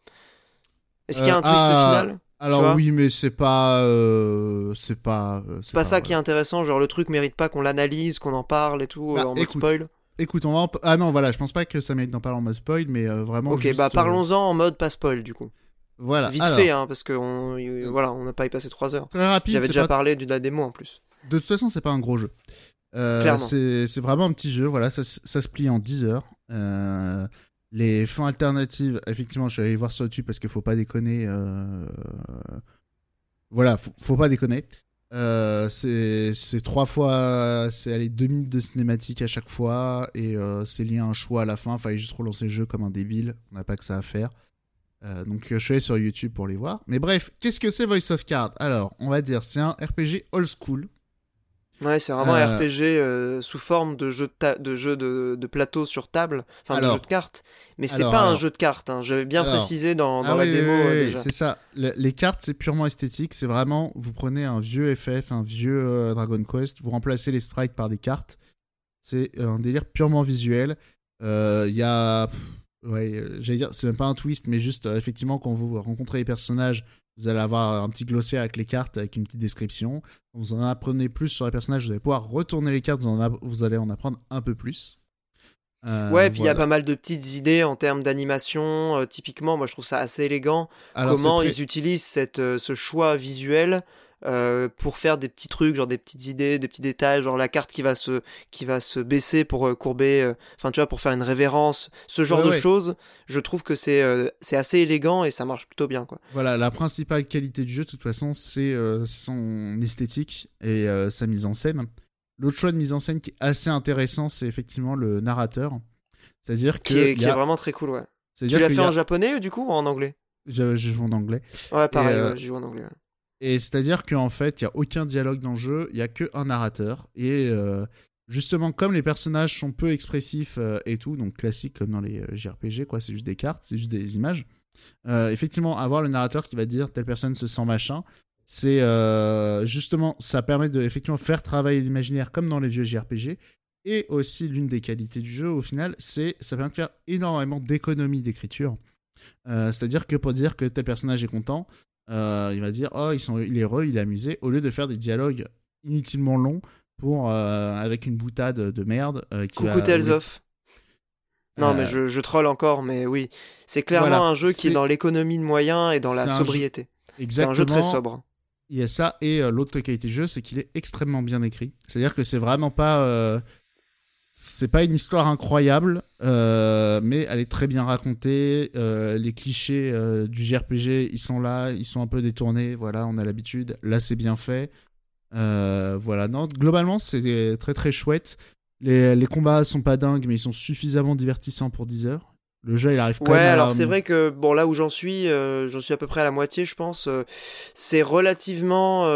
Speaker 1: Est-ce qu'il y a un twist ah, final?
Speaker 3: Alors oui, mais c'est pas, euh, c'est pas,
Speaker 1: c'est pas, ça qui est intéressant. Genre le truc mérite pas qu'on l'analyse, qu'on en parle et tout bah, en mode spoil.
Speaker 3: Écoute, on va ah non voilà, je pense pas que ça mérite d'en parler en mode spoil, mais vraiment.
Speaker 1: Ok, bah parlons-en en mode pas spoil du coup.
Speaker 3: Voilà.
Speaker 1: Vite fait, hein, parce qu'on voilà, on n'a pas y passé 3 heures.
Speaker 3: Très rapide.
Speaker 1: J'avais déjà parlé de la démo en plus.
Speaker 3: De toute façon, c'est pas un gros jeu. Euh, c'est vraiment un petit jeu, voilà, ça, ça, se plie en 10 heures. Euh, les fins alternatives, effectivement, je suis allé voir sur YouTube parce qu'il faut pas déconner. Euh... Voilà, faut, faut, pas déconner. Euh, c'est trois fois, c'est aller deux minutes de cinématique à chaque fois et euh, c'est lié à un choix à la fin. Fallait juste relancer le jeu comme un débile. On n'a pas que ça à faire. Euh, donc je suis allé sur YouTube pour les voir. Mais bref, qu'est-ce que c'est Voice of Card? Alors, on va dire, c'est un RPG old school.
Speaker 1: Ouais, c'est vraiment un euh, RPG euh, sous forme de jeu de, de, jeu de, plateau sur table, enfin de jeu de cartes. Mais c'est pas un jeu de cartes, hein. j'avais bien précisé dans, dans ah la démo déjà.
Speaker 3: C'est ça, les cartes c'est purement esthétique, c'est vraiment, vous prenez un vieux FF, un vieux Dragon Quest, vous remplacez les sprites par des cartes. C'est un délire purement visuel. Il y a Ouais, euh, j'allais dire, c'est même pas un twist, mais juste, euh, effectivement, quand vous rencontrez les personnages, Vous allez avoir un petit glossaire avec les cartes, avec une petite description. Vous en apprenez plus sur les personnages, vous allez pouvoir retourner les cartes, vous, en a- vous allez en apprendre un peu plus. Euh,
Speaker 1: Ouais, puis il y a pas mal de petites idées en termes d'animation. euh, typiquement, moi je trouve ça assez élégant.
Speaker 3: Alors,
Speaker 1: comment
Speaker 3: très-
Speaker 1: ils utilisent cette, euh, ce choix visuel euh, pour faire des petits trucs, genre des petites idées, des petits détails, genre la carte qui va se, qui va se baisser pour euh, courber, euh, enfin tu vois, pour faire une révérence, ce genre
Speaker 3: Ouais,
Speaker 1: de
Speaker 3: ouais.
Speaker 1: choses, je trouve que c'est c'est assez élégant et ça marche plutôt bien, quoi.
Speaker 3: Voilà, la principale qualité du jeu, de toute façon, c'est son esthétique et sa mise en scène. L'autre choix de mise en scène qui est assez intéressant, c'est effectivement le narrateur. C'est-à-dire que.
Speaker 1: Qui est, qui vraiment très cool, ouais. Tu l'as fait
Speaker 3: a-
Speaker 1: en japonais du coup ou en anglais?
Speaker 3: Je, je joue en anglais.
Speaker 1: Ouais, pareil,
Speaker 3: euh,
Speaker 1: ouais, j'y joue en anglais. ouais.
Speaker 3: Et c'est-à-dire qu'en fait, il n'y a aucun dialogue dans le jeu, il n'y a qu'un narrateur. Et euh, justement, comme les personnages sont peu expressifs euh, et tout, donc classique comme dans les euh, JRPG, quoi, c'est juste des cartes, c'est juste des images. effectivement, avoir le narrateur qui va dire telle personne se sent machin, c'est justement, ça permet de effectivement faire travailler l'imaginaire comme dans les vieux JRPG. Et aussi, l'une des qualités du jeu, au final, c'est ça permet de faire énormément d'économies d'écriture. C'est-à-dire que pour dire que tel personnage est content, euh, il va dire oh ils sont, il est heureux, il est amusé, au lieu de faire des dialogues inutilement longs pour euh, avec une boutade de merde. euh, qui
Speaker 1: Coucou
Speaker 3: va-.
Speaker 1: Non,
Speaker 3: Euh,
Speaker 1: mais je, je troll encore, mais oui. C'est clairement
Speaker 3: Voilà,
Speaker 1: un jeu qui est dans l'économie de moyens et dans la
Speaker 3: un jeu-
Speaker 1: sobriété. C'est un jeu très sobre.
Speaker 3: Il y a ça et euh, l'autre qualité du jeu, c'est qu'il est extrêmement bien écrit. C'est-à-dire que c'est vraiment pas, euh, c'est pas une histoire incroyable, euh, mais elle est très bien racontée. Euh, les clichés euh, du JRPG, ils sont là, ils sont un peu détournés. Voilà, on a l'habitude. Là, c'est bien fait. Voilà, non, globalement, c'est très très chouette. Les, les combats sont pas dingues, mais ils sont suffisamment divertissants pour 10 heures. Le jeu, il arrive quand
Speaker 1: Ouais,
Speaker 3: même à-
Speaker 1: alors c'est vrai que bon là où j'en suis, j'en suis à peu près à la moitié, je pense. c'est relativement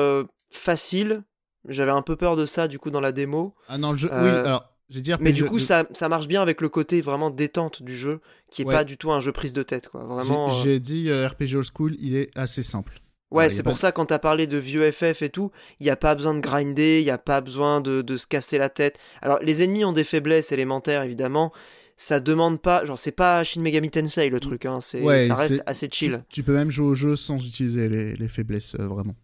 Speaker 1: facile. J'avais un peu peur de ça du coup dans la démo,
Speaker 3: Ah non, le jeu, oui, alors,
Speaker 1: mais du coup
Speaker 3: de-
Speaker 1: ça, ça marche bien avec le côté vraiment détente du jeu, qui est
Speaker 3: Ouais.
Speaker 1: pas du tout un jeu prise de tête quoi. Vraiment.
Speaker 3: J'ai
Speaker 1: euh,
Speaker 3: dit euh, RPG old school, il est assez simple.
Speaker 1: Ouais, c'est pour ça quand t'as parlé de vieux FF et tout, il n'y a pas besoin de grinder, il n'y a pas besoin de, de se casser la tête. Alors les ennemis ont des faiblesses élémentaires évidemment, ça demande pas, genre c'est pas Shin Megami Tensei le truc, hein, c'est,
Speaker 3: Ouais,
Speaker 1: ça reste assez
Speaker 3: Tu,
Speaker 1: chill.
Speaker 3: tu peux même jouer au jeu sans utiliser les, les faiblesses, euh, vraiment.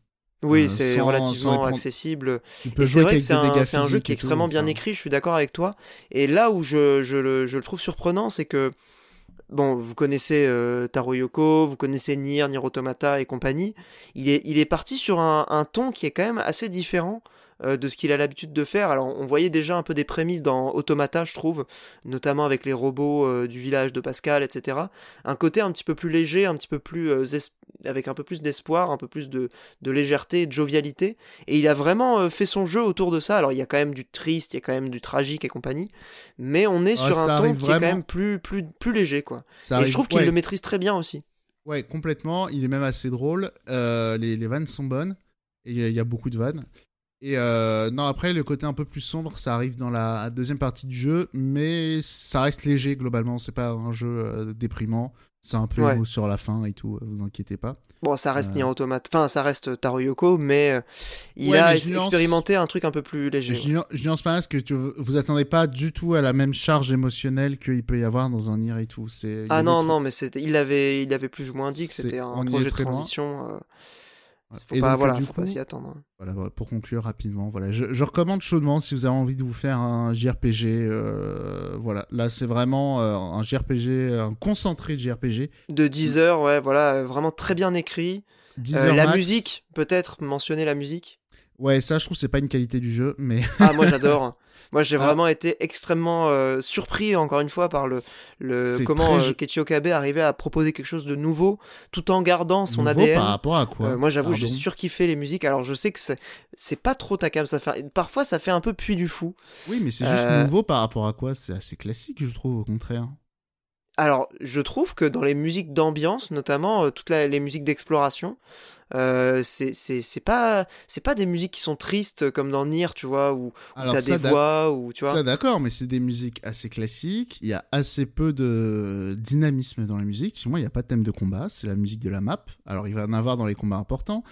Speaker 1: Oui,
Speaker 3: euh,
Speaker 1: c'est
Speaker 3: sans
Speaker 1: relativement accessible.
Speaker 3: Tu peux
Speaker 1: Et c'est vrai que c'est un, un jeu qui est
Speaker 3: tout,
Speaker 1: extrêmement bien
Speaker 3: enfin.
Speaker 1: écrit, je suis d'accord avec toi. Et là où je, je le, je le trouve surprenant, c'est que, bon, vous connaissez euh, Taro Yoko, vous connaissez Nier, Nier Automata et compagnie. Il est, il est parti sur un, un ton qui est quand même assez différent euh, de ce qu'il a l'habitude de faire. Alors, on voyait déjà un peu des prémices dans Automata, je trouve, notamment avec les robots euh, du village de Pascal, etc. Un côté un petit peu plus léger, un petit peu plus euh, avec un peu plus d'espoir, un peu plus de, de légèreté et de jovialité. Et il a vraiment euh, fait son jeu autour de ça. Alors, il y a quand même du triste, il y a quand même du tragique et compagnie, mais on est
Speaker 3: Ouais,
Speaker 1: sur un ton qui est quand même plus, plus, plus léger, quoi.
Speaker 3: Ça
Speaker 1: et
Speaker 3: arrive-
Speaker 1: je trouve qu'il
Speaker 3: ouais,
Speaker 1: le maîtrise très bien aussi.
Speaker 3: Ouais, complètement. Il est même assez drôle. Euh, les, les vannes sont bonnes. Et il y, a- il y a beaucoup de vannes. Et euh, non, après, le côté un peu plus sombre, ça arrive dans la deuxième partie du jeu. Mais ça reste léger, globalement. C'est pas un jeu euh, déprimant. C'est un peu
Speaker 1: Ouais.
Speaker 3: sur la fin et tout. euh, Vous inquiétez pas.
Speaker 1: Bon, ça reste
Speaker 3: Euh.
Speaker 1: Nier Automata, enfin, ça reste Taro Yoko, mais euh, il
Speaker 3: Ouais,
Speaker 1: a
Speaker 3: mais
Speaker 1: expérimenté un truc un peu plus léger.
Speaker 3: Je nuance- je nuance pas parce que tu, vous attendez pas du tout à la même charge émotionnelle qu'il peut y avoir dans un Nier et tout. C'est,
Speaker 1: Ah non, non, mais il avait, il avait plus ou moins dit que c'était un projet de transition. euh, faut
Speaker 3: Et
Speaker 1: pas,
Speaker 3: donc,
Speaker 1: voilà,
Speaker 3: du
Speaker 1: faut pas
Speaker 3: coup,
Speaker 1: s'y attendre. hein.
Speaker 3: Voilà, pour conclure rapidement, voilà, je, je recommande chaudement si vous avez envie de vous faire un JRPG. euh, voilà, là c'est vraiment euh, un JRPG, un concentré de JRPG.
Speaker 1: De 10 heures, ouais, voilà, vraiment très bien écrit.
Speaker 3: 10
Speaker 1: Euh, la
Speaker 3: max.
Speaker 1: musique, peut-être mentionner la musique.
Speaker 3: Ouais, ça je trouve c'est pas une qualité du jeu, mais
Speaker 1: Ah, moi j'adore. [LAUGHS] Moi j'ai
Speaker 3: Ah.
Speaker 1: vraiment été extrêmement euh, surpris encore une fois par le, comment
Speaker 3: très
Speaker 1: euh, Keiichi Okabe arrivait à proposer quelque chose de nouveau tout en gardant son
Speaker 3: nouveau
Speaker 1: ADN.
Speaker 3: par rapport à quoi
Speaker 1: Euh, moi j'avoue j'ai surkiffé les musiques. Alors je sais que c'est pas trop ta cam, ça fait parfois ça fait un peu puits du fou.
Speaker 3: Oui, mais c'est juste nouveau par rapport à quoi? C'est assez classique, je trouve, au contraire.
Speaker 1: Alors, je trouve que dans les musiques d'ambiance, notamment euh, toutes la- les musiques d'exploration, euh, c'est pas c'est pas des musiques qui sont tristes comme dans Nier, tu vois, où, t'as des voix, ou tu vois.
Speaker 3: Ça d'accord, mais c'est des musiques assez classiques. Il y a assez peu de dynamisme dans la musique. Sinon, il n'y a pas de thème de combat. C'est la musique de la map. Alors, il va en avoir dans les combats importants.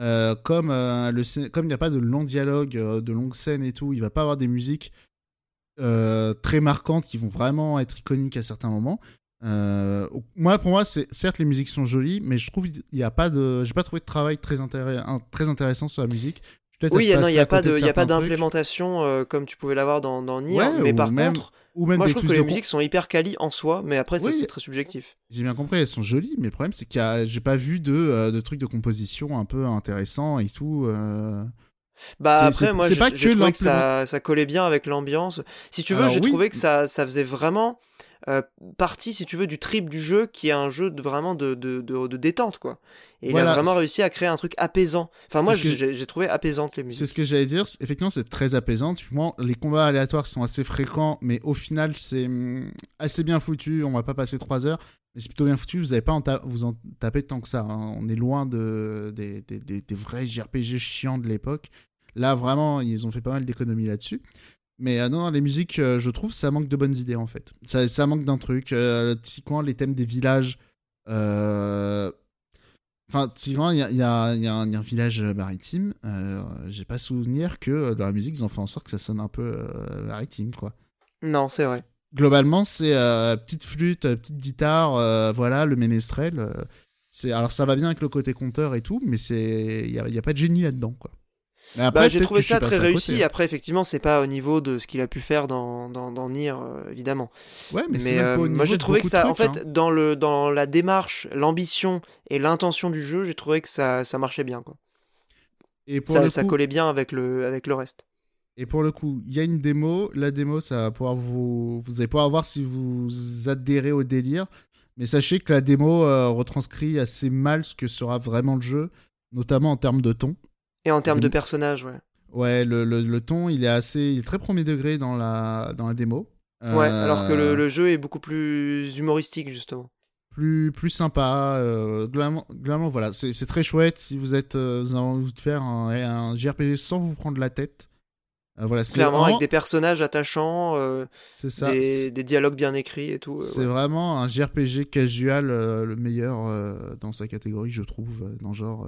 Speaker 3: Euh, comme euh, le comme il n'y a pas de long dialogue, euh, de longues scènes et tout, il va pas avoir des musiques euh, très marquantes qui vont vraiment être iconiques à certains moments. Euh, moi, pour moi, c'est certes les musiques sont jolies, mais je trouve il y a pas de, j'ai pas trouvé de travail très, très intéressant sur la musique.
Speaker 1: Oui, il n'y a pas de, il a pas d'implémentation euh, comme tu pouvais l'avoir dans, dans Nier,
Speaker 3: Ouais,
Speaker 1: mais par
Speaker 3: même-
Speaker 1: contre,
Speaker 3: ou même
Speaker 1: moi je trouve que les musiques sont hyper quali en soi, mais après
Speaker 3: Oui.
Speaker 1: c'est très subjectif.
Speaker 3: J'ai bien compris, elles sont jolies, mais le problème c'est y a, j'ai pas vu de, euh, de trucs de composition un peu intéressants et tout.
Speaker 1: Bah après, moi j'ai
Speaker 3: que
Speaker 1: trouvé que ça, ça collait bien avec l'ambiance. Si tu veux, j'ai trouvé que ça, ça faisait vraiment euh, partie, si tu veux, du trip du jeu qui est un jeu de, vraiment de, de, de, de détente, quoi. Et il a vraiment réussi à créer un truc apaisant. Enfin, moi j'ai trouvé apaisante les musiques.
Speaker 3: C'est ce que j'allais dire. Effectivement, c'est très apaisant. Typiquement, les combats aléatoires sont assez fréquents, mais au final, c'est hum, assez bien foutu. On va pas passer trois heures, mais c'est plutôt bien foutu. Vous avez pas en vous en tapez tant que ça. hein. On est loin de des, des, des- des vrais JRPG chiants de l'époque. Là, vraiment, ils ont fait pas mal d'économies là-dessus. Mais euh, non, non, les musiques, euh, je trouve, ça manque de bonnes idées en fait. Ça, ça manque d'un truc. Euh, typiquement, les thèmes des villages. euh, Enfin, typiquement, il y a, y, a, y a y a un village maritime. J'ai pas souvenir que dans la musique, ils ont fait en sorte que ça sonne un peu maritime, quoi.
Speaker 1: Non, c'est vrai.
Speaker 3: Globalement, c'est petite flûte, petite guitare, voilà, le ménestrel. c'est alors ça va bien avec le côté compteur et tout, mais il y a, a pas de génie là-dedans, quoi.
Speaker 1: Bah, j'ai trouvé ça très réussi.
Speaker 3: côté. hein.
Speaker 1: Après, effectivement, c'est pas au niveau de ce qu'il a pu faire dans, dans, dans Nier, euh, évidemment.
Speaker 3: Ouais, mais,
Speaker 1: Mais, euh, moi, j'ai trouvé que ça,
Speaker 3: de
Speaker 1: en
Speaker 3: trucs,
Speaker 1: fait,
Speaker 3: hein.
Speaker 1: dans, le, dans la démarche, l'ambition et l'intention du jeu, j'ai trouvé que ça, ça marchait bien. Quoi.
Speaker 3: Et pour
Speaker 1: Ça, collait bien avec le, avec le reste.
Speaker 3: Et pour le coup, il y a une démo. La démo, ça va pouvoir vous, vous allez pouvoir voir si vous adhérez au délire. Mais sachez que la démo euh, retranscrit assez mal ce que sera vraiment le jeu, notamment en termes de ton.
Speaker 1: Et en termes de personnages, ouais.
Speaker 3: Ouais, le, le, le ton, il est assez, il est très premier degré dans la, dans la démo.
Speaker 1: Ouais,
Speaker 3: Euh,
Speaker 1: alors que le, le jeu est beaucoup plus humoristique, justement.
Speaker 3: plus plus sympa. euh, globalement, globalement, voilà, c'est très chouette si vous êtes, euh, vous avez envie de faire un, un JRPG sans vous prendre la tête. Euh, voilà, c'est
Speaker 1: Clairement,
Speaker 3: vraiment-
Speaker 1: avec des personnages attachants, euh,
Speaker 3: ça.
Speaker 1: des, des dialogues bien écrits et tout. euh,
Speaker 3: C'est
Speaker 1: ouais.
Speaker 3: vraiment un JRPG casual, euh, le meilleur euh, dans sa catégorie, je trouve, euh, dans genre.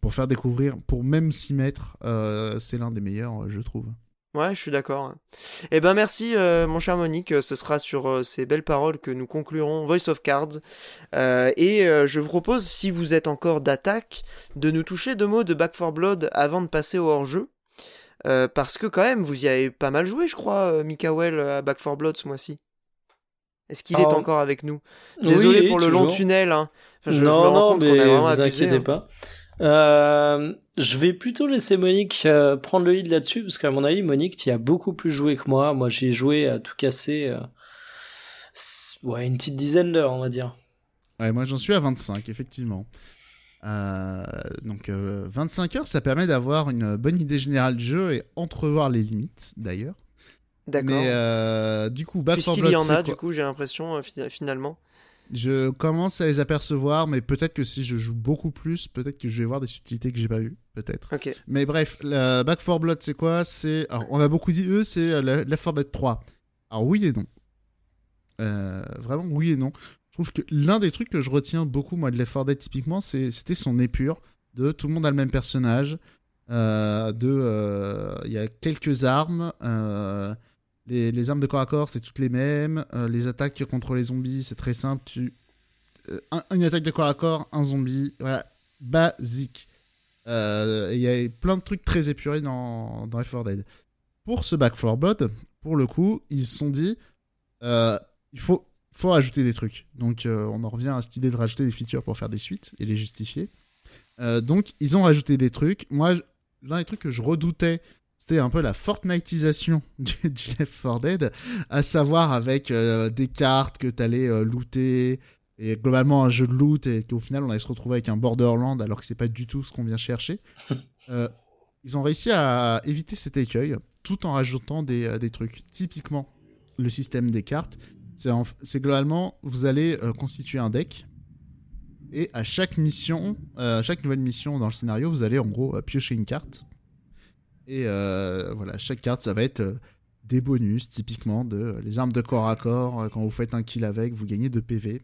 Speaker 3: Pour faire découvrir, pour même s'y mettre, euh, c'est l'un des meilleurs, euh, je trouve.
Speaker 1: Ouais, je suis d'accord. Eh ben merci, euh, mon cher Monique. Ce sera sur euh, ces belles paroles que nous conclurons Voice of Cards. Euh, et euh, je vous propose, si vous êtes encore d'attaque, de nous toucher deux mots de Back 4 Blood avant de passer au hors-jeu. Euh, parce que quand même, vous y avez pas mal joué, je crois, euh, Mikael, à Back 4 Blood ce mois-ci. Est-ce qu'il est encore avec nous? Désolé
Speaker 2: Oui,
Speaker 1: pour le long tunnel. Hein. Enfin, je, je me
Speaker 2: non,
Speaker 1: rends
Speaker 2: non,
Speaker 1: compte qu'on
Speaker 2: mais
Speaker 1: a vraiment
Speaker 2: vous
Speaker 1: abusé.
Speaker 2: inquiétez
Speaker 1: hein.
Speaker 2: pas. Euh, je vais plutôt laisser Monique euh, prendre le lead là-dessus, parce qu'à mon avis, Monique, tu as beaucoup plus joué que moi. Moi, j'ai joué à tout casser. euh, ouais, une petite dizaine d'heures, on va dire.
Speaker 3: Ouais, moi j'en suis à 25, effectivement. Euh, donc euh, 25 heures, ça permet d'avoir une bonne idée générale du jeu et entrevoir les limites, d'ailleurs.
Speaker 1: D'accord.
Speaker 3: Mais euh, du coup, Back 4
Speaker 1: Puisqu'il y en a, du coup, j'ai l'impression, euh, fi- finalement.
Speaker 3: Je commence à les apercevoir, mais peut-être que si je joue beaucoup plus, peut-être que je vais voir des subtilités que j'ai pas vues, peut-être. Mais bref, la Back 4 Blood, c'est quoi? C'est, on a beaucoup dit eux, c'est euh, la- Left 4 Dead 3. Alors oui et non. Euh, vraiment oui et non. Je trouve que l'un des trucs que je retiens beaucoup moi de Left 4 Dead typiquement, c'était son épure de tout le monde a le même personnage. euh, de, euh, il y a quelques armes. Les, armes de corps à corps, c'est toutes les mêmes. euh, les attaques contre les zombies, c'est très simple. Tu, euh, un- une attaque de corps à corps, un zombie, voilà, basique. Euh, Il y a plein de trucs très épurés dans, dans Left 4 Dead. Pour ce Back 4 Blood, pour le coup, ils se sont dit, il faut, faut rajouter des trucs. Donc on en revient à cette idée de rajouter des features pour faire des suites et les justifier. Donc ils ont rajouté des trucs. Moi, l'un des trucs que je redoutais, c'était un peu la Fortniteisation [LAUGHS] du, Left 4 Dead, à savoir avec euh, des cartes que tu allais looter, et globalement un jeu de loot, et qu'au final on allait se retrouver avec un Borderland alors que c'est pas du tout ce qu'on vient chercher. [LAUGHS] Euh, ils ont réussi à éviter cet écueil tout en rajoutant des, euh, des trucs. Typiquement, le système des cartes, c'est en- c'est globalement, vous allez euh, constituer un deck. Et à chaque mission, euh, à chaque nouvelle mission dans le scénario, vous allez en gros euh, piocher une carte. Et euh, voilà, chaque carte, ça va être euh, des bonus, typiquement de euh, les armes de corps à corps. quand vous faites un kill avec, vous gagnez 2 PV.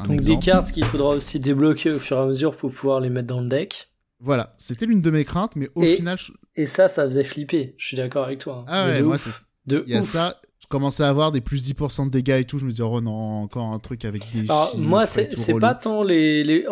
Speaker 3: Un
Speaker 2: Donc
Speaker 3: exemple.
Speaker 2: des cartes qu'il faudra aussi débloquer au fur et à mesure pour pouvoir les mettre dans le deck.
Speaker 3: Voilà, c'était l'une de mes craintes, mais au
Speaker 2: Et-
Speaker 3: final, je-
Speaker 2: Et ça, ça faisait flipper. Je suis d'accord avec toi. hein.
Speaker 3: ah
Speaker 2: Mais
Speaker 3: ouais,
Speaker 2: de
Speaker 3: moi,
Speaker 2: ouf. De
Speaker 3: il y a
Speaker 2: ouf.
Speaker 3: ça. commençais à avoir des plus 10% de dégâts et tout, je me disais, oh non, encore un truc avec des.
Speaker 2: Alors, moi, c'est pas tant les. les...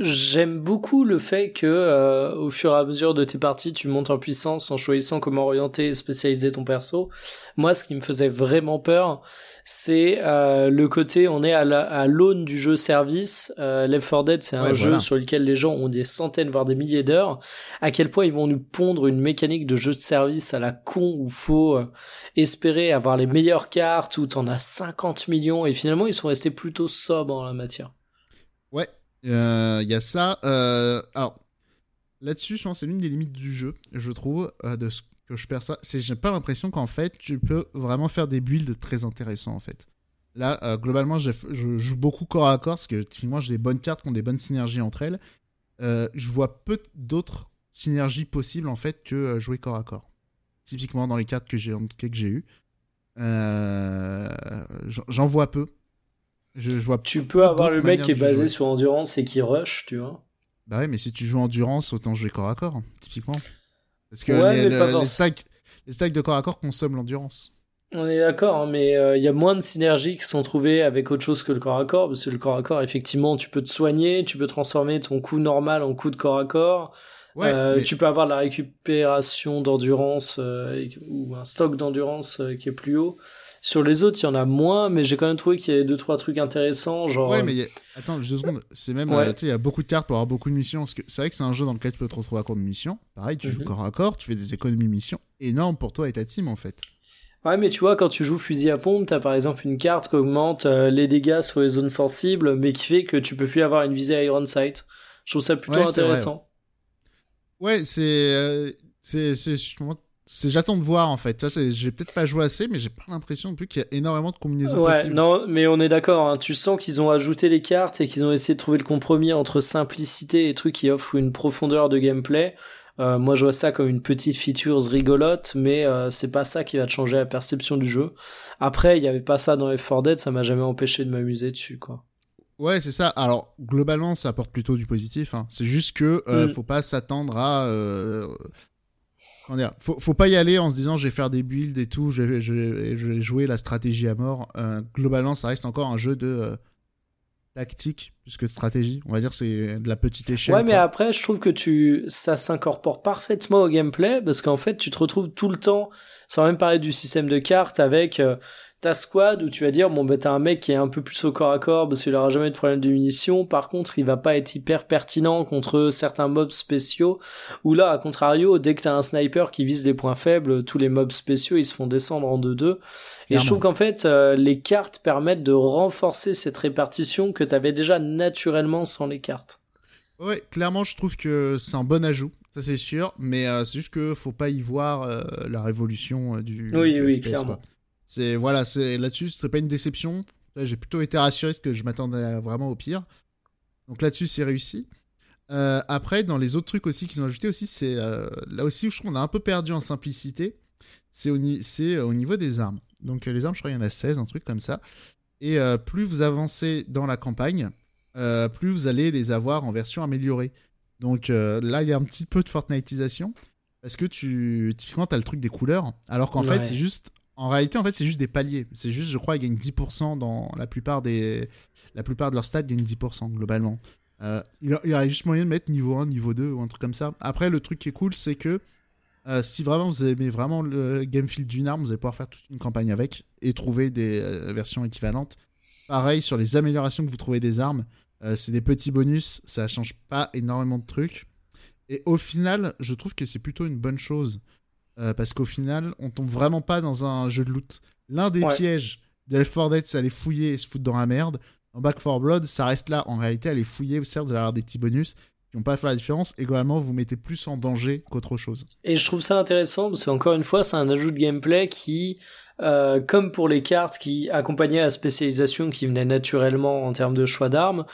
Speaker 2: J'aime beaucoup le fait que euh, au fur et à mesure de tes parties, tu montes en puissance en choisissant comment orienter et spécialiser ton perso. Moi, ce qui me faisait vraiment peur, c'est euh, le côté on est à l'aune du jeu service. Euh, Left 4 Dead, c'est un jeu sur lequel les gens ont des centaines voire des milliers d'heures. À quel point ils vont nous pondre une mécanique de jeu de service à la con où faut euh, espérer avoir les meilleures cartes où t'en as 50 millions et finalement ils sont restés plutôt sobres en la matière.
Speaker 3: Ouais, il euh, y a ça. Euh, alors, là-dessus, je pense c'est l'une des limites du jeu, je trouve, euh, de ce que je perçois. C'est j'ai pas l'impression qu'en fait, tu peux vraiment faire des builds très intéressants, en fait. Là, globalement, je joue beaucoup corps à corps, parce que finalement, j'ai des bonnes cartes qui ont des bonnes synergies entre elles. je vois peu d'autres synergies possibles, en fait, que jouer corps à corps. Typiquement, dans les cartes que que j'ai eues. J'en vois peu. Je, vois
Speaker 2: tu peux avoir le mec qui est basé sur endurance et qui rush, tu vois.
Speaker 3: Bah ouais, mais si tu joues endurance, autant jouer corps à corps, typiquement. Parce que les, stacks, de corps à corps consomment l'endurance.
Speaker 2: On est d'accord, hein, mais euh, il y a moins de synergies qui sont trouvées avec autre chose que le corps à corps, parce que le corps à corps, effectivement, tu peux te soigner, tu peux transformer ton coup normal en coup de corps à corps. Euh, tu peux avoir la récupération d'endurance euh, ou un stock d'endurance qui est plus haut. Sur les autres, il y en a moins, mais j'ai quand même trouvé qu'il y avait deux trois trucs intéressants, genre.
Speaker 3: Ouais, mais attends, deux secondes. C'est même, euh, tu sais, il y a beaucoup de cartes pour avoir beaucoup de missions. Parce que c'est vrai que c'est un jeu dans lequel tu peux te retrouver à court de missions. Pareil, tu joues mhm. corps à corps, tu fais des économies de missions énormes pour toi et ta team en fait.
Speaker 2: Ouais, mais tu vois, quand tu joues fusil à pompe, t'as par exemple une carte qui augmente euh, les dégâts sur les zones sensibles, mais qui fait que tu peux plus avoir une visée Iron Sight. Je trouve ça plutôt intéressant.
Speaker 3: Ouais, c'est, euh, c'est, c'est, j'attends de voir en fait. J'ai peut-être pas joué assez, mais j'ai pas l'impression non plus qu'il y a énormément de combinaisons
Speaker 2: ouais, Non, mais on est d'accord. Hein. Tu sens qu'ils ont ajouté les cartes et qu'ils ont essayé de trouver le compromis entre simplicité et trucs qui offrent une profondeur de gameplay. Euh, moi, je vois ça comme une petite feature rigolote, mais euh, c'est pas ça qui va te changer la perception du jeu. Après, il y avait pas ça dans F4 Dead, ça m'a jamais empêché de m'amuser dessus, quoi.
Speaker 3: Ouais, c'est ça. Alors, globalement, ça apporte plutôt du positif. Hein. C'est juste que euh, mm. faut pas s'attendre à euh, faut, faut pas y aller en se disant je vais faire des builds et tout, je vais, je vais, jouer la stratégie à mort. Euh, globalement, ça reste encore un jeu de euh, tactique plus que de stratégie. On va dire c'est de la petite échelle.
Speaker 2: Ouais, mais après, je trouve que tu ça s'incorpore parfaitement au gameplay parce qu'en fait, tu te retrouves tout le temps, sans même parler du système de cartes, avec euh, ta squad où tu vas dire bon bah t'as un mec qui est un peu plus au corps à corps parce qu'il aura jamais de problème de munitions. Par contre il va pas être hyper pertinent contre certains mobs spéciaux. Ou là à contrario dès que t'as un sniper qui vise des points faibles tous les mobs spéciaux ils se font descendre en 2-2 et je trouve qu'en fait euh, les cartes permettent de renforcer cette répartition que t'avais déjà naturellement sans les cartes.
Speaker 3: Ouais clairement je trouve que c'est un bon ajout ça c'est sûr. Mais euh, c'est juste que faut pas y voir euh, la révolution du
Speaker 2: oui oui clairement
Speaker 3: c'est voilà, c'est là-dessus, ce serait pas une déception. J'ai plutôt été rassuré parce que je m'attendais vraiment au pire. Donc là-dessus, c'est réussi. Euh, après, dans les autres trucs aussi qu'ils ont ajouté aussi, c'est euh, là aussi où je trouve qu'on a un peu perdu en simplicité. C'est au, au, niveau des armes. Donc les armes, je crois qu'il y en a 16, un truc comme ça. Et euh, plus vous avancez dans la campagne, plus vous allez les avoir en version améliorée. Donc là, il y a un petit peu de Fortniteisation. Parce que tu, typiquement, tu as le truc des couleurs. Alors qu'en fait, c'est juste en réalité, en fait, c'est juste des paliers. C'est juste, je crois, ils gagnent 10% dans la plupart des, la plupart de leurs stats gagnent 10% globalement. Euh, il, y aurait juste moyen de mettre niveau 1, niveau 2 ou un truc comme ça. Après, le truc qui est cool, c'est que euh, si vraiment vous aimez vraiment le game feel d'une arme, vous allez pouvoir faire toute une campagne avec et trouver des euh, versions équivalentes. Pareil sur les améliorations que vous trouvez des armes, c'est des petits bonus, ça change pas énormément de trucs. Et au final, je trouve que c'est plutôt une bonne chose euh, parce qu'au final, on tombe vraiment pas dans un jeu de loot. L'un des pièges de Left 4 Dead, c'est aller fouiller et se foutre dans la merde. En Back 4 Blood, ça reste là. En réalité, aller fouiller, certes, vous allez avoir des petits bonus qui vont pas faire la différence. Et globalement, vous mettez plus en danger qu'autre chose.
Speaker 2: Et je trouve ça intéressant parce qu'encore une fois, c'est un ajout de gameplay qui euh, comme pour les cartes qui accompagnaient la spécialisation qui venait naturellement en termes de choix d'armes,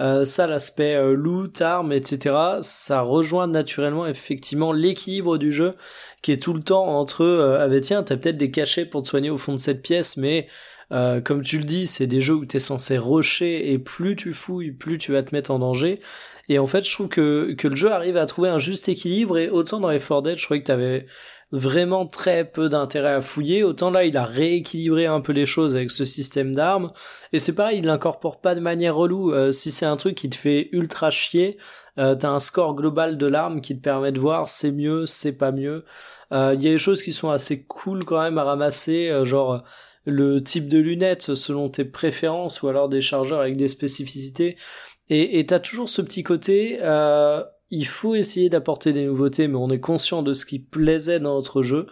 Speaker 2: euh, ça l'aspect euh, loot, armes, etc. Ça rejoint naturellement effectivement l'équilibre du jeu qui est tout le temps entre euh, ah bah tiens t'as peut-être des cachets pour te soigner au fond de cette pièce mais Euh, comme tu le dis, c'est des jeux où tu es censé rusher et plus tu fouilles, plus tu vas te mettre en danger. Et en fait, je trouve que, que le jeu arrive à trouver un juste équilibre et autant dans les Dead, je trouvais que tu avais vraiment très peu d'intérêt à fouiller, autant là il a rééquilibré un peu les choses avec ce système d'armes, et c'est pareil, il l'incorpore pas de manière relou, euh, si c'est un truc qui te fait ultra chier, euh, t'as un score global de l'arme qui te permet de voir c'est mieux, c'est pas mieux, euh, il y a des choses qui sont assez cool quand même à ramasser, euh, genre le type de lunettes selon tes préférences, ou alors des chargeurs avec des spécificités, et t'as toujours ce petit côté, euh, il faut essayer d'apporter des nouveautés, mais on est conscient de ce qui plaisait dans notre jeu.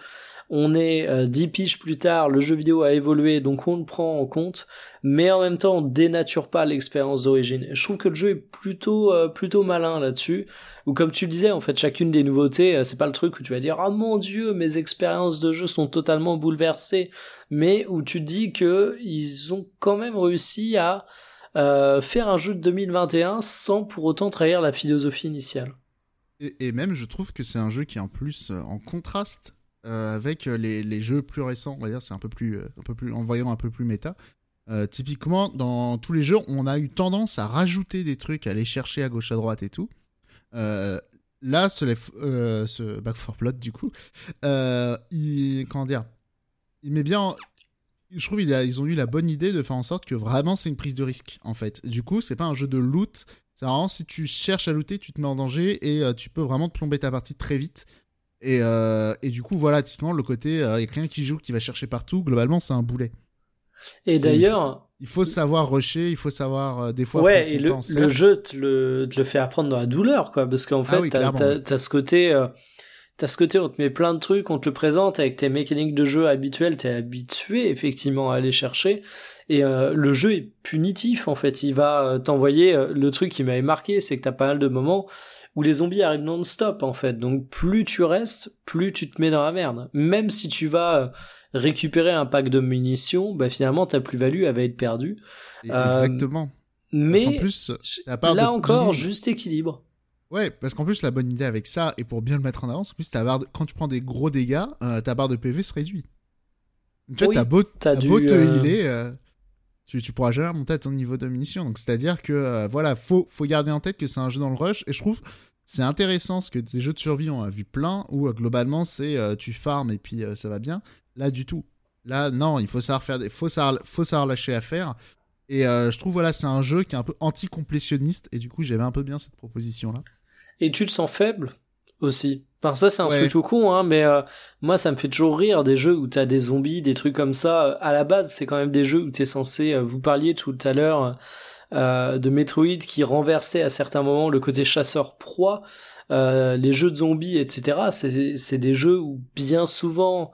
Speaker 2: On est euh, 10 piges plus tard, le jeu vidéo a évolué, donc on le prend en compte, mais en même temps on dénature pas l'expérience d'origine. Je trouve que le jeu est plutôt euh, plutôt malin là-dessus. Ou comme tu le disais, en fait, chacune des nouveautés, euh, c'est pas le truc où tu vas dire ah mon dieu, mes expériences de jeu sont totalement bouleversées, mais où tu dis que ils ont quand même réussi à euh, faire un jeu de 2021 sans pour autant trahir la philosophie initiale.
Speaker 3: Et, même, je trouve que c'est un jeu qui est en plus euh, en contraste euh, avec les, les, jeux plus récents. On va dire, c'est un peu plus, un peu plus, en voyant un peu plus méta. typiquement, dans tous les jeux, on a eu tendance à rajouter des trucs, à aller chercher à gauche à droite et tout. là, ce, ce Back 4 Blood, du coup, il, comment dire, il met bien je trouve qu'ils ils ont eu la bonne idée de faire en sorte que vraiment c'est une prise de risque en fait. Du coup, c'est pas un jeu de loot. C'est vraiment si tu cherches à looter, tu te mets en danger et euh, tu peux vraiment te plomber ta partie très vite. Et, euh, et du coup, voilà, typiquement, le côté, il euh, n'y a rien qui joue, qui va chercher partout. Globalement, c'est un boulet.
Speaker 2: Et d'ailleurs.
Speaker 3: Il, faut savoir rusher, il faut savoir des fois.
Speaker 2: Ouais, et le, le, jeu te le, te le, fait apprendre dans la douleur, quoi. Parce qu'en ah fait, t'as as, ce côté t'as ce côté, on te met plein de trucs, on te le présente avec tes mécaniques de jeu habituelles, t'es habitué effectivement à aller chercher, et euh, le jeu est punitif en fait, il va euh, t'envoyer, euh, le truc qui m'avait marqué, c'est que t'as pas mal de moments où les zombies arrivent non-stop en fait, donc plus tu restes, plus tu te mets dans la merde. Même si tu vas récupérer un pack de munitions, bah finalement ta plus-value elle va être perdue.
Speaker 3: Exactement.
Speaker 2: mais en plus, là encore, juste équilibre.
Speaker 3: Ouais, parce qu'en plus, la bonne idée avec ça, et pour bien le mettre en avant, en plus, ta barre quand tu prends des gros dégâts, euh, ta barre de PV se réduit. Tu vois, t'as beau, as beau te euh, healer, euh, tu, tu pourras jamais remonter à ton niveau de munitions. Donc, c'est-à-dire que, voilà, faut, faut garder en tête que c'est un jeu dans le rush, et je trouve c'est intéressant, parce que des jeux de survie, on a vu plein, où globalement, c'est tu farmes et puis ça va bien. Là, du tout. Là, non, il faut savoir faire des... faut savoir, faut savoir lâcher l'affaire. Et je trouve, voilà, c'est un jeu qui est un peu anti-complétionniste, et du coup, j'avais un peu bien cette proposition-là
Speaker 2: et tu te sens faible aussi. Enfin ça c'est un truc tout con hein, mais euh, moi ça me fait toujours rire des jeux où t'as des zombies, des trucs comme ça. À la base c'est quand même des jeux où t'es censé, euh, vous parliez tout à l'heure euh, de Metroid qui renversait à certains moments le côté chasseur proie. les jeux de zombies etc. C'est des jeux où bien souvent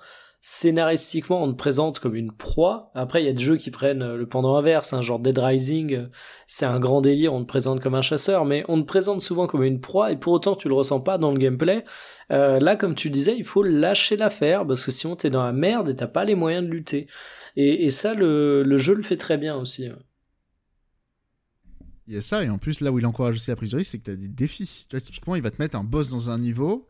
Speaker 2: scénaristiquement on te présente comme une proie. Après il y a des jeux qui prennent euh, le pendant inverse, un genre Dead Rising, euh, c'est un grand délire, on te présente comme un chasseur, mais on te présente souvent comme une proie et pour autant tu le ressens pas dans le gameplay. Euh, là comme tu disais, il faut lâcher l'affaire parce que sinon t'es dans la merde et t'as pas les moyens de lutter. Et, ça le, jeu le fait très bien aussi.
Speaker 3: Il y a ça, et en plus, là où il encourage aussi la risque, c'est que tu as des défis. Typiquement, il va te mettre un boss dans un niveau,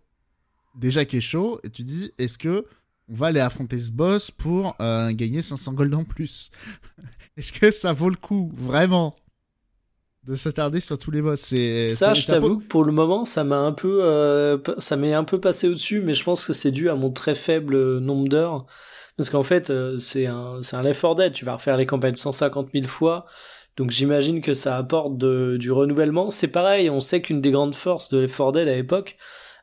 Speaker 3: déjà qui est chaud, et tu dis, est-ce que on va aller affronter ce boss pour euh, gagner 500 gold en plus. [LAUGHS] Est-ce que ça vaut le coup, vraiment, de s'attarder sur tous les boss?
Speaker 2: C'est, Ça, je t'avoue que pour le moment, ça m'a un peu, euh, ça m'est un peu passé au-dessus, mais je pense que c'est dû à mon très faible nombre d'heures. Parce qu'en fait, euh, c'est un, c'est un Left 4 Dead. Tu vas refaire les campagnes 150 000 fois. Donc j'imagine que ça apporte du renouvellement. C'est pareil, on sait qu'une des grandes forces de Left 4 Dead à l'époque,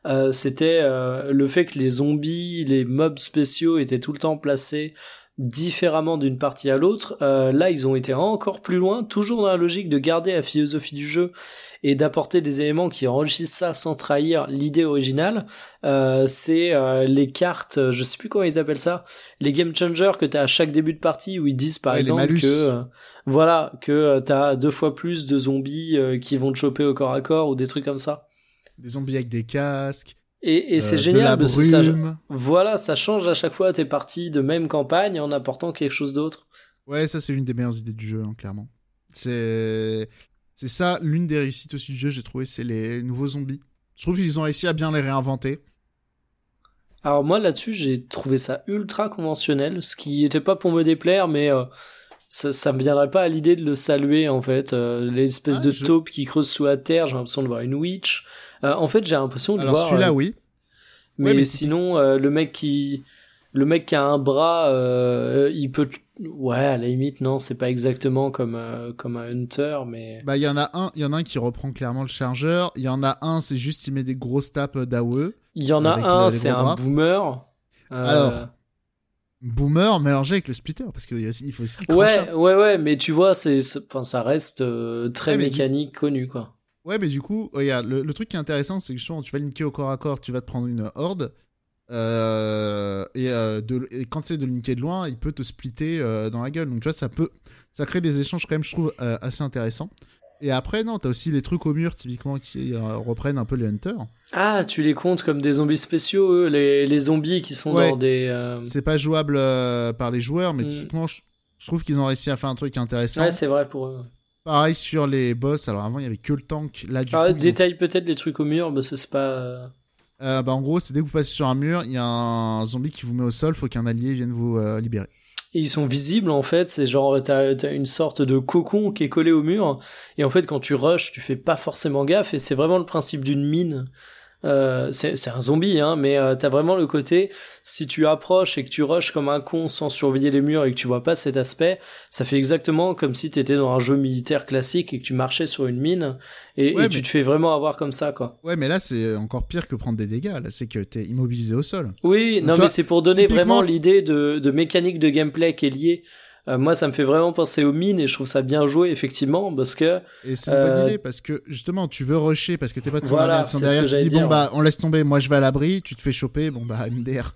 Speaker 2: euh, c'était euh, le fait que les zombies, les mobs spéciaux étaient tout le temps placés différemment d'une partie à l'autre. Euh, là, ils ont été encore plus loin, toujours dans la logique de garder la philosophie du jeu et d'apporter des éléments qui enrichissent ça sans trahir l'idée originale. c'est les cartes, je sais plus comment ils appellent ça, les game changers que t'as à chaque début de partie où ils disent par exemple que voilà que t'as deux fois plus de zombies qui vont te choper au corps à corps ou des trucs comme ça
Speaker 3: des zombies avec des casques.
Speaker 2: Et, c'est euh, génial parce que ça, voilà, ça change à chaque fois tes parties de même campagne en apportant quelque chose d'autre.
Speaker 3: Ouais, ça c'est l'une des meilleures idées du jeu, hein, clairement. C'est c'est ça l'une des réussites aussi du jeu, j'ai trouvé, c'est les nouveaux zombies. Je trouve qu'ils ont réussi à bien les réinventer.
Speaker 2: Alors moi là-dessus, j'ai trouvé ça ultra conventionnel, ce qui était pas pour me déplaire, mais euh, ça, ça me viendrait pas à l'idée de le saluer en fait. Euh, L'espèce
Speaker 3: Ah,
Speaker 2: de
Speaker 3: je-
Speaker 2: taupe qui creuse sous la terre, j'ai l'impression de voir une witch. Euh, en fait, j'ai l'impression de
Speaker 3: Alors
Speaker 2: voir.
Speaker 3: celui-là,
Speaker 2: euh,
Speaker 3: oui.
Speaker 2: mais,
Speaker 3: Ouais, mais-
Speaker 2: sinon, euh, le mec qui, le mec qui a un bras, il peut, ouais, à la limite, non, c'est pas exactement comme comme un hunter, mais
Speaker 3: Bah, il y en a un, il y en a un qui reprend clairement le chargeur. Il y en a un, c'est juste il met des grosses tapes d'AOE.
Speaker 2: il y en a un, c'est un boomer.
Speaker 3: Alors, Boomer mélangé avec le splitter parce qu'il faut aussi
Speaker 2: Ouais, ouais, ouais, mais tu vois, c'est, enfin, ça reste euh, très
Speaker 3: Ouais, mais du-
Speaker 2: mécanique, connu, quoi.
Speaker 3: Ouais, mais du coup, regarde, le, le truc qui est intéressant, c'est que justement, tu vas linker au corps à corps, tu vas te prendre une horde. euh, et, euh, de, et quand c'est de linker de loin, il peut te splitter euh, dans la gueule. Donc tu vois, ça peut, ça crée des échanges quand même, je trouve, euh, assez intéressants. Et après, non, t'as aussi les trucs au mur, typiquement, qui reprennent un peu les hunters.
Speaker 2: Ah, tu les comptes comme des zombies spéciaux, eux, les, les zombies qui sont
Speaker 3: Ouais,
Speaker 2: dans des.
Speaker 3: C'est pas jouable par les joueurs, mais
Speaker 2: Mm.
Speaker 3: typiquement, je, je trouve qu'ils ont réussi à faire un truc intéressant.
Speaker 2: Ouais, c'est vrai pour eux.
Speaker 3: Pareil sur les boss. Alors avant, il y avait que le tank. Là, du
Speaker 2: Ah,
Speaker 3: coup, ils ont
Speaker 2: détaille peut-être les trucs au mur, mais c'est pas. euh,
Speaker 3: Euh, bah, en gros, c'est dès que vous passez sur un mur, il y a un zombie qui vous met au sol, faut qu'un allié vienne vous euh, libérer.
Speaker 2: Et ils sont visibles en fait, c'est genre t'as as une sorte de cocon qui est collé au mur et en fait quand tu rushes tu fais pas forcément gaffe et c'est vraiment le principe d'une mine. Euh, c'est un zombie hein, mais euh, t'as vraiment le côté si tu approches et que tu rushes comme un con sans surveiller les murs et que tu vois pas cet aspect, ça fait exactement comme si t'étais dans un jeu militaire classique et que tu marchais sur une mine et,
Speaker 3: Ouais,
Speaker 2: et tu te fais vraiment avoir comme ça quoi.
Speaker 3: Ouais, mais là, c'est encore pire que prendre des dégâts. Là, c'est que t'es immobilisé au sol.
Speaker 2: Oui, non
Speaker 3: Toi,
Speaker 2: mais c'est pour donner
Speaker 3: typiquement-
Speaker 2: vraiment l'idée de, de mécanique de gameplay qui est liée. Euh, moi, ça me fait vraiment penser aux mines et je trouve ça bien joué effectivement parce que
Speaker 3: Et c'est une bonne
Speaker 2: Euh,
Speaker 3: idée parce que justement, tu veux rusher parce que tes potes
Speaker 2: Voilà,
Speaker 3: sont derrière, tu dis bon bah on laisse tomber, moi je vais à l'abri, tu te fais choper, bon bah MDR.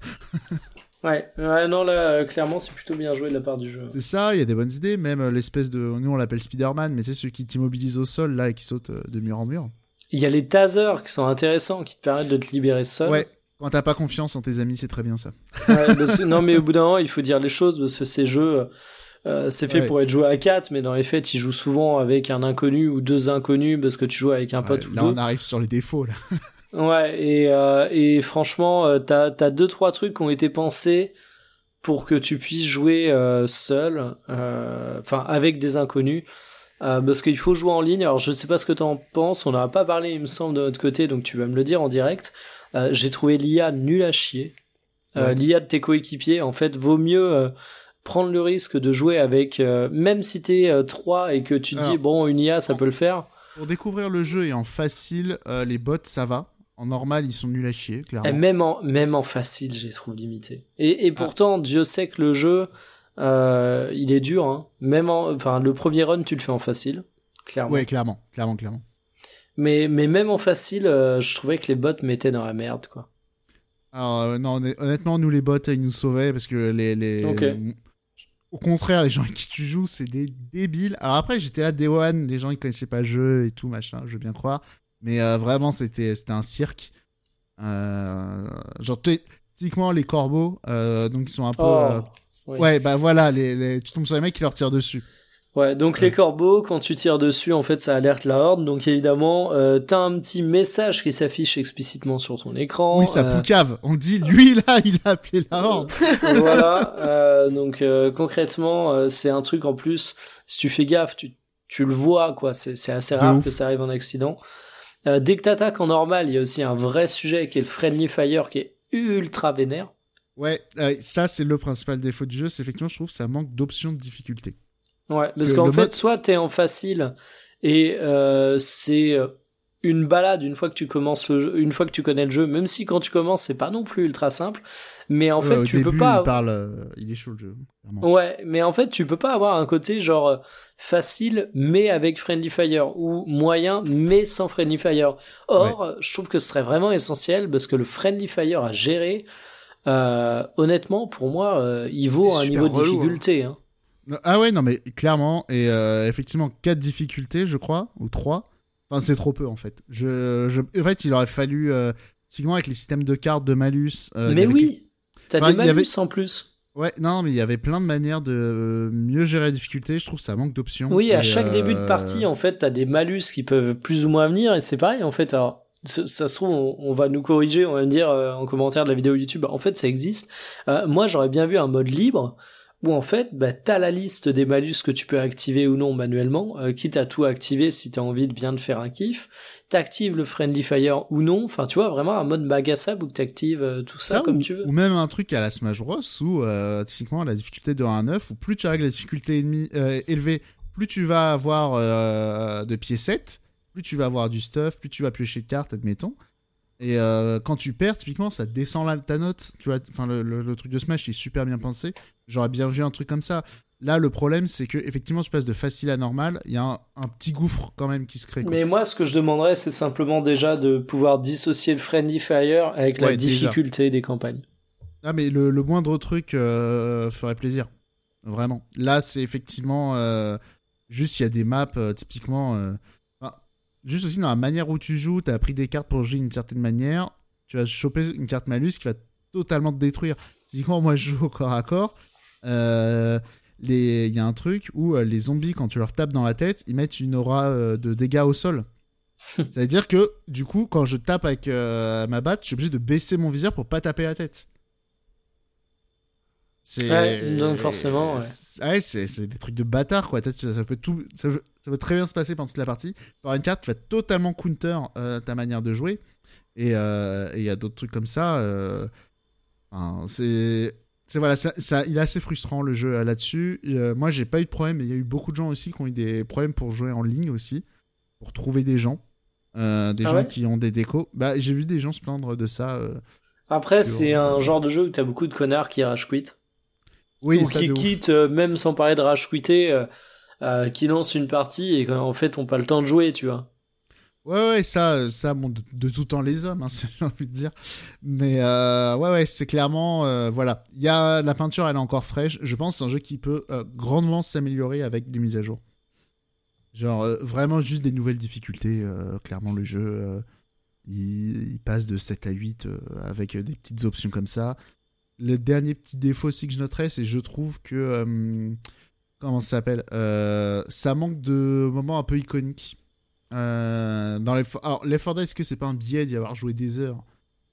Speaker 3: [LAUGHS]
Speaker 2: ouais, ouais non là euh, clairement c'est plutôt bien joué de la part du jeu.
Speaker 3: C'est ça, il y a des bonnes idées, même euh, l'espèce de, nous on l'appelle Spider-Man, mais c'est ceux qui t'immobilisent au sol là et qui sautent euh, de mur en mur.
Speaker 2: Il y a les tasers qui sont intéressants qui te permettent de te libérer seul.
Speaker 3: Ouais. Quand t'as pas confiance en tes amis, c'est très bien ça.
Speaker 2: Ouais, parce que- non mais au bout d'un moment il faut dire les choses parce que ces jeux euh, c'est fait
Speaker 3: Ouais.
Speaker 2: pour être joué à 4 mais dans les faits tu joues souvent avec un inconnu ou deux inconnus parce que tu joues avec un pote
Speaker 3: Ouais,
Speaker 2: ou
Speaker 3: là
Speaker 2: deux.
Speaker 3: on arrive sur les défauts là. [LAUGHS]
Speaker 2: Ouais, et, euh, et franchement, euh, t'as as deux trois trucs qui ont été pensés pour que tu puisses jouer euh, seul, euh, enfin avec des inconnus, euh, parce qu'il faut jouer en ligne. Alors je sais pas ce que t'en penses, on n'en a pas parlé, il me semble, de notre côté, donc tu vas me le dire en direct. Euh, J'ai trouvé l'IA nul à chier. Euh,
Speaker 3: Ouais.
Speaker 2: L'IA de tes coéquipiers, en fait, vaut mieux euh, prendre le risque de jouer avec, euh, même si t'es euh, 3 et que tu te dis bon une IA ça peut le faire.
Speaker 3: Pour découvrir le jeu et en facile, euh, les bots ça va. En normal, ils sont nuls à chier, clairement.
Speaker 2: Et même en, même en facile, j'ai trouvé limité. Et, et pourtant, Dieu sait que le jeu, euh, il est dur. Hein. Même en, enfin, le premier run, tu le fais en facile, clairement.
Speaker 3: Ouais, clairement, clairement, clairement.
Speaker 2: Mais, mais même en facile, euh, je trouvais que les bots mettaient dans la merde, quoi.
Speaker 3: Alors, euh, non, honn- honnêtement, nous les bots, ils nous sauvaient parce que les. Au contraire, les gens avec qui tu joues, c'est des débiles. Alors après, j'étais là Day One, les gens ils connaissaient pas le jeu et tout, machin, je veux bien croire. Mais euh, vraiment, c'était c'était un cirque. Euh, genre, typiquement, les corbeaux, euh, donc ils sont un peu.
Speaker 2: Oh,
Speaker 3: euh,
Speaker 2: oui.
Speaker 3: Ouais, bah voilà, les, les- tu tombes sur les mecs qui leur tirent dessus.
Speaker 2: Ouais, donc les corbeaux, quand tu tires dessus, en fait, ça alerte la horde. Donc évidemment, euh, t'as un petit message qui s'affiche explicitement sur ton écran.
Speaker 3: oui, ça
Speaker 2: euh,
Speaker 3: poucave. On dit, lui là, il a appelé la [LAUGHS] horde.
Speaker 2: voilà. euh, donc euh, concrètement, euh, c'est un truc en plus. Si tu fais gaffe, tu, tu le vois quoi. C'est c'est assez
Speaker 3: De
Speaker 2: rare
Speaker 3: ouf.
Speaker 2: que ça arrive en accident. Euh, dès que t'attaques en normal, il y a aussi un vrai sujet qui est le friendly fire qui est ultra vénère.
Speaker 3: Ouais, euh, ça c'est le principal défaut du jeu, c'est effectivement, je trouve, ça manque d'options de difficulté.
Speaker 2: Ouais, parce
Speaker 3: que
Speaker 2: qu'en fait,
Speaker 3: mode-
Speaker 2: soit t'es en facile et euh, c'est euh, une balade une fois que tu commences le jeu, une fois que tu connais le jeu, même si quand tu commences c'est pas non plus ultra simple, mais en
Speaker 3: Ouais,
Speaker 2: fait tu
Speaker 3: début,
Speaker 2: peux pas.
Speaker 3: il parle, euh, il est chaud le jeu. clairement.
Speaker 2: Ouais, mais en fait, tu peux pas avoir un côté genre euh, facile mais avec Friendly Fire ou moyen mais sans Friendly Fire. Or, je trouve que ce serait vraiment essentiel parce que le Friendly Fire à gérer, euh, honnêtement, pour moi, euh, il vaut un niveau de
Speaker 1: relou,
Speaker 2: difficulté. Hein.
Speaker 3: Ah ouais, non, mais clairement, et euh, effectivement, 4 difficultés, je crois, ou 3. Enfin, c'est trop peu, en fait. Je, je... En fait, il aurait fallu, euh, typiquement, avec les systèmes de cartes, de malus... euh,
Speaker 2: mais oui, t'as
Speaker 3: Enfin,
Speaker 2: des
Speaker 3: avait-
Speaker 2: malus en plus.
Speaker 3: Ouais, non, mais il y avait plein de manières de euh, mieux gérer la difficulté. Je trouve que ça manque d'options.
Speaker 2: Oui, à chaque
Speaker 3: euh,
Speaker 2: début de partie, en fait, t'as des malus qui peuvent plus ou moins venir et c'est pareil, en fait. Alors, ça, ça se trouve, on, on va nous corriger, on va me dire euh, en commentaire de la vidéo YouTube, en fait, ça existe. Euh, moi, j'aurais bien vu un mode libre où en fait, bah, t'as la liste des malus que tu peux activer ou non manuellement, euh, quitte à tout activer si t'as envie de bien te faire un kiff. T'actives le Friendly Fire ou non, enfin tu vois, vraiment un mode bagassable où t'actives euh, tout ça, comme
Speaker 3: ou,
Speaker 2: tu veux.
Speaker 3: Ou même un truc à la Smash Bros où euh, typiquement la difficulté de 1 à 9, où plus tu règles la difficulté ennemie, euh, élevée, plus tu vas avoir euh, de pieds 7, plus tu vas avoir du stuff, plus tu vas piocher de cartes, admettons. Et euh, quand tu perds, typiquement, ça descend la, ta note. Tu vois, enfin, le, le- le truc de Smash est super bien pensé. J'aurais bien vu un truc comme ça. Là, le problème, c'est que effectivement, tu passes de facile à normal. Il y a un, un petit gouffre quand même qui se crée. quoi.
Speaker 2: Mais moi, ce que je demanderais, c'est simplement déjà de pouvoir dissocier le Friendly Fire avec la
Speaker 3: déjà.
Speaker 2: difficulté des campagnes.
Speaker 3: Ah, mais le, le moindre truc euh, ferait plaisir. Vraiment. Là, c'est effectivement. euh, juste, il y a des maps, typiquement. Juste aussi dans la manière où tu joues, tu as pris des cartes pour jouer d'une certaine manière. Tu vas choper une carte malus qui va totalement te détruire. Typiquement, moi, je joue au corps à corps. Euh, Il y a un truc où euh, les zombies, quand tu leur tapes dans la tête, ils mettent une aura euh, de dégâts au sol. [LAUGHS] Ça veut dire que, du coup, quand je tape avec euh, ma batte, je suis obligé de baisser mon viseur pour pas taper la tête. C'est.
Speaker 2: Ouais, donc forcément, ouais.
Speaker 3: C'est- ouais, des trucs de bâtard, quoi. Ça, ça peut tout, ça, peut, ça peut très bien se passer pendant toute la partie. Par une carte qui va totalement counter euh, ta manière de jouer. Et euh, et il y a d'autres trucs comme ça. euh, c'est. C'est voilà, ça, ça- il est assez frustrant le jeu euh, là-dessus. Moi, j'ai pas eu de problème, il y a eu beaucoup de gens aussi qui ont eu des problèmes pour jouer en ligne aussi, pour trouver des gens, des
Speaker 2: Ah
Speaker 3: gens
Speaker 2: ouais?
Speaker 3: qui ont des décos. Bah, j'ai vu des gens se plaindre de ça.
Speaker 2: Après, c'est un genre de jeu où t'as beaucoup de connards qui rage quit.
Speaker 3: Oui,
Speaker 2: ou qui
Speaker 3: de
Speaker 2: quittent, même sans parler de rage quitter, euh, qui lancent une partie et qu'en fait, ont pas le temps de jouer, tu vois.
Speaker 3: Ouais, ouais, ça, euh, ça bon, de, tout temps les hommes, hein, [LAUGHS] j'ai envie de dire. Mais euh, ouais, ouais, c'est clairement, voilà. Il y a la peinture, elle est encore fraîche. Je pense que c'est un jeu qui peut grandement s'améliorer avec des mises à jour. Genre vraiment juste des nouvelles difficultés. clairement, le jeu, il, passe de 7 à 8 euh, avec des petites options comme ça. Le dernier petit défaut aussi que je noterais, c'est je trouve que comment ça s'appelle Euh, Ça manque de moments un peu iconiques. Euh, dans les alors les Dead est-ce que c'est pas un biais d'y avoir joué des heures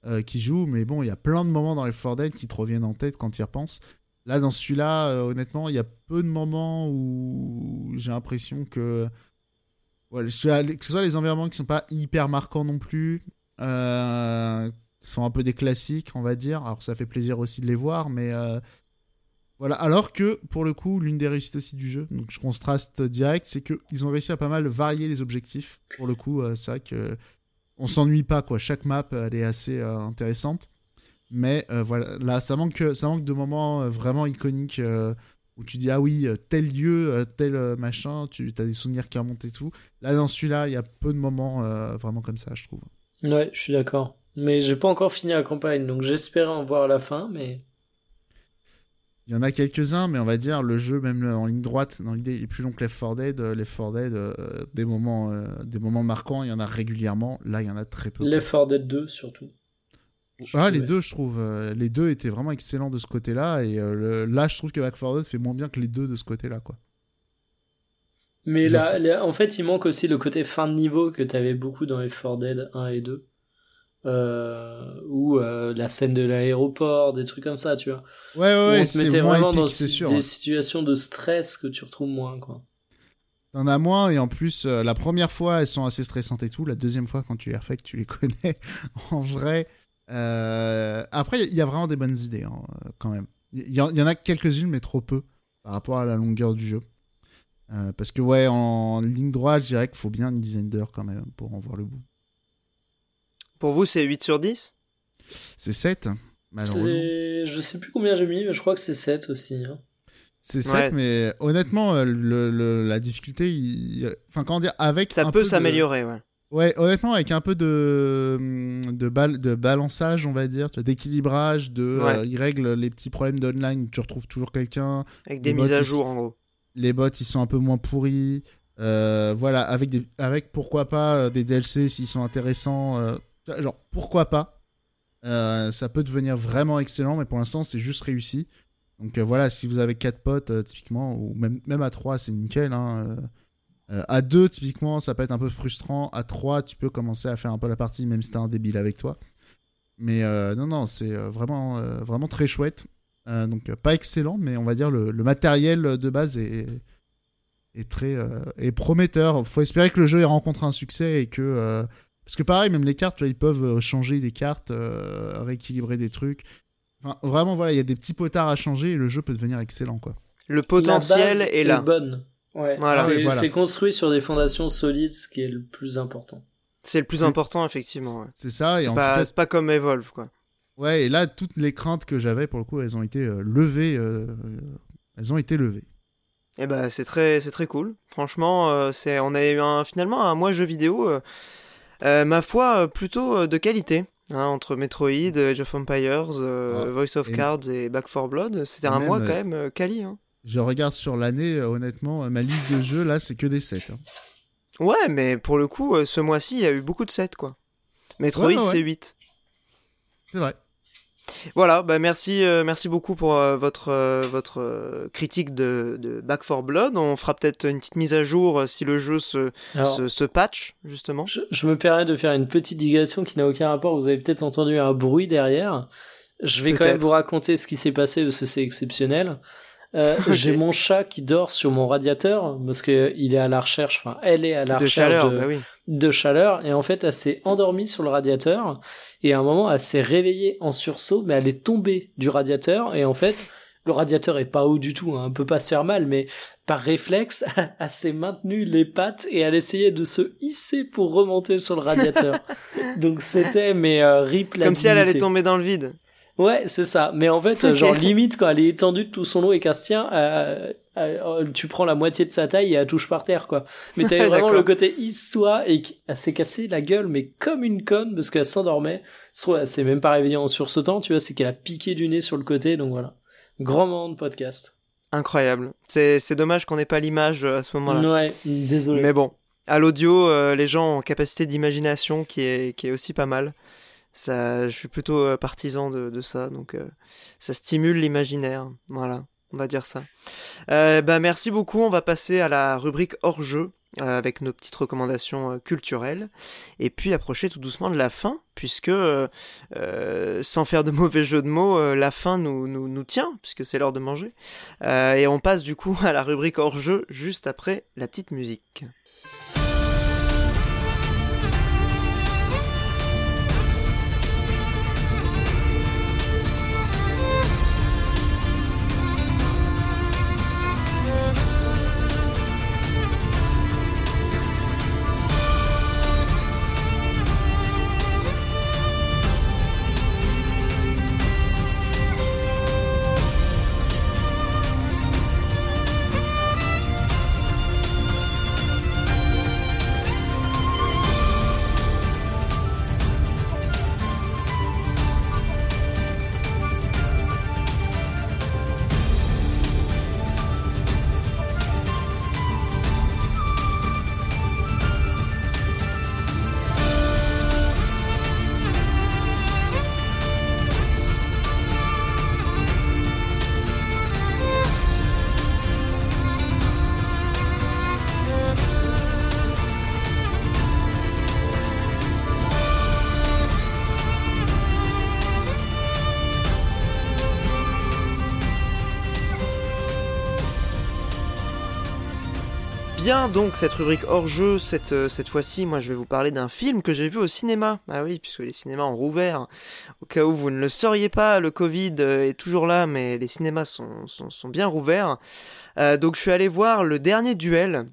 Speaker 3: euh, qui joue mais bon il y a plein de moments dans les Dead qui te reviennent en tête quand tu y repenses là dans celui-là euh, honnêtement il y a peu de moments où j'ai l'impression que ouais, que ce soit les environnements qui sont pas hyper marquants non plus euh, sont un peu des classiques on va dire alors ça fait plaisir aussi de les voir mais voilà, alors que pour le coup, l'une des réussites aussi du jeu, donc je contraste direct, c'est qu'ils ont réussi à pas mal varier les objectifs. Pour le coup, euh, c'est vrai que on s'ennuie pas quoi. Chaque map, elle est assez euh, intéressante, mais euh, voilà, là, ça manque, ça manque de moments euh, vraiment iconiques euh, où tu dis ah oui, euh, tel lieu, euh, tel euh, machin, tu as des souvenirs qui remontent et tout. Là, dans celui-là, il y a peu de moments euh, vraiment comme ça, je trouve.
Speaker 2: Ouais, je suis d'accord. Mais j'ai pas encore fini la campagne, donc j'espérais en voir la fin, mais.
Speaker 3: Il y en a quelques-uns, mais on va dire le jeu, même en ligne droite, dans l'idée, il est plus long que Left 4 Dead. euh, Left 4 Dead, euh, des, moments, euh, des moments marquants, il y en a régulièrement. Là, il y en a très peu.
Speaker 2: Left 4 Dead 2 surtout. Je
Speaker 3: Ah, les deux, je trouve. euh, les deux étaient vraiment excellents de ce côté-là. Et le- là, je trouve que Back 4 Dead fait moins bien que les deux de ce côté-là. quoi.
Speaker 2: Mais là, là, en fait, il manque aussi le côté fin de niveau que t'avais beaucoup dans les 4 Dead 1 et 2. Euh, ou euh, la scène de l'aéroport, des trucs comme ça, tu vois.
Speaker 3: Ouais, ouais, ouais, c'est
Speaker 2: vraiment
Speaker 3: épique,
Speaker 2: dans
Speaker 3: sûr.
Speaker 2: des situations de stress que tu retrouves moins, quoi.
Speaker 3: T'en as moins, et en plus, euh, la première fois, elles sont assez stressantes et tout. La deuxième fois, quand tu les refais, que tu les [LAUGHS] connais, en vrai. Après, il y a vraiment des bonnes idées, hein, quand même. Il y, y en a quelques-unes, mais trop peu, par rapport à la longueur du jeu. Parce que, ouais, en ligne droite, je dirais qu'il faut bien une dizaine d'heures, quand même, pour en voir le bout.
Speaker 1: Pour vous, c'est 8 sur 10
Speaker 3: C'est 7, malheureusement.
Speaker 2: Je sais plus combien j'ai mis, mais je crois que c'est 7 aussi. hein.
Speaker 3: C'est 7,
Speaker 1: Ouais.
Speaker 3: mais honnêtement, euh, le, le- la difficulté, il- enfin, comment dire, avec.
Speaker 1: Ça
Speaker 3: un
Speaker 1: peut
Speaker 3: peu de-
Speaker 1: s'améliorer, ouais.
Speaker 3: Ouais, honnêtement, avec un peu de, de, bal- de balançage, on va dire, d'équilibrage, de, euh,
Speaker 1: Ouais.
Speaker 3: il règle les petits problèmes d'online où tu retrouves toujours quelqu'un,
Speaker 1: Avec des
Speaker 3: Les
Speaker 1: mises à
Speaker 3: ils
Speaker 1: jour, en gros.
Speaker 3: les bots ils sont un peu moins pourris, euh, voilà, avec, des, avec pourquoi pas euh, des DLC s'ils sont intéressants, euh, genre pourquoi pas, Euh, ça peut devenir vraiment excellent, mais pour l'instant c'est juste réussi. Donc euh, voilà, si vous avez 4 potes, euh, typiquement, ou même, à 3, c'est nickel. Hein, à deux, typiquement, ça peut être un peu frustrant. À trois, tu peux commencer à faire un peu la partie, même si t'as un débile avec toi. Mais non, non, c'est vraiment, très chouette. Donc, pas excellent, mais on va dire le, le matériel de base est, est très est prometteur. Faut espérer que le jeu ait rencontré un succès et que. Parce que pareil, même les cartes, tu vois, ils peuvent euh, changer des cartes, euh, rééquilibrer des trucs. Enfin, vraiment, voilà, il y a des petits potards à changer et le jeu peut devenir excellent, quoi.
Speaker 1: Le potentiel
Speaker 2: La base
Speaker 1: est là.
Speaker 2: bonne. Ouais.
Speaker 1: Voilà.
Speaker 2: C'est
Speaker 3: voilà.
Speaker 2: construit sur des fondations solides, ce qui est le plus important.
Speaker 1: C'est le plus important, effectivement. ouais.
Speaker 3: C'est ça, et
Speaker 1: C'est
Speaker 3: en
Speaker 1: pas,
Speaker 3: tout cas,
Speaker 1: c'est pas comme Evolve, quoi.
Speaker 3: ouais, et là, toutes les craintes que j'avais, pour le coup, elles ont été euh, levées. euh, elles ont été levées.
Speaker 1: Et bah, c'est très, c'est très cool. Franchement, euh, c'est, on a eu un, finalement un mois jeu vidéo, euh, ma foi, euh, plutôt euh, de qualité. hein, entre Metroid, Age of Empires, euh,
Speaker 3: Ah,
Speaker 1: Voice of Cards et Back 4 Blood, c'était un mois quand même quali. Hein.
Speaker 3: Je regarde sur l'année, honnêtement, ma liste de jeux, là, c'est que des 7.
Speaker 1: Ouais, mais pour le coup, ce mois-ci, il y a eu beaucoup de 7, quoi. Metroid,
Speaker 3: Ouais, ouais, ouais.
Speaker 1: c'est 8.
Speaker 3: C'est vrai.
Speaker 1: Voilà, bah merci, euh, merci beaucoup pour euh, votre, euh, votre critique de, de Back 4 Blood. On fera peut-être une petite mise à jour si le jeu se,
Speaker 2: Alors,
Speaker 1: se, se patch, justement.
Speaker 2: je, je me permets de faire une petite digression qui n'a aucun rapport. Vous avez peut-être entendu un bruit derrière. Je vais quand même vous raconter ce qui s'est passé parce que c'est exceptionnel. Euh, [LAUGHS] J'ai mon chat qui dort sur mon radiateur parce que il est à la recherche, enfin elle est à la
Speaker 1: de
Speaker 2: recherche
Speaker 1: chaleur,
Speaker 2: de,
Speaker 1: bah oui.
Speaker 2: de chaleur et en fait elle s'est endormie sur le radiateur et à un moment elle s'est réveillée en sursaut mais elle est tombée du radiateur et en fait le radiateur est pas haut du tout, hein, peut pas se faire mal mais par réflexe [LAUGHS] elle s'est maintenue les pattes et elle essayait de se hisser pour remonter sur le radiateur. [LAUGHS] Donc c'était mais euh, rip
Speaker 1: Comme si elle allait tomber dans le vide.
Speaker 2: Ouais, c'est ça. Mais en fait,
Speaker 1: Ok.
Speaker 2: genre limite quand elle est étendue de tout son long et qu'elle se tient, euh, euh, tu prends la moitié de sa taille et elle touche par terre, quoi. Mais t'avais [LAUGHS] vraiment le côté hisse-toi et qu'elle s'est cassée la gueule, mais comme une conne parce qu'elle s'endormait. Soit elle s'est même pas réveillée en sursautant, tu vois, c'est qu'elle a piqué du nez sur le côté, donc voilà. Grand moment de podcast.
Speaker 1: Incroyable. C'est c'est dommage qu'on n'ait pas l'image euh, à ce moment-là.
Speaker 2: Ouais, désolé.
Speaker 1: Mais bon, à l'audio, euh, les gens ont capacité d'imagination qui est, qui est aussi pas mal. Je suis plutôt euh, partisan de, ça, donc euh, ça stimule l'imaginaire. Voilà, on va dire ça. Euh, bah, merci beaucoup. On va passer à la rubrique hors jeu avec nos petites recommandations culturelles et puis approcher tout doucement de la fin, puisque sans faire de [LAUGHS] mauvais jeu de mots, la fin nous, nous, tient, puisque c'est l'heure de manger. Et on passe du coup [LAUGHS] à la rubrique hors jeu juste après la petite musique. Donc cette rubrique hors jeu, cette, euh, cette fois-ci, moi je vais vous parler d'un film que j'ai vu au cinéma. Ah oui, puisque les cinémas ont rouvert. Au cas où vous ne le sauriez pas, le Covid euh, est toujours là, mais les cinémas sont bien rouverts. Euh, donc je suis allé voir le dernier duel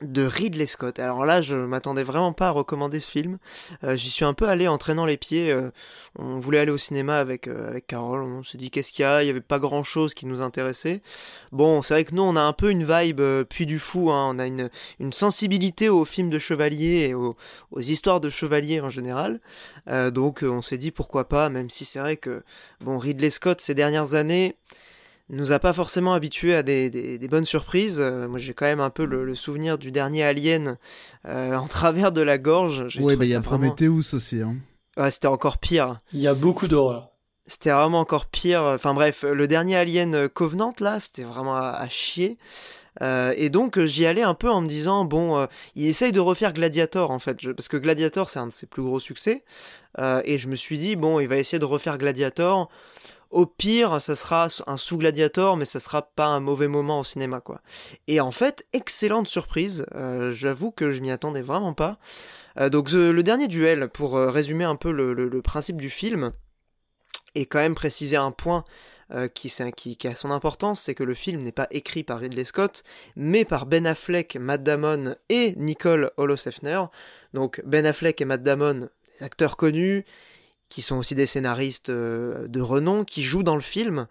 Speaker 1: de Ridley Scott. Alors là, je m'attendais vraiment pas à recommander ce film. Euh, J'y suis un peu allé en traînant les pieds. euh, on voulait aller au cinéma avec, euh, avec Carole. On s'est dit qu'est-ce qu'il y a Il y avait pas grand-chose qui nous intéressait. Bon, c'est vrai que nous, on a un peu une vibe euh, puis du fou. Hein. On a une, une sensibilité aux films de chevaliers et aux, aux histoires de chevaliers en général. Euh, donc, on s'est dit pourquoi pas, même si c'est vrai que bon, Ridley Scott ces dernières années nous a pas forcément habitués à des, des, des bonnes surprises. Euh, moi, j'ai quand même un peu le, le souvenir du dernier Alien euh, [LAUGHS] en travers de la gorge. Trouvé
Speaker 3: bah il y a
Speaker 1: ça vraiment-
Speaker 3: Prometheus aussi. Hein.
Speaker 1: Ouais, c'était encore pire.
Speaker 2: Il y a beaucoup d'horreur.
Speaker 1: c'était vraiment encore pire. Enfin bref, le dernier Alien Covenant là, c'était vraiment à, chier. Euh, et donc j'y allais un peu en me disant bon, euh, il essaye de refaire Gladiator en fait, parce que Gladiator c'est un de ses plus gros succès. Euh, et je me suis dit bon, il va essayer de refaire Gladiator. Au pire, ça sera un sous Gladiator, mais ça sera pas un mauvais moment au cinéma quoi. Et en fait, excellente surprise. J'avoue que je m'y attendais vraiment pas. donc le dernier duel, pour résumer un peu le principe du film et quand même préciser un point euh, qui, a son importance, c'est que le film n'est pas écrit par Ridley Scott, mais par Ben Affleck, Matt Damon et Nicole Holosefner. Donc Ben Affleck et Matt Damon, acteurs connus, qui sont aussi des scénaristes euh, de renom, qui jouent dans le film.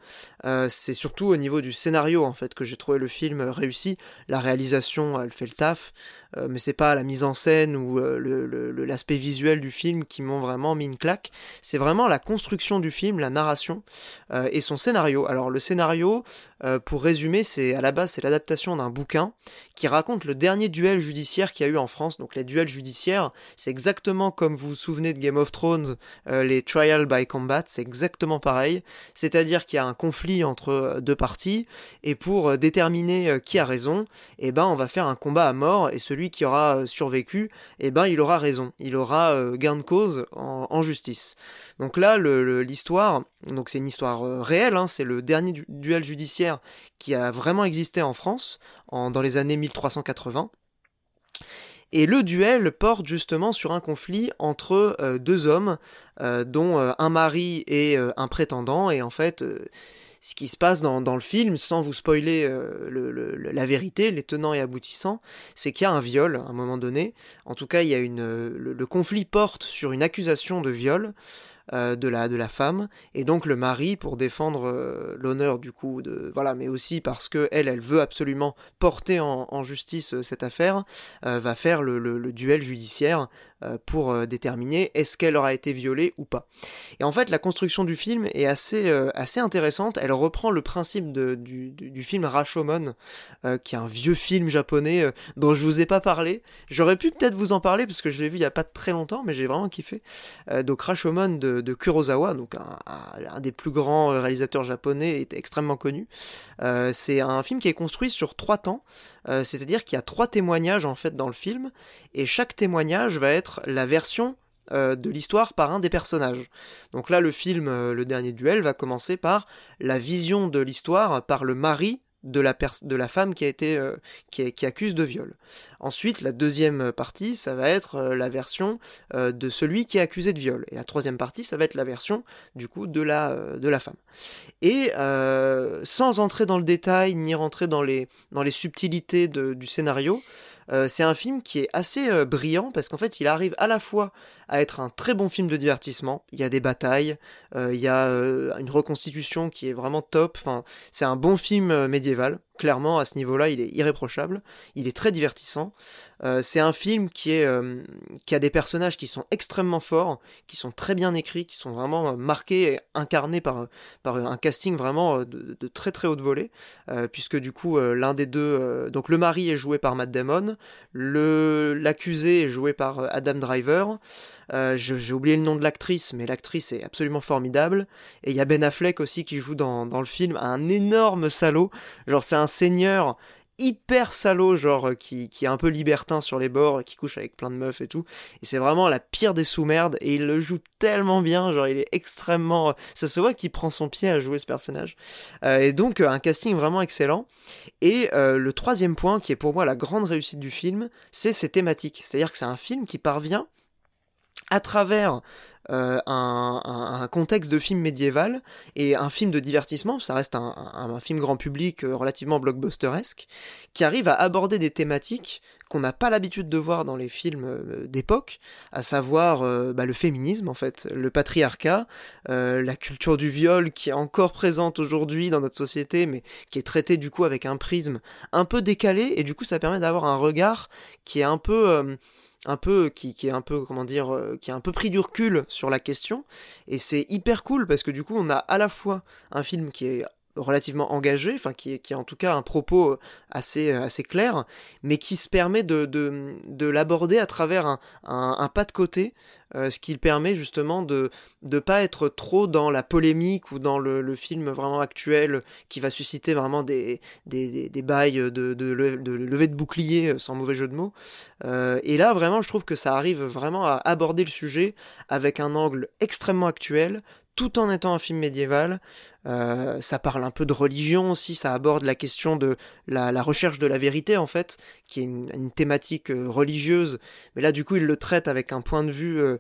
Speaker 1: Euh, c'est surtout au niveau du scénario en fait que j'ai trouvé le film réussi. La réalisation, elle fait le taf. Euh, mais c'est pas la mise en scène ou euh, l'aspect visuel du film qui m'ont vraiment mis une claque. C'est vraiment la construction du film, la narration euh, et son scénario. Alors le scénario, pour résumer, c'est à la base c'est l'adaptation d'un bouquin qui raconte le dernier duel judiciaire qu'il y a eu en France. Donc les duels judiciaires, c'est exactement comme vous vous souvenez de Game of Thrones, les trial by combat, c'est exactement pareil. C'est-à-dire qu'il y a un conflit entre deux parties et pour déterminer qui a raison, eh ben on va faire un combat à mort et celui celui qui aura euh, survécu, eh ben il aura raison, il aura euh, gain de cause en, justice. Donc là, l'histoire, donc c'est une histoire euh, réelle, hein, c'est le dernier duel judiciaire qui a vraiment existé en France dans les années 1380. Et le duel porte justement sur un conflit entre deux hommes, dont un mari et un prétendant, et en fait ce qui se passe dans, le film, sans vous spoiler euh, la vérité, les tenants et aboutissants, c'est qu'il y a un viol à un moment donné. En tout cas, il y a une, le conflit porte sur une accusation de viol. Euh, de, la, de la femme, et donc le mari, pour défendre euh, l'honneur du coup, de, voilà, mais aussi parce que elle, veut absolument porter en, justice euh, cette affaire, va faire le, duel judiciaire pour déterminer est-ce qu'elle aura été violée ou pas. Et en fait, la construction du film est assez, assez intéressante. Elle reprend le principe du, du, film Rashomon, qui est un vieux film japonais dont je vous ai pas parlé. J'aurais pu peut-être vous en parler parce que je l'ai vu il y a pas très longtemps, mais j'ai vraiment kiffé. donc Rashomon de de, Kurosawa, donc un, des plus grands euh, réalisateurs japonais, est extrêmement connu. Euh, c'est un film qui est construit sur trois temps, euh, c'est-à-dire qu'il y a trois témoignages en fait dans le film, et chaque témoignage va être la version de l'histoire par un des personnages. Donc là, le film Le Dernier Duel va commencer par la vision de l'histoire par le mari de la, femme qui a été euh, qui, accuse de viol. Ensuite, la deuxième partie, ça va être euh, la version euh, de celui qui est accusé de viol. Et la troisième partie, ça va être la version du coup de la de la femme. Et sans entrer dans le détail ni rentrer dans les dans les subtilités du scénario, c'est un film qui est assez brillant parce qu'en fait, il arrive à la fois à être un très bon film de divertissement. Il y a des batailles, euh, il y a euh, une reconstitution qui est vraiment top. C'est un bon film euh, médiéval. Clairement, à ce niveau-là, il est irréprochable. Il est très divertissant. c'est un film qui a des personnages qui sont extrêmement forts, qui sont très bien écrits, qui sont vraiment marqués et incarnés par un casting vraiment de, de très très haute volée. puisque du coup, l'un des deux, donc le mari est joué par Matt Damon, l'accusé est joué par Adam Driver. Euh, j'ai oublié le nom de l'actrice, mais l'actrice est absolument formidable. Et il y a Ben Affleck aussi qui joue dans, le film, un énorme salaud. Genre c'est un seigneur hyper salaud, genre qui, qui est un peu libertin sur les bords, qui couche avec plein de meufs et tout. Et c'est vraiment la pire des sous-merdes. Et il le joue tellement bien, genre il est extrêmement... Ça se voit qu'il prend son pied à jouer ce personnage. Euh, et donc un casting vraiment excellent. Et euh, le troisième point, qui est pour moi la grande réussite du film, c'est ses thématiques. C'est-à-dire que c'est un film qui parvient à travers euh, un, contexte de film médiéval et un film de divertissement, ça reste un, film grand public euh, relativement blockbusteresque, qui arrive à aborder des thématiques qu'on n'a pas l'habitude de voir dans les films euh, d'époque, à savoir bah, le féminisme en fait, le patriarcat, la culture du viol qui est encore présente aujourd'hui dans notre société, mais qui est traitée du coup avec un prisme un peu décalé, et du coup ça permet d'avoir un regard qui est un peu un peu qui, est un peu comment dire euh, qui a un peu pris du recul sur la question. Et c'est hyper cool parce que du coup on a à la fois un film qui est relativement engagé, enfin qui, qui a en tout cas un propos assez, assez clair, mais qui se permet de, de, de l'aborder à travers un, un, pas de côté, ce qui permet justement de ne pas être trop dans la polémique ou dans le, le, film vraiment actuel qui va susciter vraiment des, des, des, bails de, de, de, levée de bouclier sans mauvais jeu de mots. et là vraiment je trouve que ça arrive vraiment à aborder le sujet avec un angle extrêmement actuel, tout en étant un film médiéval. Euh, ça parle un peu de religion aussi, ça aborde la question de la, recherche de la vérité en fait, qui est une, thématique euh, religieuse, mais là du coup il le traite avec un point de vue euh,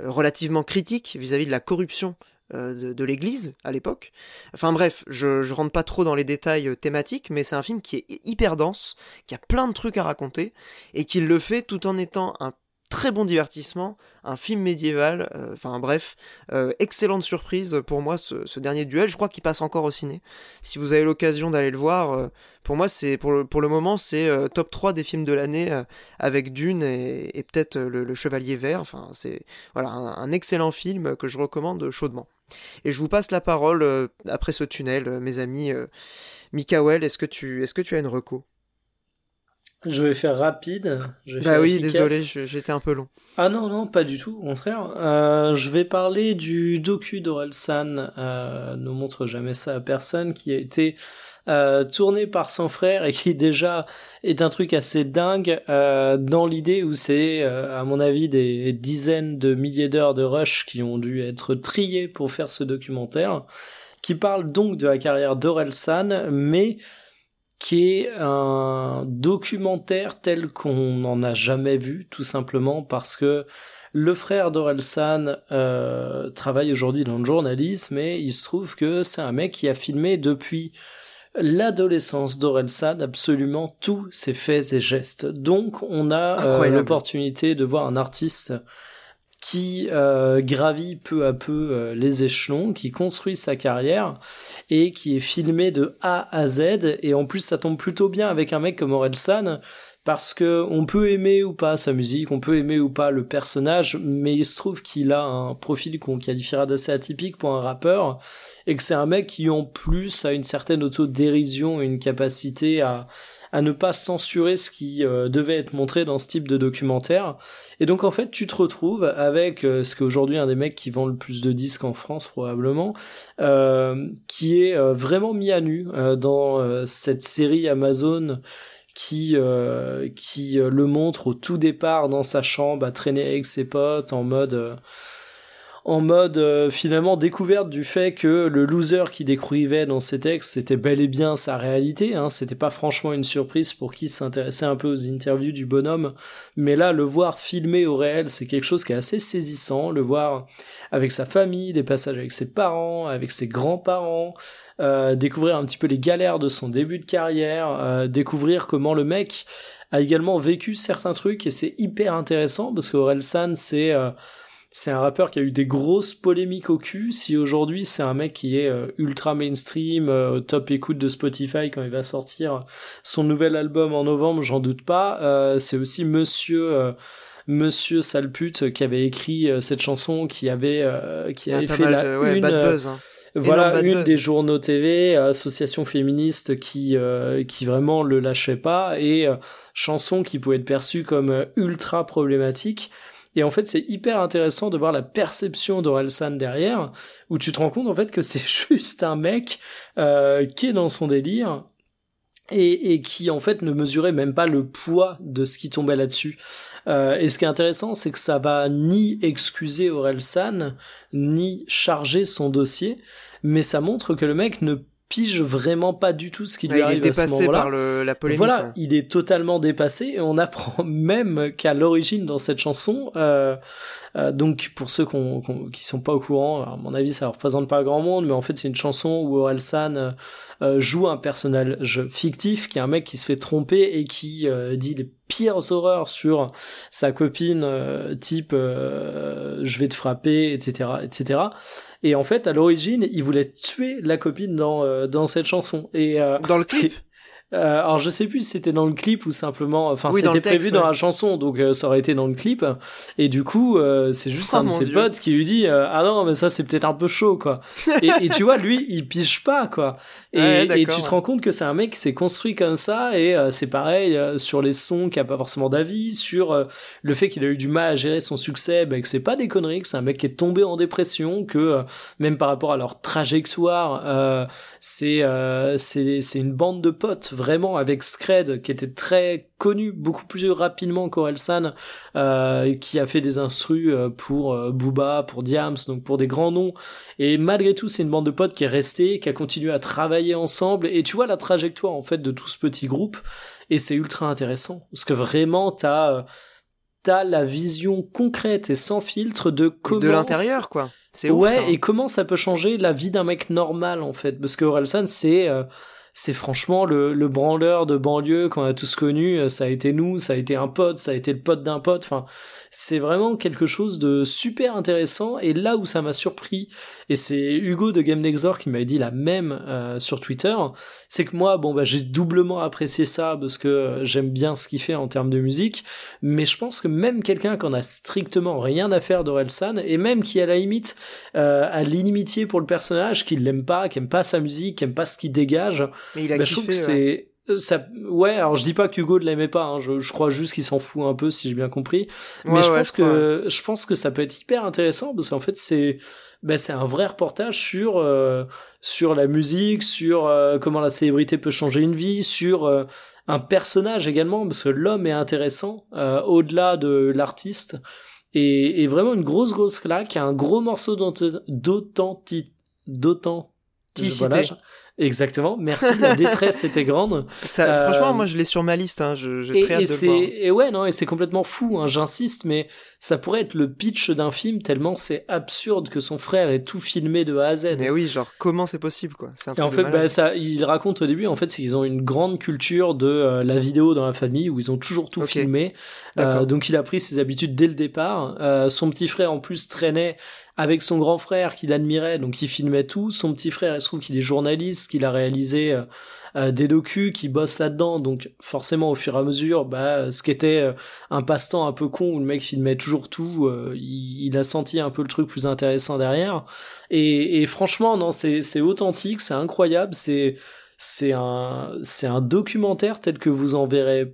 Speaker 1: relativement critique vis-à-vis de la corruption de, l'Église à l'époque. Enfin bref, je, je rentre pas trop dans les détails thématiques, mais c'est un film qui est hyper dense, qui a plein de trucs à raconter, et qui le fait tout en étant un très bon divertissement, un film médiéval, euh, enfin bref, euh, excellente surprise pour moi ce, dernier duel, je crois qu'il passe encore au ciné. Si vous avez l'occasion d'aller le voir, euh, pour moi c'est pour le, moment c'est top 3 des films de l'année avec Dune et, peut-être le, Chevalier Vert, enfin c'est voilà un, excellent film que je recommande chaudement. Et je vous passe la parole après ce tunnel, mes amis. Mikael, est-ce que tu est-ce que tu as une reco?
Speaker 2: Je vais faire rapide. Je
Speaker 1: bah oui, désolé, j'étais un peu long.
Speaker 2: Ah non, non, pas du tout, au contraire. Euh, je vais parler du docu d'Orelsan, euh, ne montre jamais ça à personne, qui a été euh, tourné par son frère et qui déjà est un truc assez dingue euh, dans l'idée où c'est, euh, à mon avis, des dizaines de milliers d'heures de rush qui ont dû être triées pour faire ce documentaire, qui parle donc de la carrière d'Orelsan, mais qui est un documentaire tel qu'on n'en a jamais vu, tout simplement parce que le frère d'Orelsan euh, travaille aujourd'hui dans le journalisme et il se trouve que c'est un mec qui a filmé depuis l'adolescence d'Orelsan absolument tous ses faits et gestes. Donc on a euh, l'opportunité de voir un artiste qui euh, gravit peu à peu euh, les échelons, qui construit sa carrière et qui est filmé de A à Z. Et en plus, ça tombe plutôt bien avec un mec comme Orelsan parce que on peut aimer ou pas sa musique, on peut aimer ou pas le personnage, mais il se trouve qu'il a un profil qu'on qualifiera d'assez atypique pour un rappeur et que c'est un mec qui en plus a une certaine autodérision une capacité à à ne pas censurer ce qui euh, devait être montré dans ce type de documentaire. Et donc en fait, tu te retrouves avec euh, ce qui est aujourd'hui un des mecs qui vend le plus de disques en France probablement, euh, qui est vraiment mis à nu dans cette série Amazon qui qui le montre au tout départ dans sa chambre à traîner avec ses potes en mode en mode euh, finalement découverte du fait que le loser qui décrivait dans ses textes c'était bel et bien sa réalité, hein, c'était pas franchement une surprise pour qui s'intéressait un peu aux interviews du bonhomme, mais là le voir filmé au réel c'est quelque chose qui est assez saisissant, le voir avec sa famille, des passages avec ses parents, avec ses grands-parents, euh, découvrir un petit peu les galères de son début de carrière, euh, découvrir comment le mec a également vécu certains trucs. Et c'est hyper intéressant parce que San c'est c'est un rappeur qui a eu des grosses polémiques au cul. Si aujourd'hui c'est un mec qui est euh, ultra mainstream, euh, top écoute de Spotify quand il va sortir son nouvel album en novembre, j'en doute pas. Euh, c'est aussi Monsieur Monsieur Salpute qui avait écrit cette chanson, qui avait qui avait fait la une, buzz, hein. Voilà une des journaux TV, association féministe qui qui vraiment le lâchait pas et chanson qui pouvait être perçue comme ultra problématique. Et en fait, c'est hyper intéressant de voir la perception d'Orelsan derrière, où tu te rends compte en fait que [LAUGHS] c'est juste un mec euh, qui est dans son délire et, qui en fait ne mesurait même pas le poids de ce qui tombait là-dessus. Euh, et ce qui est intéressant, c'est que ça va ni excuser Orelsan, ni charger son dossier, mais ça montre que le mec ne pige vraiment pas du tout ce qui lui arrive à ce moment-là. Il est dépassé par
Speaker 1: le, la polémique.
Speaker 2: Voilà, il est totalement dépassé et on apprend [LAUGHS] même qu'à l'origine dans cette chanson, euh, euh, donc pour ceux qu'on, qui sont pas au courant, à mon avis ça représente pas grand monde, mais en fait c'est une chanson où Orelsan euh, euh, joue un personnage fictif qui est un mec qui se fait tromper et qui euh, dit les pires horreurs sur sa copine, type je vais te frapper, etc., etc. Et en fait, à l'origine, il voulait tuer la copine dans euh, dans cette chanson. Et
Speaker 1: euh, dans le clip. [LAUGHS]
Speaker 2: Euh, alors je sais plus si c'était dans le clip ou simplement, enfin
Speaker 1: Oui,
Speaker 2: c'était prévu dans la chanson, donc euh, ça aurait été dans le clip. Et du coup, euh, c'est juste
Speaker 1: Oh,
Speaker 2: un de ses
Speaker 1: Dieu.
Speaker 2: potes qui lui dit euh, ah non mais ça c'est peut-être un peu chaud quoi. [LAUGHS] et, et tu vois lui il pige pas quoi. Et,
Speaker 1: Ouais,
Speaker 2: et
Speaker 1: d'accord,
Speaker 2: tu te rends compte que c'est un mec qui s'est construit comme ça et euh, c'est pareil euh, sur les sons qui a pas forcément d'avis, sur euh, le fait qu'il a eu du mal à gérer son succès, bah, que c'est pas des conneries, que c'est un mec qui est tombé en dépression, que euh, même par rapport à leur trajectoire, euh, c'est euh, c'est c'est une bande de potes vraiment avec Scred qui était très connu beaucoup plus rapidement qu'Orelsan euh, qui a fait des instrus euh, pour euh, Booba, pour Diams, donc pour des grands noms. Et malgré tout, c'est une bande de potes qui est restée, qui a continué à travailler ensemble. Et tu vois la trajectoire en fait de tout ce petit groupe, et c'est ultra intéressant parce que vraiment t'as euh, t'as la vision concrète et sans filtre de comment
Speaker 1: de l'intérieur, quoi. C'est ouf.
Speaker 2: ouais,
Speaker 1: ça. hein.
Speaker 2: et comment ça peut changer la vie d'un mec normal en fait Parce que Orelsan, c'est c'est franchement le, le branleur de banlieue qu'on a tous connu. Euh, Ça a été nous, ça a été un pote, ça a été le pote d'un pote. Enfin, c'est vraiment quelque chose de super intéressant. Et là où ça m'a surpris, et c'est Hugo de Game Nexor qui m'avait dit la même euh, sur Twitter, c'est que moi, bon bah j'ai doublement apprécié ça parce que euh, j'aime bien ce qu'il fait en termes de musique. Mais je pense que même quelqu'un qui en a strictement rien à faire d'Orelsan, et même qui à la limite euh, a l'inimitié pour le personnage, qui l'aime pas, qui aime pas sa musique, qui aime pas ce qu'il dégage,
Speaker 1: Mais il a
Speaker 2: bah, je trouve que
Speaker 1: ouais.
Speaker 2: c'est ça ouais alors je dis pas que Hugo ne l'aimait pas hein, je, je crois juste qu'il s'en fout un peu si j'ai bien compris mais
Speaker 1: Ouais,
Speaker 2: je pense
Speaker 1: ouais.
Speaker 2: que je pense que ça peut être hyper intéressant parce qu'en fait c'est ben c'est un vrai reportage sur euh, sur la musique sur euh, comment la célébrité peut changer une vie sur euh, un personnage également parce que l'homme est intéressant euh, au-delà de l'artiste et, et vraiment une grosse grosse claque un gros morceau d'authenti- d'authenti
Speaker 1: Authenticité.
Speaker 2: voilà, je- exactement merci la détresse [LAUGHS] était grande
Speaker 1: Ça,
Speaker 2: Euh,
Speaker 1: Franchement, moi, je l'ai sur ma liste. Hein. je- J'ai
Speaker 2: et,
Speaker 1: très hâte
Speaker 2: et
Speaker 1: de le voir.
Speaker 2: et ouais non et c'est complètement fou hein, j'insiste mais ça pourrait être le pitch d'un film tellement c'est absurde que son frère ait tout filmé de A à Z
Speaker 1: Mais oui, genre, comment c'est possible, quoi? C'est un
Speaker 2: et en fait, bah, ça, il raconte au début, en fait, c'est qu'ils ont une grande culture de euh, la vidéo dans la famille où ils ont toujours tout filmé. Euh, donc, il a pris ses habitudes dès le départ. Euh, son petit frère, en plus, traînait avec son grand frère qu'il admirait, donc il filmait tout. Son petit frère, il se trouve qu'il est journaliste, qu'il a réalisé euh, euh, des docus, qui bosse là-dedans. Donc, forcément, au fur et à mesure, bah, ce qui était euh, un passe-temps un peu con où le mec filmait toujours tout, il, a senti un peu le truc plus intéressant derrière. Et, et franchement, non, c'est c'est authentique, c'est incroyable, c'est c'est un c'est un documentaire tel que vous en verrez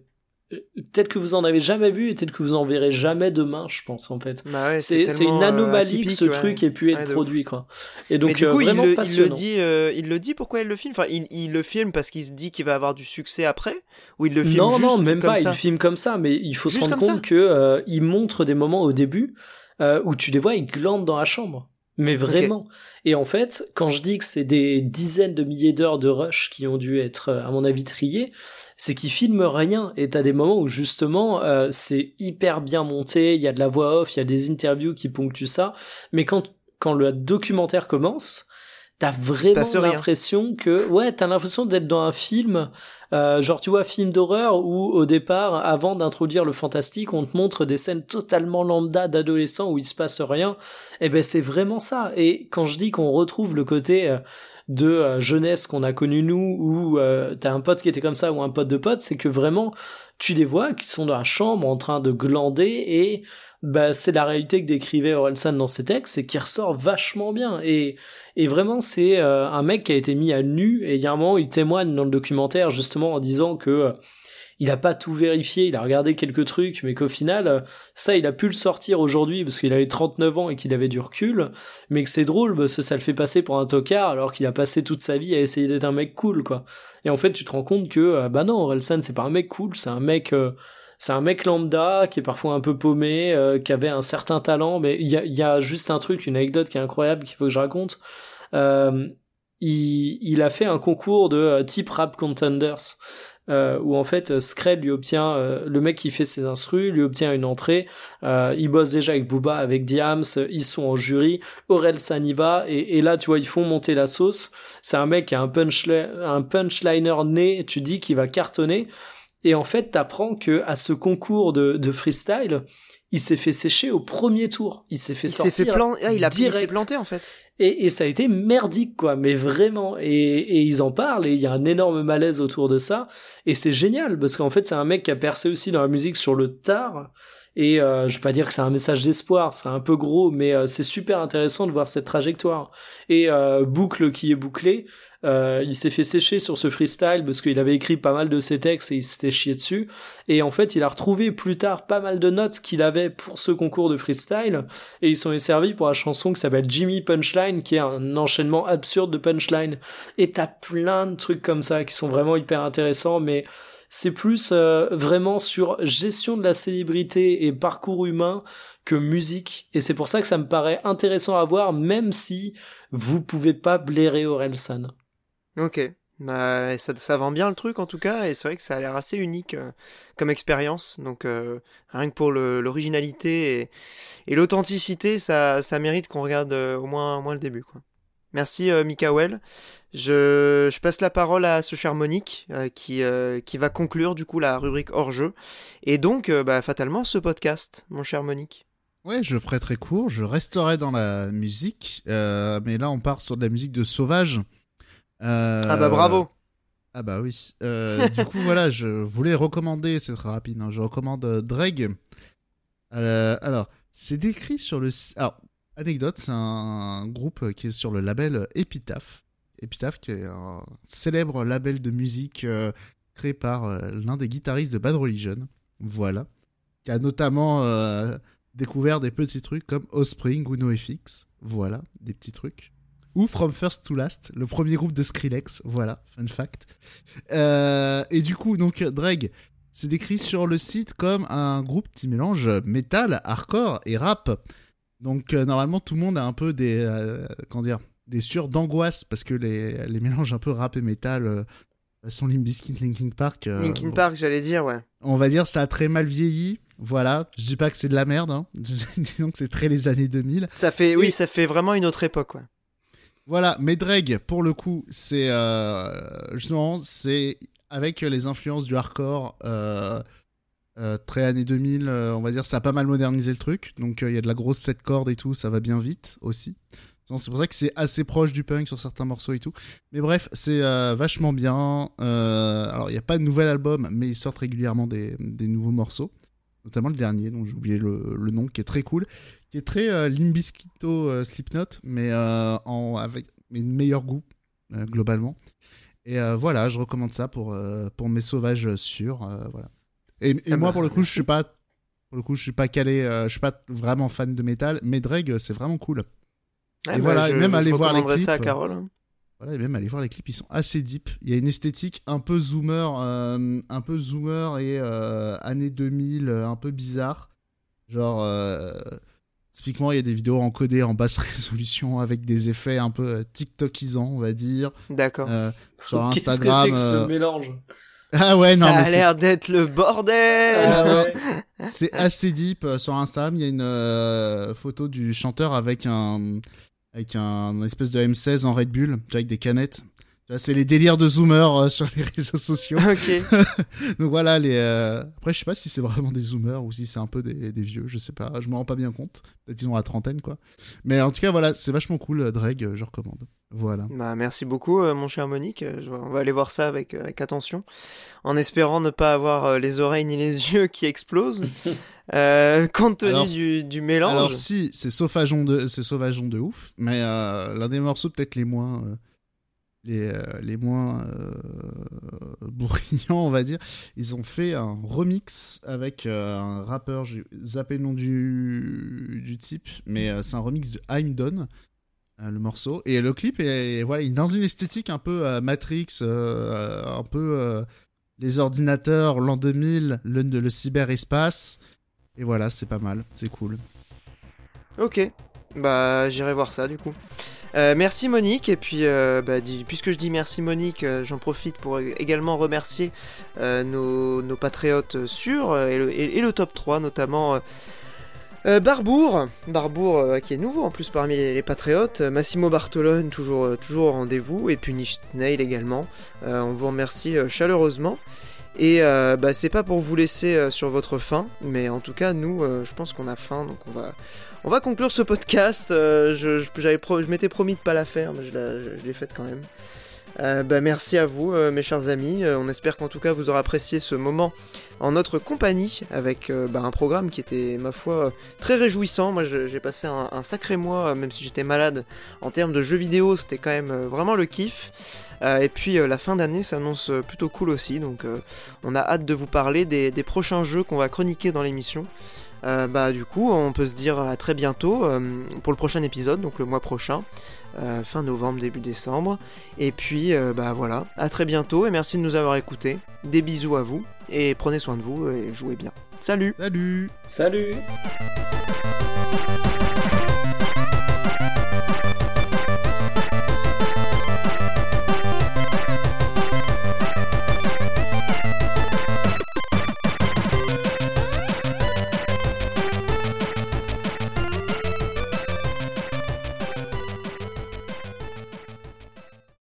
Speaker 2: tel que vous en avez jamais vu et tel que vous en verrez jamais demain, je pense en fait.
Speaker 1: Bah ouais,
Speaker 2: C'est une
Speaker 1: euh,
Speaker 2: anomalie que ce
Speaker 1: ouais.
Speaker 2: truc ait pu être
Speaker 1: Ouais,
Speaker 2: produit quoi. Et donc euh,
Speaker 1: il le, il le dit, euh, il le dit pourquoi il le filme? Enfin, il, il le filme parce qu'il se dit qu'il va avoir du succès après, ou il le filme
Speaker 2: non,
Speaker 1: juste
Speaker 2: non, même pas.
Speaker 1: ça?
Speaker 2: Il filme comme ça, mais il faut
Speaker 1: Juste
Speaker 2: se rendre compte que euh, il montre des moments au début euh, où tu les vois, ils glandent dans la chambre. Mais vraiment. Et en fait, quand je dis que c'est des dizaines de milliers d'heures de rush qui ont dû être, euh, à mon avis, triées, c'est qu'ils filment rien. Et t'as des moments où justement, euh, c'est hyper bien monté. Il y a de la voix off, il y a des interviews qui ponctuent ça. Mais quand quand le documentaire commence, t'as vraiment l'impression que ouais, t'as l'impression d'être dans un film euh, genre tu vois film d'horreur où au départ avant d'introduire le fantastique on te montre des scènes totalement lambda d'adolescents où il se passe rien et ben c'est vraiment ça et quand je dis qu'on retrouve le côté euh, de euh, jeunesse qu'on a connu nous où euh, t'as un pote qui était comme ça ou un pote de pote c'est que vraiment tu les vois qui sont dans la chambre en train de glander et bah c'est la réalité que décrivait Orelsan dans ses textes et qui ressort vachement bien. Et et vraiment c'est euh, un mec qui a été mis à nu et il y a un moment il témoigne dans le documentaire justement en disant que euh, il a pas tout vérifié, il a regardé quelques trucs, mais qu'au final, euh, ça, il a pu le sortir aujourd'hui parce qu'il avait 39 ans et qu'il avait du recul, mais que c'est drôle parce que ça le fait passer pour un tocard alors qu'il a passé toute sa vie à essayer d'être un mec cool, quoi. Et en fait, tu te rends compte que, euh, bah non, Orelsan, c'est pas un mec cool, c'est un mec, euh, c'est un mec lambda qui est parfois un peu paumé, qui avait un certain talent, mais il y a, juste un truc, une anecdote qui est incroyable qu'il faut que je raconte. Il, a fait un concours de type rap contenders euh, où en fait Scred lui obtient euh, le mec qui fait ses instrus lui obtient une entrée. Euh, il bosse déjà avec Booba avec Diams ils sont en jury. Aurel Saniva et, et là tu vois ils font monter la sauce. C'est un mec qui a un punchli- un punchliner né tu dis qu'il va cartonner. Et en fait t'apprends que à ce concours de, de freestyle il s'est fait sécher au premier tour. Il s'est fait
Speaker 1: Il s'est
Speaker 2: sortir
Speaker 1: fait plan... ah, il a il s'est
Speaker 2: direct.
Speaker 1: planté en fait.
Speaker 2: Et, et ça a été merdique, quoi, mais vraiment. Et, et ils en parlent, et il y a un énorme malaise autour de ça. Et c'est génial, parce qu'en fait, c'est un mec qui a percé aussi dans la musique sur le tard. Et euh, je vais pas dire que c'est un message d'espoir, c'est un peu gros, mais euh, c'est super intéressant de voir cette trajectoire. Et euh, boucle qui est bouclée, euh, il s'est fait sécher sur ce freestyle parce qu'il avait écrit pas mal de ses textes et il s'était chié dessus. Et en fait, il a retrouvé plus tard pas mal de notes qu'il avait pour ce concours de freestyle et ils sont servis pour la chanson qui s'appelle Jimmy Punchline, qui est un enchaînement absurde de punchline. Et t'as plein de trucs comme ça qui sont vraiment hyper intéressants, mais c'est plus euh, vraiment sur gestion de la célébrité et parcours humain que musique. Et c'est pour ça que ça me paraît intéressant à voir, même si vous pouvez pas blairer Orelsan.
Speaker 1: Ok. Bah, ça, ça vend bien le truc en tout cas, et c'est vrai que ça a l'air assez unique euh, comme expérience. Donc euh, rien que pour l'originalité et, l'authenticité, ça, ça mérite qu'on regarde euh, au, moins, au moins le début. Quoi. Merci Mikael. Je, je passe la parole à ce cher Monique qui, qui va conclure du coup la rubrique hors jeu. Et donc, bah, fatalement, ce podcast, mon cher Monique.
Speaker 3: Ouais, je ferai très court. Je resterai dans la musique, mais là on part sur de la musique de Sauvage. Euh,
Speaker 1: Ah bah bravo.
Speaker 3: Ah bah oui. Euh, du coup voilà, je voulais recommander, c'est très rapide. hein, je recommande euh, Dreg. Alors, c'est décrit sur le. Alors, anecdote, c'est un groupe qui est sur le label Epitaph. Epitaph, qui est un célèbre label de musique créé par l'un des guitaristes de Bad Religion. Voilà. Qui a notamment euh, découvert des petits trucs comme Offspring ou NoFX. Voilà, des petits trucs. Ou From First to Last, le premier groupe de Skrillex. Voilà, fun fact. Euh, et du coup, donc, Dreg, c'est décrit sur le site comme un groupe qui mélange metal, hardcore et rap. Donc, euh, normalement, tout le monde a un peu des. euh, comment dire Des sueurs d'angoisse parce que les, les mélanges un peu rap et metal. Euh, façon Limp Bizkit, Linkin Park.
Speaker 1: Linkin
Speaker 3: bon,
Speaker 1: Park, j'allais dire, ouais.
Speaker 3: on va dire ça a très mal vieilli. Voilà, je dis pas que c'est de la merde, hein. [LAUGHS] disons que c'est très les années 2000.
Speaker 1: Ça fait, oui, ça fait vraiment une autre époque, ouais.
Speaker 3: Voilà, mais Dreg, pour le coup, c'est euh, justement, c'est avec les influences du hardcore euh, euh, très années 2000, euh, on va dire, ça a pas mal modernisé le truc. Donc il y a de la grosse 7 cordes et tout, ça va bien vite aussi. C'est pour ça que c'est assez proche du punk sur certains morceaux et tout. Mais bref, c'est vachement bien. Alors il n'y a pas de nouvel album, mais ils sortent régulièrement des, nouveaux morceaux. Notamment le dernier, dont j'ai oublié le nom, qui est très cool qui est très euh, Limbiskito euh, Slipknot, mais euh, en, avec mais meilleur goût euh, globalement. Et euh, voilà, je recommande ça pour, pour mes sauvages sûrs. voilà. Et, et
Speaker 1: Ah
Speaker 3: moi,
Speaker 1: bah,
Speaker 3: pour le coup, je suis pas pour le coup, je suis pas calé, je suis pas vraiment fan de métal, mais Dreg, c'est vraiment cool.
Speaker 1: Ouais,
Speaker 3: Et voilà, et même aller voir les
Speaker 1: recommanderais ça à
Speaker 3: clips.
Speaker 1: Carole. hein.
Speaker 3: Voilà, et même aller voir les clips, ils sont assez deep. Il y a une esthétique un peu zoomer, euh, un peu zoomer et euh, années 2000, euh, un peu bizarre. Genre, euh, typiquement, il y a des vidéos encodées en basse [LAUGHS] résolution avec des effets un peu euh, TikTokisants, on va dire.
Speaker 1: D'accord.
Speaker 3: Euh, sur
Speaker 2: Qu'est-ce que
Speaker 3: Instagram.
Speaker 2: c'est que ce
Speaker 3: euh,
Speaker 2: mélange [LAUGHS]
Speaker 3: Ah ouais, non,
Speaker 1: ça
Speaker 3: mais
Speaker 1: a
Speaker 3: c'est-
Speaker 1: l'air d'être le bordel.
Speaker 2: Ah ouais.
Speaker 3: c'est assez deep. Euh, Sur Instagram, il y a une euh, photo du chanteur avec un avec un, un espèce de M16 en Red Bull, tu vois, avec des canettes. C'est les délires de zoomers euh, sur les [LAUGHS] réseaux sociaux. [LAUGHS] Donc voilà, les. euh, Après, je sais pas si c'est vraiment des zoomers ou si c'est un peu des, des vieux, je sais pas. Je me rends pas bien compte. Peut-être ils ont la trentaine, quoi. Mais en tout cas, voilà, c'est vachement cool, euh, Dreg, je recommande. Voilà.
Speaker 1: Bah, merci beaucoup, euh, mon cher Monique. Je- on va aller voir ça avec, euh, avec attention, en espérant ne pas avoir les oreilles ni les [LAUGHS] yeux qui explosent, euh, compte tenu
Speaker 3: Alors,
Speaker 1: du, du mélange.
Speaker 3: Alors, si, c'est sauvageon de, c'est sauvageon de ouf, mais euh, l'un des morceaux peut-être les moins. euh, les, euh, les moins euh, [LAUGHS] brillants, on va dire. Ils ont fait un remix avec euh, un rappeur, j'ai zappé le nom du, du type, mais c'est un remix de I'm Done, le morceau. Et le clip est, voilà, dans une esthétique un peu Matrix, un peu les ordinateurs, l'an 2000, le, le cyberespace. Et voilà, c'est pas mal, c'est cool.
Speaker 1: Ok. Bah, j'irai voir ça du coup. Euh, merci Monique, et puis euh, bah, puisque je dis merci Monique, euh, j'en profite pour également remercier nos, patriotes sûrs et, le, top 3 notamment. Barbour, Barbour qui est nouveau en plus parmi les, patriotes, Massimo Bartolone toujours, toujours au rendez-vous, et puis Niche Snail également. On vous remercie chaleureusement. Et bah, c'est pas pour vous laisser sur votre faim, mais en tout cas, nous, je pense qu'on a faim, donc on va, on va conclure ce podcast. je, je m'étais promis de pas la faire, mais je l'ai faite quand même. Euh, bah, merci à vous, euh, mes chers amis. Euh, on espère qu'en tout cas vous aurez apprécié ce moment en notre compagnie avec bah, un programme qui était, ma foi, très réjouissant. Moi, j'ai passé un, sacré mois, même si j'étais malade, en termes de jeux vidéo, c'était quand même vraiment le kiff. et puis la fin d'année s'annonce plutôt cool aussi, donc on a hâte de vous parler des prochains jeux qu'on va chroniquer dans l'émission. Bah du coup, on peut se dire à très bientôt pour le prochain épisode, donc le mois prochain. Euh, fin novembre, début décembre. Et puis, euh, bah voilà, à très bientôt et merci de nous avoir écoutés. Des bisous à vous et prenez soin de vous et jouez bien. Salut
Speaker 3: Salut
Speaker 2: Salut